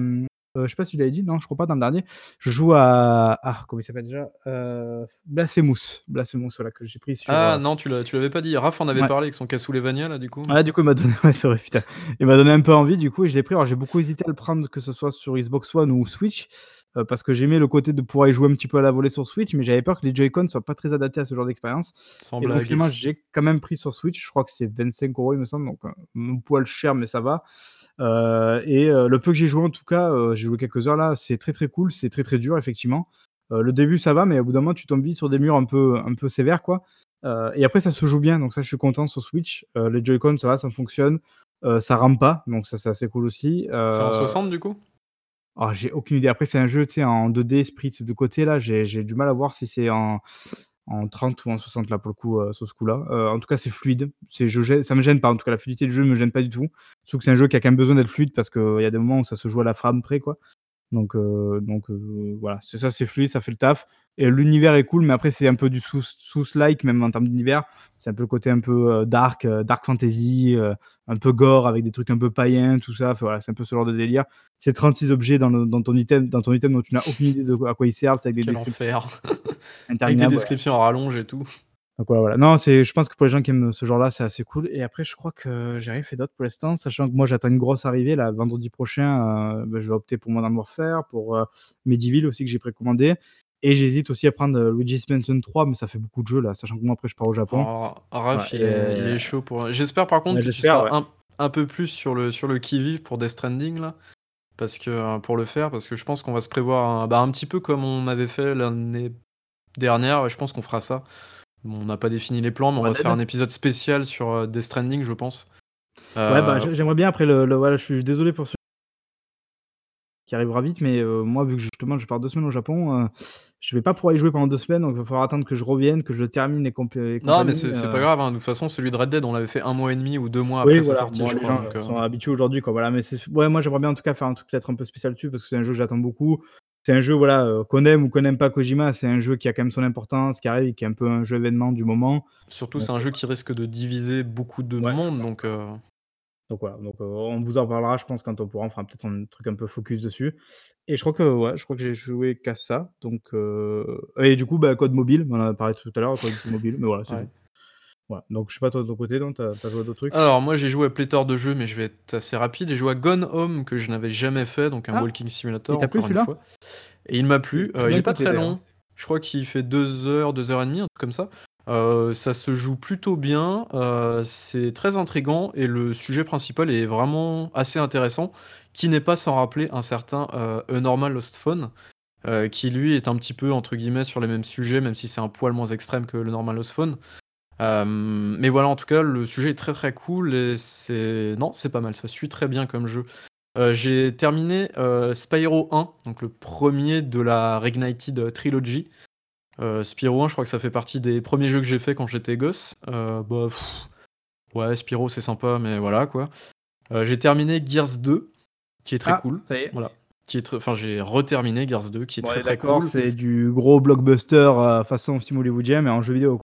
euh, je sais pas si tu l'avais dit, non, je crois pas dans le dernier. Je joue à, ah, comment il s'appelle déjà euh, Blasphemous, Blasphemous, voilà, que j'ai pris sur. Ah euh, non, tu l'as- tu l'avais pas dit. Raph en avait Ouais. parlé avec son Castlevania, là, du coup. Ouais, du coup, il m'a donné, ouais, c'est vrai, putain. Il m'a donné un peu envie, du coup, et je l'ai pris. Alors, j'ai beaucoup hésité à le prendre, que ce soit sur Xbox One ou Switch, euh, parce que j'aimais le côté de pouvoir y jouer un petit peu à la volée sur Switch, mais j'avais peur que les Joy-Con soient pas très adaptés à ce genre d'expérience. Sans Et donc, finalement, j'ai quand même pris sur Switch. Je crois que c'est 25 euros, il me semble. Donc, euh, un poil cher, mais ça va. Euh, et euh, le peu que j'ai joué, en tout cas, euh, j'ai joué quelques heures là. C'est très, très cool. C'est très, très dur, effectivement. Euh, le début, ça va, mais au bout d'un moment, tu tombes vite sur des murs un peu, un peu sévères, quoi. Euh, et après, ça se joue bien. Donc, ça, je suis content sur Switch. Euh, les Joy-Con, ça va, ça fonctionne. Euh, ça rame pas. Donc, ça, c'est assez cool aussi. C'est en Euh, 60, du coup? Ah, j'ai aucune idée. Après, c'est un jeu, en 2D, spritz de côté, là. J'ai du mal à voir si c'est en, en 30 ou en 60, là, pour le coup, euh, sur ce coup-là. Euh, en tout cas, c'est fluide. C'est, je, ça me gêne pas. En tout cas, la fluidité du jeu me gêne pas du tout. Surtout que c'est un jeu qui a quand même besoin d'être fluide parce qu'il y a des moments où ça se joue à la frame près, quoi. Donc, euh, donc euh, voilà, c'est ça, c'est fluide, ça fait le taf. Et l'univers est cool, mais après, c'est un peu du sous- sous-like, même en termes d'univers. C'est un peu le côté un peu euh, dark, dark fantasy, euh, un peu gore, avec des trucs un peu païens, tout ça. Enfin, voilà, c'est un peu ce genre de délire. C'est 36 objets dans, le- dans ton item, dans ton item dont tu n'as aucune idée de quoi- à quoi ils servent, avec des Quel descriptions. Avec des descriptions en rallonge et tout. Donc voilà, voilà. Non, c'est, je pense que pour les gens qui aiment ce genre-là, c'est assez cool. Et après, je crois que j'ai rien fait d'autre pour l'instant, sachant que moi, j'attends une grosse arrivée là, vendredi prochain. euh, ben, je vais opter pour Modern Warfare, pour euh, Medieval aussi que j'ai précommandé. Et j'hésite aussi à prendre euh, Luigi's Mansion 3, mais ça fait beaucoup de jeux là, sachant que moi après je pars au Japon. Oh, Raph, Ouais, il, est, il et- est chaud pour. J'espère par contre Ouais, que tu seras ouais. un, un peu plus sur le, sur le qui-vive pour Death Stranding là. Parce que, euh, pour le faire, parce que je pense qu'on va se prévoir un, bah, un petit peu comme on avait fait l'année dernière. Je pense qu'on fera ça. Bon, on n'a pas défini les plans, mais on Ouais, va se faire Dead. un épisode spécial sur euh, Death Stranding, je pense. Ouais, bah Euh, j'ai- j'aimerais bien après le, le- voilà, je suis désolé pour ceux qui arrivera vite, mais euh, moi, vu que justement je pars deux semaines au Japon, euh, je vais pas pouvoir y jouer pendant deux semaines, donc il va falloir attendre que je revienne, que je termine et, compl- et Non, mais c'est euh, pas grave. hein. De toute façon, celui de Red Dead, on l'avait fait un mois et demi ou deux mois après Oui, sa voilà. sortie, Bon, je les crois. gens donc, euh, euh, sont habitués aujourd'hui, quoi. Voilà, mais c'est, ouais, moi j'aimerais bien en tout cas faire un truc peut-être un peu spécial dessus parce que c'est un jeu que j'attends beaucoup. C'est un jeu, voilà, euh, qu'on aime ou qu'on n'aime pas Kojima, c'est un jeu qui a quand même son importance, qui arrive, qui est un peu un jeu événement du moment. Surtout, c'est un jeu qui risque de diviser beaucoup de Ouais, monde, donc. euh, Donc voilà, donc euh, on vous en parlera, je pense, quand on pourra, on fera peut-être un truc un peu focus dessus. Et je crois que ouais, je crois que j'ai joué qu'à ça. Donc et du coup, bah, code mobile, on en a parlé tout à l'heure, code mobile, mais voilà, c'est Ouais. tout. Voilà. Donc je sais pas toi de ton côté, donc t'as as joué à d'autres trucs? Alors, moi, j'ai joué à pléthore de jeux, mais je vais être assez rapide. J'ai joué à Gone Home, que je n'avais jamais fait, donc un Ah. walking simulator. Il t'a plu, celui-là? Et il m'a plu. Euh, il bien est pas très long. Je crois qu'il fait 2 heures, 2 heures et demie, un truc comme ça. Euh, ça se joue plutôt bien. euh, c'est très intriguant et le sujet principal est vraiment assez intéressant, qui n'est pas sans rappeler un certain euh, A Normal Lost Phone. euh, qui lui est un petit peu entre guillemets sur les mêmes sujets, même si c'est un poil moins extrême que le Normal Lost Phone. Hem, mais voilà, en tout cas, le sujet est très, très cool et c'est non, c'est pas mal, ça suit très bien comme jeu. Heu, j'ai terminé, heu, Spyro 1, donc le premier de la Reignited Trilogy. Spyro 1, je crois que ça fait partie des premiers jeux que j'ai fait quand j'étais gosse. Bah, ouais, Spyro, c'est sympa, mais voilà, quoi. J'ai terminé Gears 2, qui est très Ah, cool. ça y est. Voilà, qui est très enfin, j'ai reterminé Gears 2, qui est très, très cool. c'est du gros blockbuster, façon film hollywoodien, mais en jeu vidéo,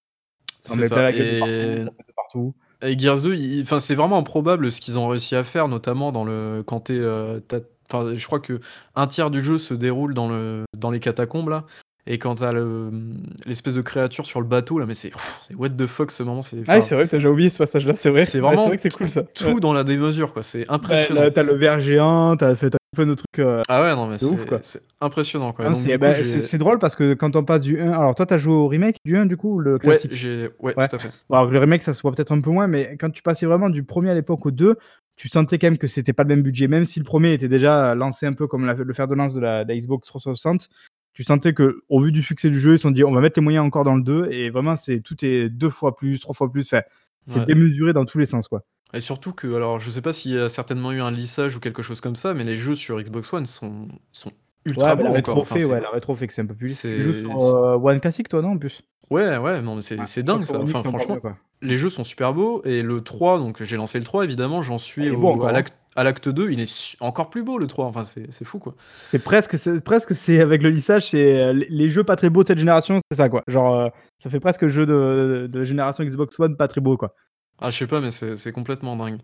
la et partout, de et Gears 2, il enfin, c'est vraiment improbable ce qu'ils ont réussi à faire, notamment dans le quand tu es, heu, tu as enfin, je crois qu'un tiers du jeu se déroule dans le dans les catacombes, là et quand tu as le, mmh, l'espèce de créature sur le bateau, là, mais c'est c'est what the fuck ce moment, c'est Ah c'est vrai, putain, j'avais oublié ce passage-là, c'est vrai. c'est Ouais, vraiment vrai que c'est cool ça. tout Ouais. dans la démesure, quoi, c'est impressionnant. là, tu as le ver géant, tu as fait plein de trucs, heu, Ah ouais, non, mais de ouf, quoi. c'est impressionnant, quoi, c'est coup, bah, c'est drôle parce que quand on passe du 1 alors toi, tu as joué au remake du 1 du coup ou le Ouais, classique? j'ai ouais, Ouais. tout à fait. Bon, alors le remake, ça se voit peut-être un peu moins, mais quand tu passais vraiment du 1er à l'époque au 2, tu sentais quand même que c'était pas le même budget. Même si le 1er était déjà lancé un peu comme la le fer de lance de la de la Xbox 360, tu sentais qu'au vu du succès du jeu, ils se sont dit: «On va mettre les moyens encore dans le 2» et vraiment c'est tout est 2 fois plus, 3 fois plus, enfin, c'est Ouais. démesuré dans tous les sens, quoi. Et surtout que alors je sais pas s'il y a certainement eu un lissage ou quelque chose comme ça, mais les jeux sur Xbox One sont sont ultra Ouais, beaux la rétro enfin, ouais, la rétro fait que c'est un peu plus lisse. Tu joues sur, heu, One classique toi, non, en plus? Ouais, ouais, non, mais c'est crois dingue ça, enfin franchement, les jeux sont super beaux et le 3 donc j'ai lancé le 3 évidemment, j'en Ah, suis au encore, à hein. l'acte à l'acte 2, il est encore plus beau le 3, enfin c'est fou, quoi. C'est presque c'est presque c'est avec le lissage, c'est, heu, les jeux pas très beaux de cette génération, c'est ça, quoi. Genre, heu, ça fait presque jeu de de génération Xbox One pas très beau, quoi. Ah, je sais pas, mais c'est complètement dingue.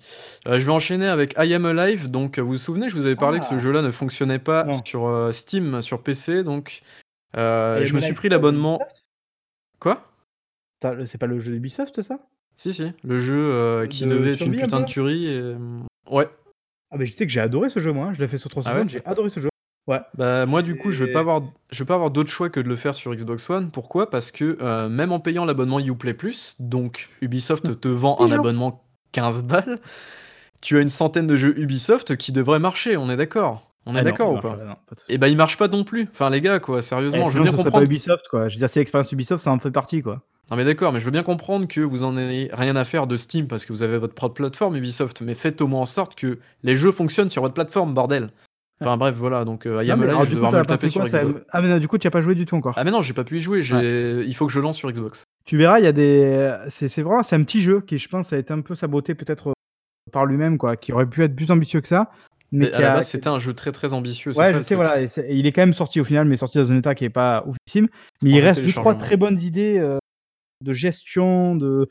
Heu, je vais enchaîner avec I Am Alive, donc vous vous souvenez, je vous avais parlé que ce Ah! jeu-là ne fonctionnait pas Non. sur, heu, Steam, sur PC, donc heu, je me suis pris c'est pas l'abonnement quoi? C'est pas le jeu d'Ubisoft, ça? Si, si, le jeu, qui De devait être une survie un putain de tuerie et ouais. Ah, mais je sais que j'ai adoré ce jeu, moi, hein, je l'ai fait sur Ah ouais? 360, j'ai adoré ce jeu. Ouais. Bah, moi, du coup, je vais pas Et avoir je vais pas avoir d'autre choix que de le faire sur Xbox One. Pourquoi? Parce que, heu, même en payant l'abonnement Uplay+, donc Ubisoft te vend un Toujours. abonnement 15 balles, tu as une centaine de jeux Ubisoft qui devraient marcher, on est d'accord? On est Ah non, d'accord il ou marche pas? pas, non, pas tous. Et bah, ils marchent pas non plus. Enfin les gars, quoi, Eh, sérieusement, je veux sinon bien ce serait pas comprendre Ubisoft, quoi. Je veux dire, c'est l'expérience Ubisoft, ça en fait partie, quoi. non mais d'accord, mais je veux bien comprendre que vous en ayez rien à faire de Steam parce que vous avez votre propre plateforme Ubisoft, mais faites au moins en sorte que les jeux fonctionnent sur votre plateforme, bordel. Enfin bref, voilà, donc heu, I Am Alive, je vais devoir me le taper sur Xbox. ah mais non, du coup, tu as pas joué du tout encore? Ah mais non, j'ai pas pu y jouer, Ouais. il faut que je lance sur Xbox. Tu verras, il y a des c'est vraiment c'est un petit jeu qui, je pense, a été un peu saboté peut-être, heu, par lui-même, quoi, qui aurait pu être plus ambitieux que ça, mais Mais à qui la a base, a c'était un jeu très, très ambitieux, Ouais, ça je sais, voilà et c'est et il est quand même sorti au final, mais sorti dans un état qui est pas oufissime, mais En il reste 2-3 téléchargement. très bonnes idées, heu, de gestion, de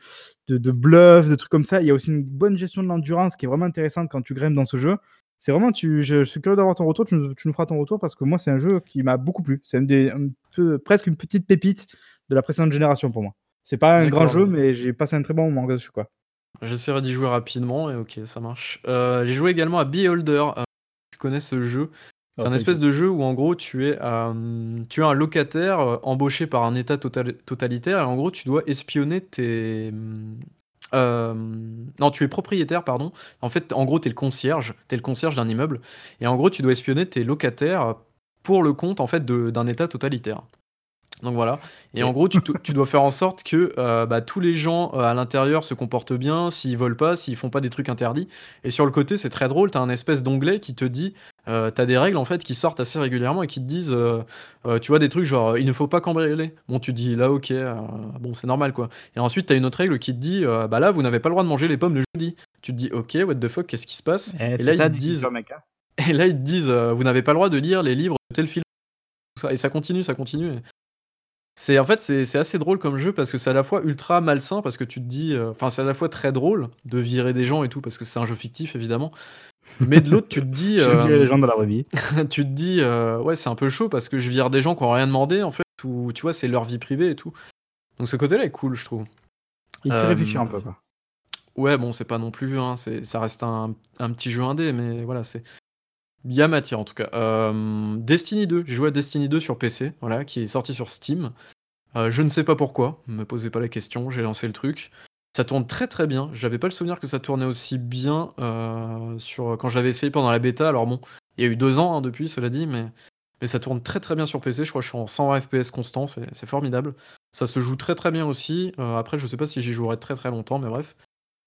de de bluff, de trucs comme ça. Il y a aussi une bonne gestion de l'endurance qui est vraiment intéressante quand tu grimpes dans ce jeu. C'est vraiment tu je je suis curieux d'avoir ton retour, tu nous tu nous feras ton retour parce que moi, c'est un jeu qui m'a beaucoup plu. C'est un presque une petite pépite de la précédente génération pour moi. C'est pas un grand jeu, mais j'ai passé un très bon moment dessus, quoi. J'essaierai d'y jouer rapidement et OK, ça marche. Heu, j'ai joué également à Beholder, heu, tu connais ce jeu? C'est un du espèce de jeu où en gros tu es, tu es un locataire, embauché par un état total totalitaire et en gros tu dois espionner tes, hem, non, tu es propriétaire, pardon. En fait, en gros, tu es le concierge, tu es le concierge d'un immeuble. Et en gros tu dois espionner tes locataires pour le compte en fait d'un état totalitaire. Donc voilà. Et en gros tu dois faire en sorte que, heu, bah, tous les gens, heu, à l'intérieur se comportent bien, s'ils volent pas, s'ils font pas des trucs interdits. Et sur le côté, c'est très drôle, tu as un espèce d'onglet qui te dit, heu, tu as des règles en fait qui sortent assez régulièrement et qui te disent, heu heu, tu vois des trucs genre, «Il ne faut pas cambrioler». Bon tu dis là OK, bon c'est normal quoi et ensuite tu as une autre règle qui te dit, bah, là vous n'avez pas le droit de manger les pommes le jeudi. Tu te dis: «OK, what the fuck, qu'est-ce qui se passe?» Eh, et là ils ça disent hein. et là ils te disent, «Vous n'avez pas le droit de lire les livres de tel film». Et ça continue, ça continue c'est en fait, c'est assez drôle comme jeu parce que c'est à la fois ultra malsain parce que tu te dis, enfin, c'est à la fois très drôle de virer des gens et tout parce que c'est un jeu fictif évidemment, mais de l'autre tu te dis, J'aime virer les hem, gens dans la vraie vie. tu te dis, heu: «Ouais, c'est un peu chaud parce que je vire des gens qui ont rien demandé en fait» ou tu vois, c'est leur vie privée et tout. Donc ce côté-là est cool, je trouve. Il te fait réfléchir un peu, quoi. ouais, bon, c'est pas non plus, hein, c'est ça reste un un petit jeu indé, mais voilà, c'est il y a matière en tout cas. Destiny 2, j'ai joué à Destiny 2 sur PC, voilà, qui est sorti sur Steam. Je ne sais pas pourquoi, me posez pas la question, j'ai lancé le truc. Ça tourne très, très bien. J'avais pas le souvenir que ça tournait aussi bien, heu, sur quand j'avais essayé pendant la bêta. Alors bon, il y a eu 2 ans, hein, depuis, cela dit, mais mais ça tourne très, très bien sur PC. Je crois que je suis en 120 FPS constant, c'est c'est formidable. Ça se joue très, très bien aussi. Heu, après je sais pas si j'y jouerai très, très longtemps, mais bref.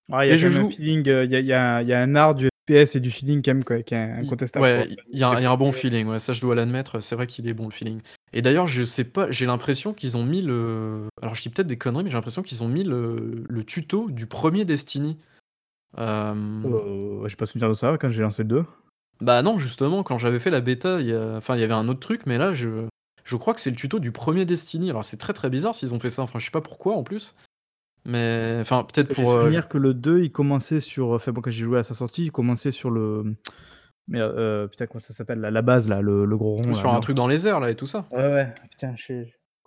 Ouais, il y a Et je quand même un joue feeling, heu, il y a il y a il y a un art du FPS et du feeling quand même quoi, qui est incontestable ouais, il y a un il y a un bon feeling, ouais, ça je dois l'admettre, c'est vrai qu'il est bon le feeling. Et d'ailleurs, je sais pas, j'ai l'impression qu'ils ont mis le alors je dis peut-être des conneries, mais j'ai l'impression qu'ils ont mis le le tuto du 1er Destiny. Hem Heu, j'ai pas souvenir de ça quand j'ai lancé le 2. Bah non, justement, quand j'avais fait la bêta, il y a enfin, il y avait un autre truc, mais là, je je crois que c'est le tuto du 1er Destiny. Alors c'est très, très bizarre s'ils ont fait ça, enfin, je sais pas pourquoi en plus. Mais enfin, peut-être J'ai pour, heu, j souvenir que le 2 il commençait sur, enfin bon quand j'ai joué à sa sortie, il commençait sur le, mais heu, putain comment ça s'appelle là? La base là, le le gros rond là, sur un non? truc dans les airs là et tout ça? Ouais, ouais, putain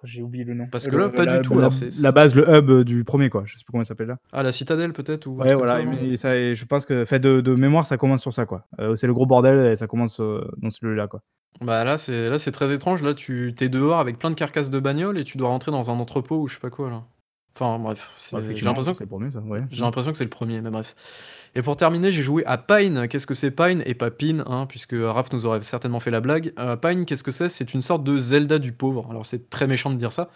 j'ai oublié le nom. Parce que là, le pas du la tout, la alors la base, le hub, du 1er quoi, je sais plus comment il s'appelle là. Ah la citadelle peut-être ou Ouais voilà, ça, mais ça et je pense que enfin de de mémoire ça commence sur ça quoi. C'est le gros bordel et ça commence, heu, dans celui-là quoi. Bah là, c'est là c'est très étrange, là tu tu es dehors avec plein de carcasses de bagnoles et tu dois rentrer dans un entrepôt ou je sais pas quoi là. Enfin bref, Bah c'est j'ai effectivement, l'impression c'est que le 1er ça, ouais. j'ai l'impression que c'est le 1er, mais bref. Et pour terminer, j'ai joué à Pine. Qu'est-ce que c'est Pine? Et pas Pin, hein, puisque Raph nous aurait certainement fait la blague. Heu, Pine, qu'est-ce que c'est? C'est une sorte de Zelda du pauvre. Alors c'est très méchant de dire ça,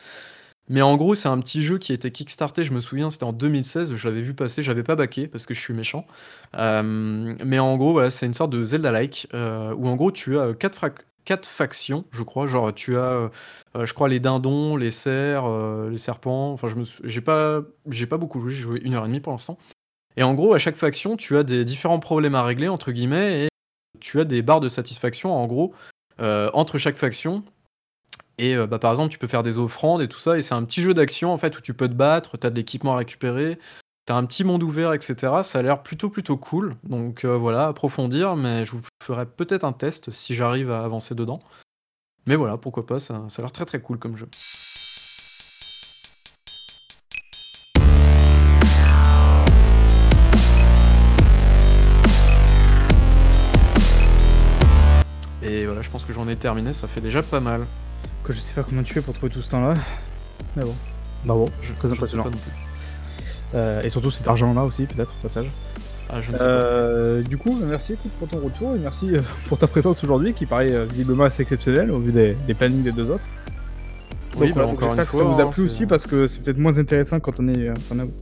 mais en gros, c'est un petit jeu qui a été kickstarté, je me souviens, c'était en 2016, je l'avais vu passer, j'avais pas backé parce que je suis méchant. Hem, mais en gros, voilà, c'est une sorte de Zelda-like, où en gros tu as 4 4 factions, je crois, genre tu as, heu heu, je crois les dindons, les cerfs, heu, les serpents, enfin je me sou j'ai pas j'ai pas beaucoup joué, j'ai joué 1 heure et demie pour l'instant. Et en gros, à chaque faction, tu as des différents «problèmes à régler» entre guillemets et tu as des barres de satisfaction en gros, entre chaque faction. Et bah, par exemple, tu peux faire des offrandes et tout ça et c'est un petit jeu d'action en fait où tu peux te battre, tu as de l'équipement à récupérer, tu as un petit monde ouvert et cetera. Ça a l'air plutôt, plutôt cool. Donc heu, voilà, approfondir, mais je vous ferai peut-être un test si j'arrive à avancer dedans. Mais voilà, pourquoi pas, ça ça a l'air très, très cool comme jeu. Et voilà, je pense que j'en ai terminé, ça fait déjà pas mal. Que je sais pas comment tu fais pour trouver tout ce temps là. Mais bon, Je très je sais impressionnant. Heu, et surtout cet argent là aussi peut-être au passage. Ah, je ne sais pas. Heu, du coup, merci écoute pour ton retour et merci, heu, pour ta présence aujourd'hui qui paraît, visiblement assez exceptionnelle au vu des des plannings des 2 autres. Oui, Donc bah, voilà, encore une j'espère que fois, ça vous a hein, plu aussi parce que c'est peut-être moins intéressant quand on est,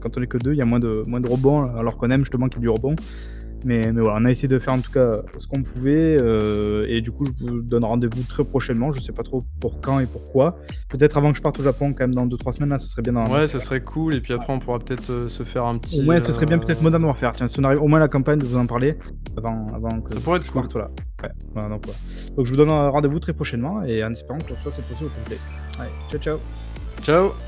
quand on est que 2, il y a moins de moins de rebonds alors qu'on aime justement qu'il y ait du rebond. Mais mais voilà, on a essayé de faire en tout cas ce qu'on pouvait, heu, et du coup je vous donne rendez-vous très prochainement. Je sais pas trop pour quand et pourquoi. Peut-être avant que je parte au Japon quand même dans 2-3 semaines là, ce serait bien dans Ouais, ça serait cool et puis après on pourra peut-être, heu, se faire un petit, moins ce serait bien peut-être Modern Warfare, tiens, si on arrive au moins à la campagne de vous en parler avant avant que Ça pourrait être je cool. parte là. Ouais, voilà donc voilà. Donc je vous donne, rendez-vous très prochainement et en espérant que soit cette fois-ci au complet. Allez, ciao ciao! Ciao!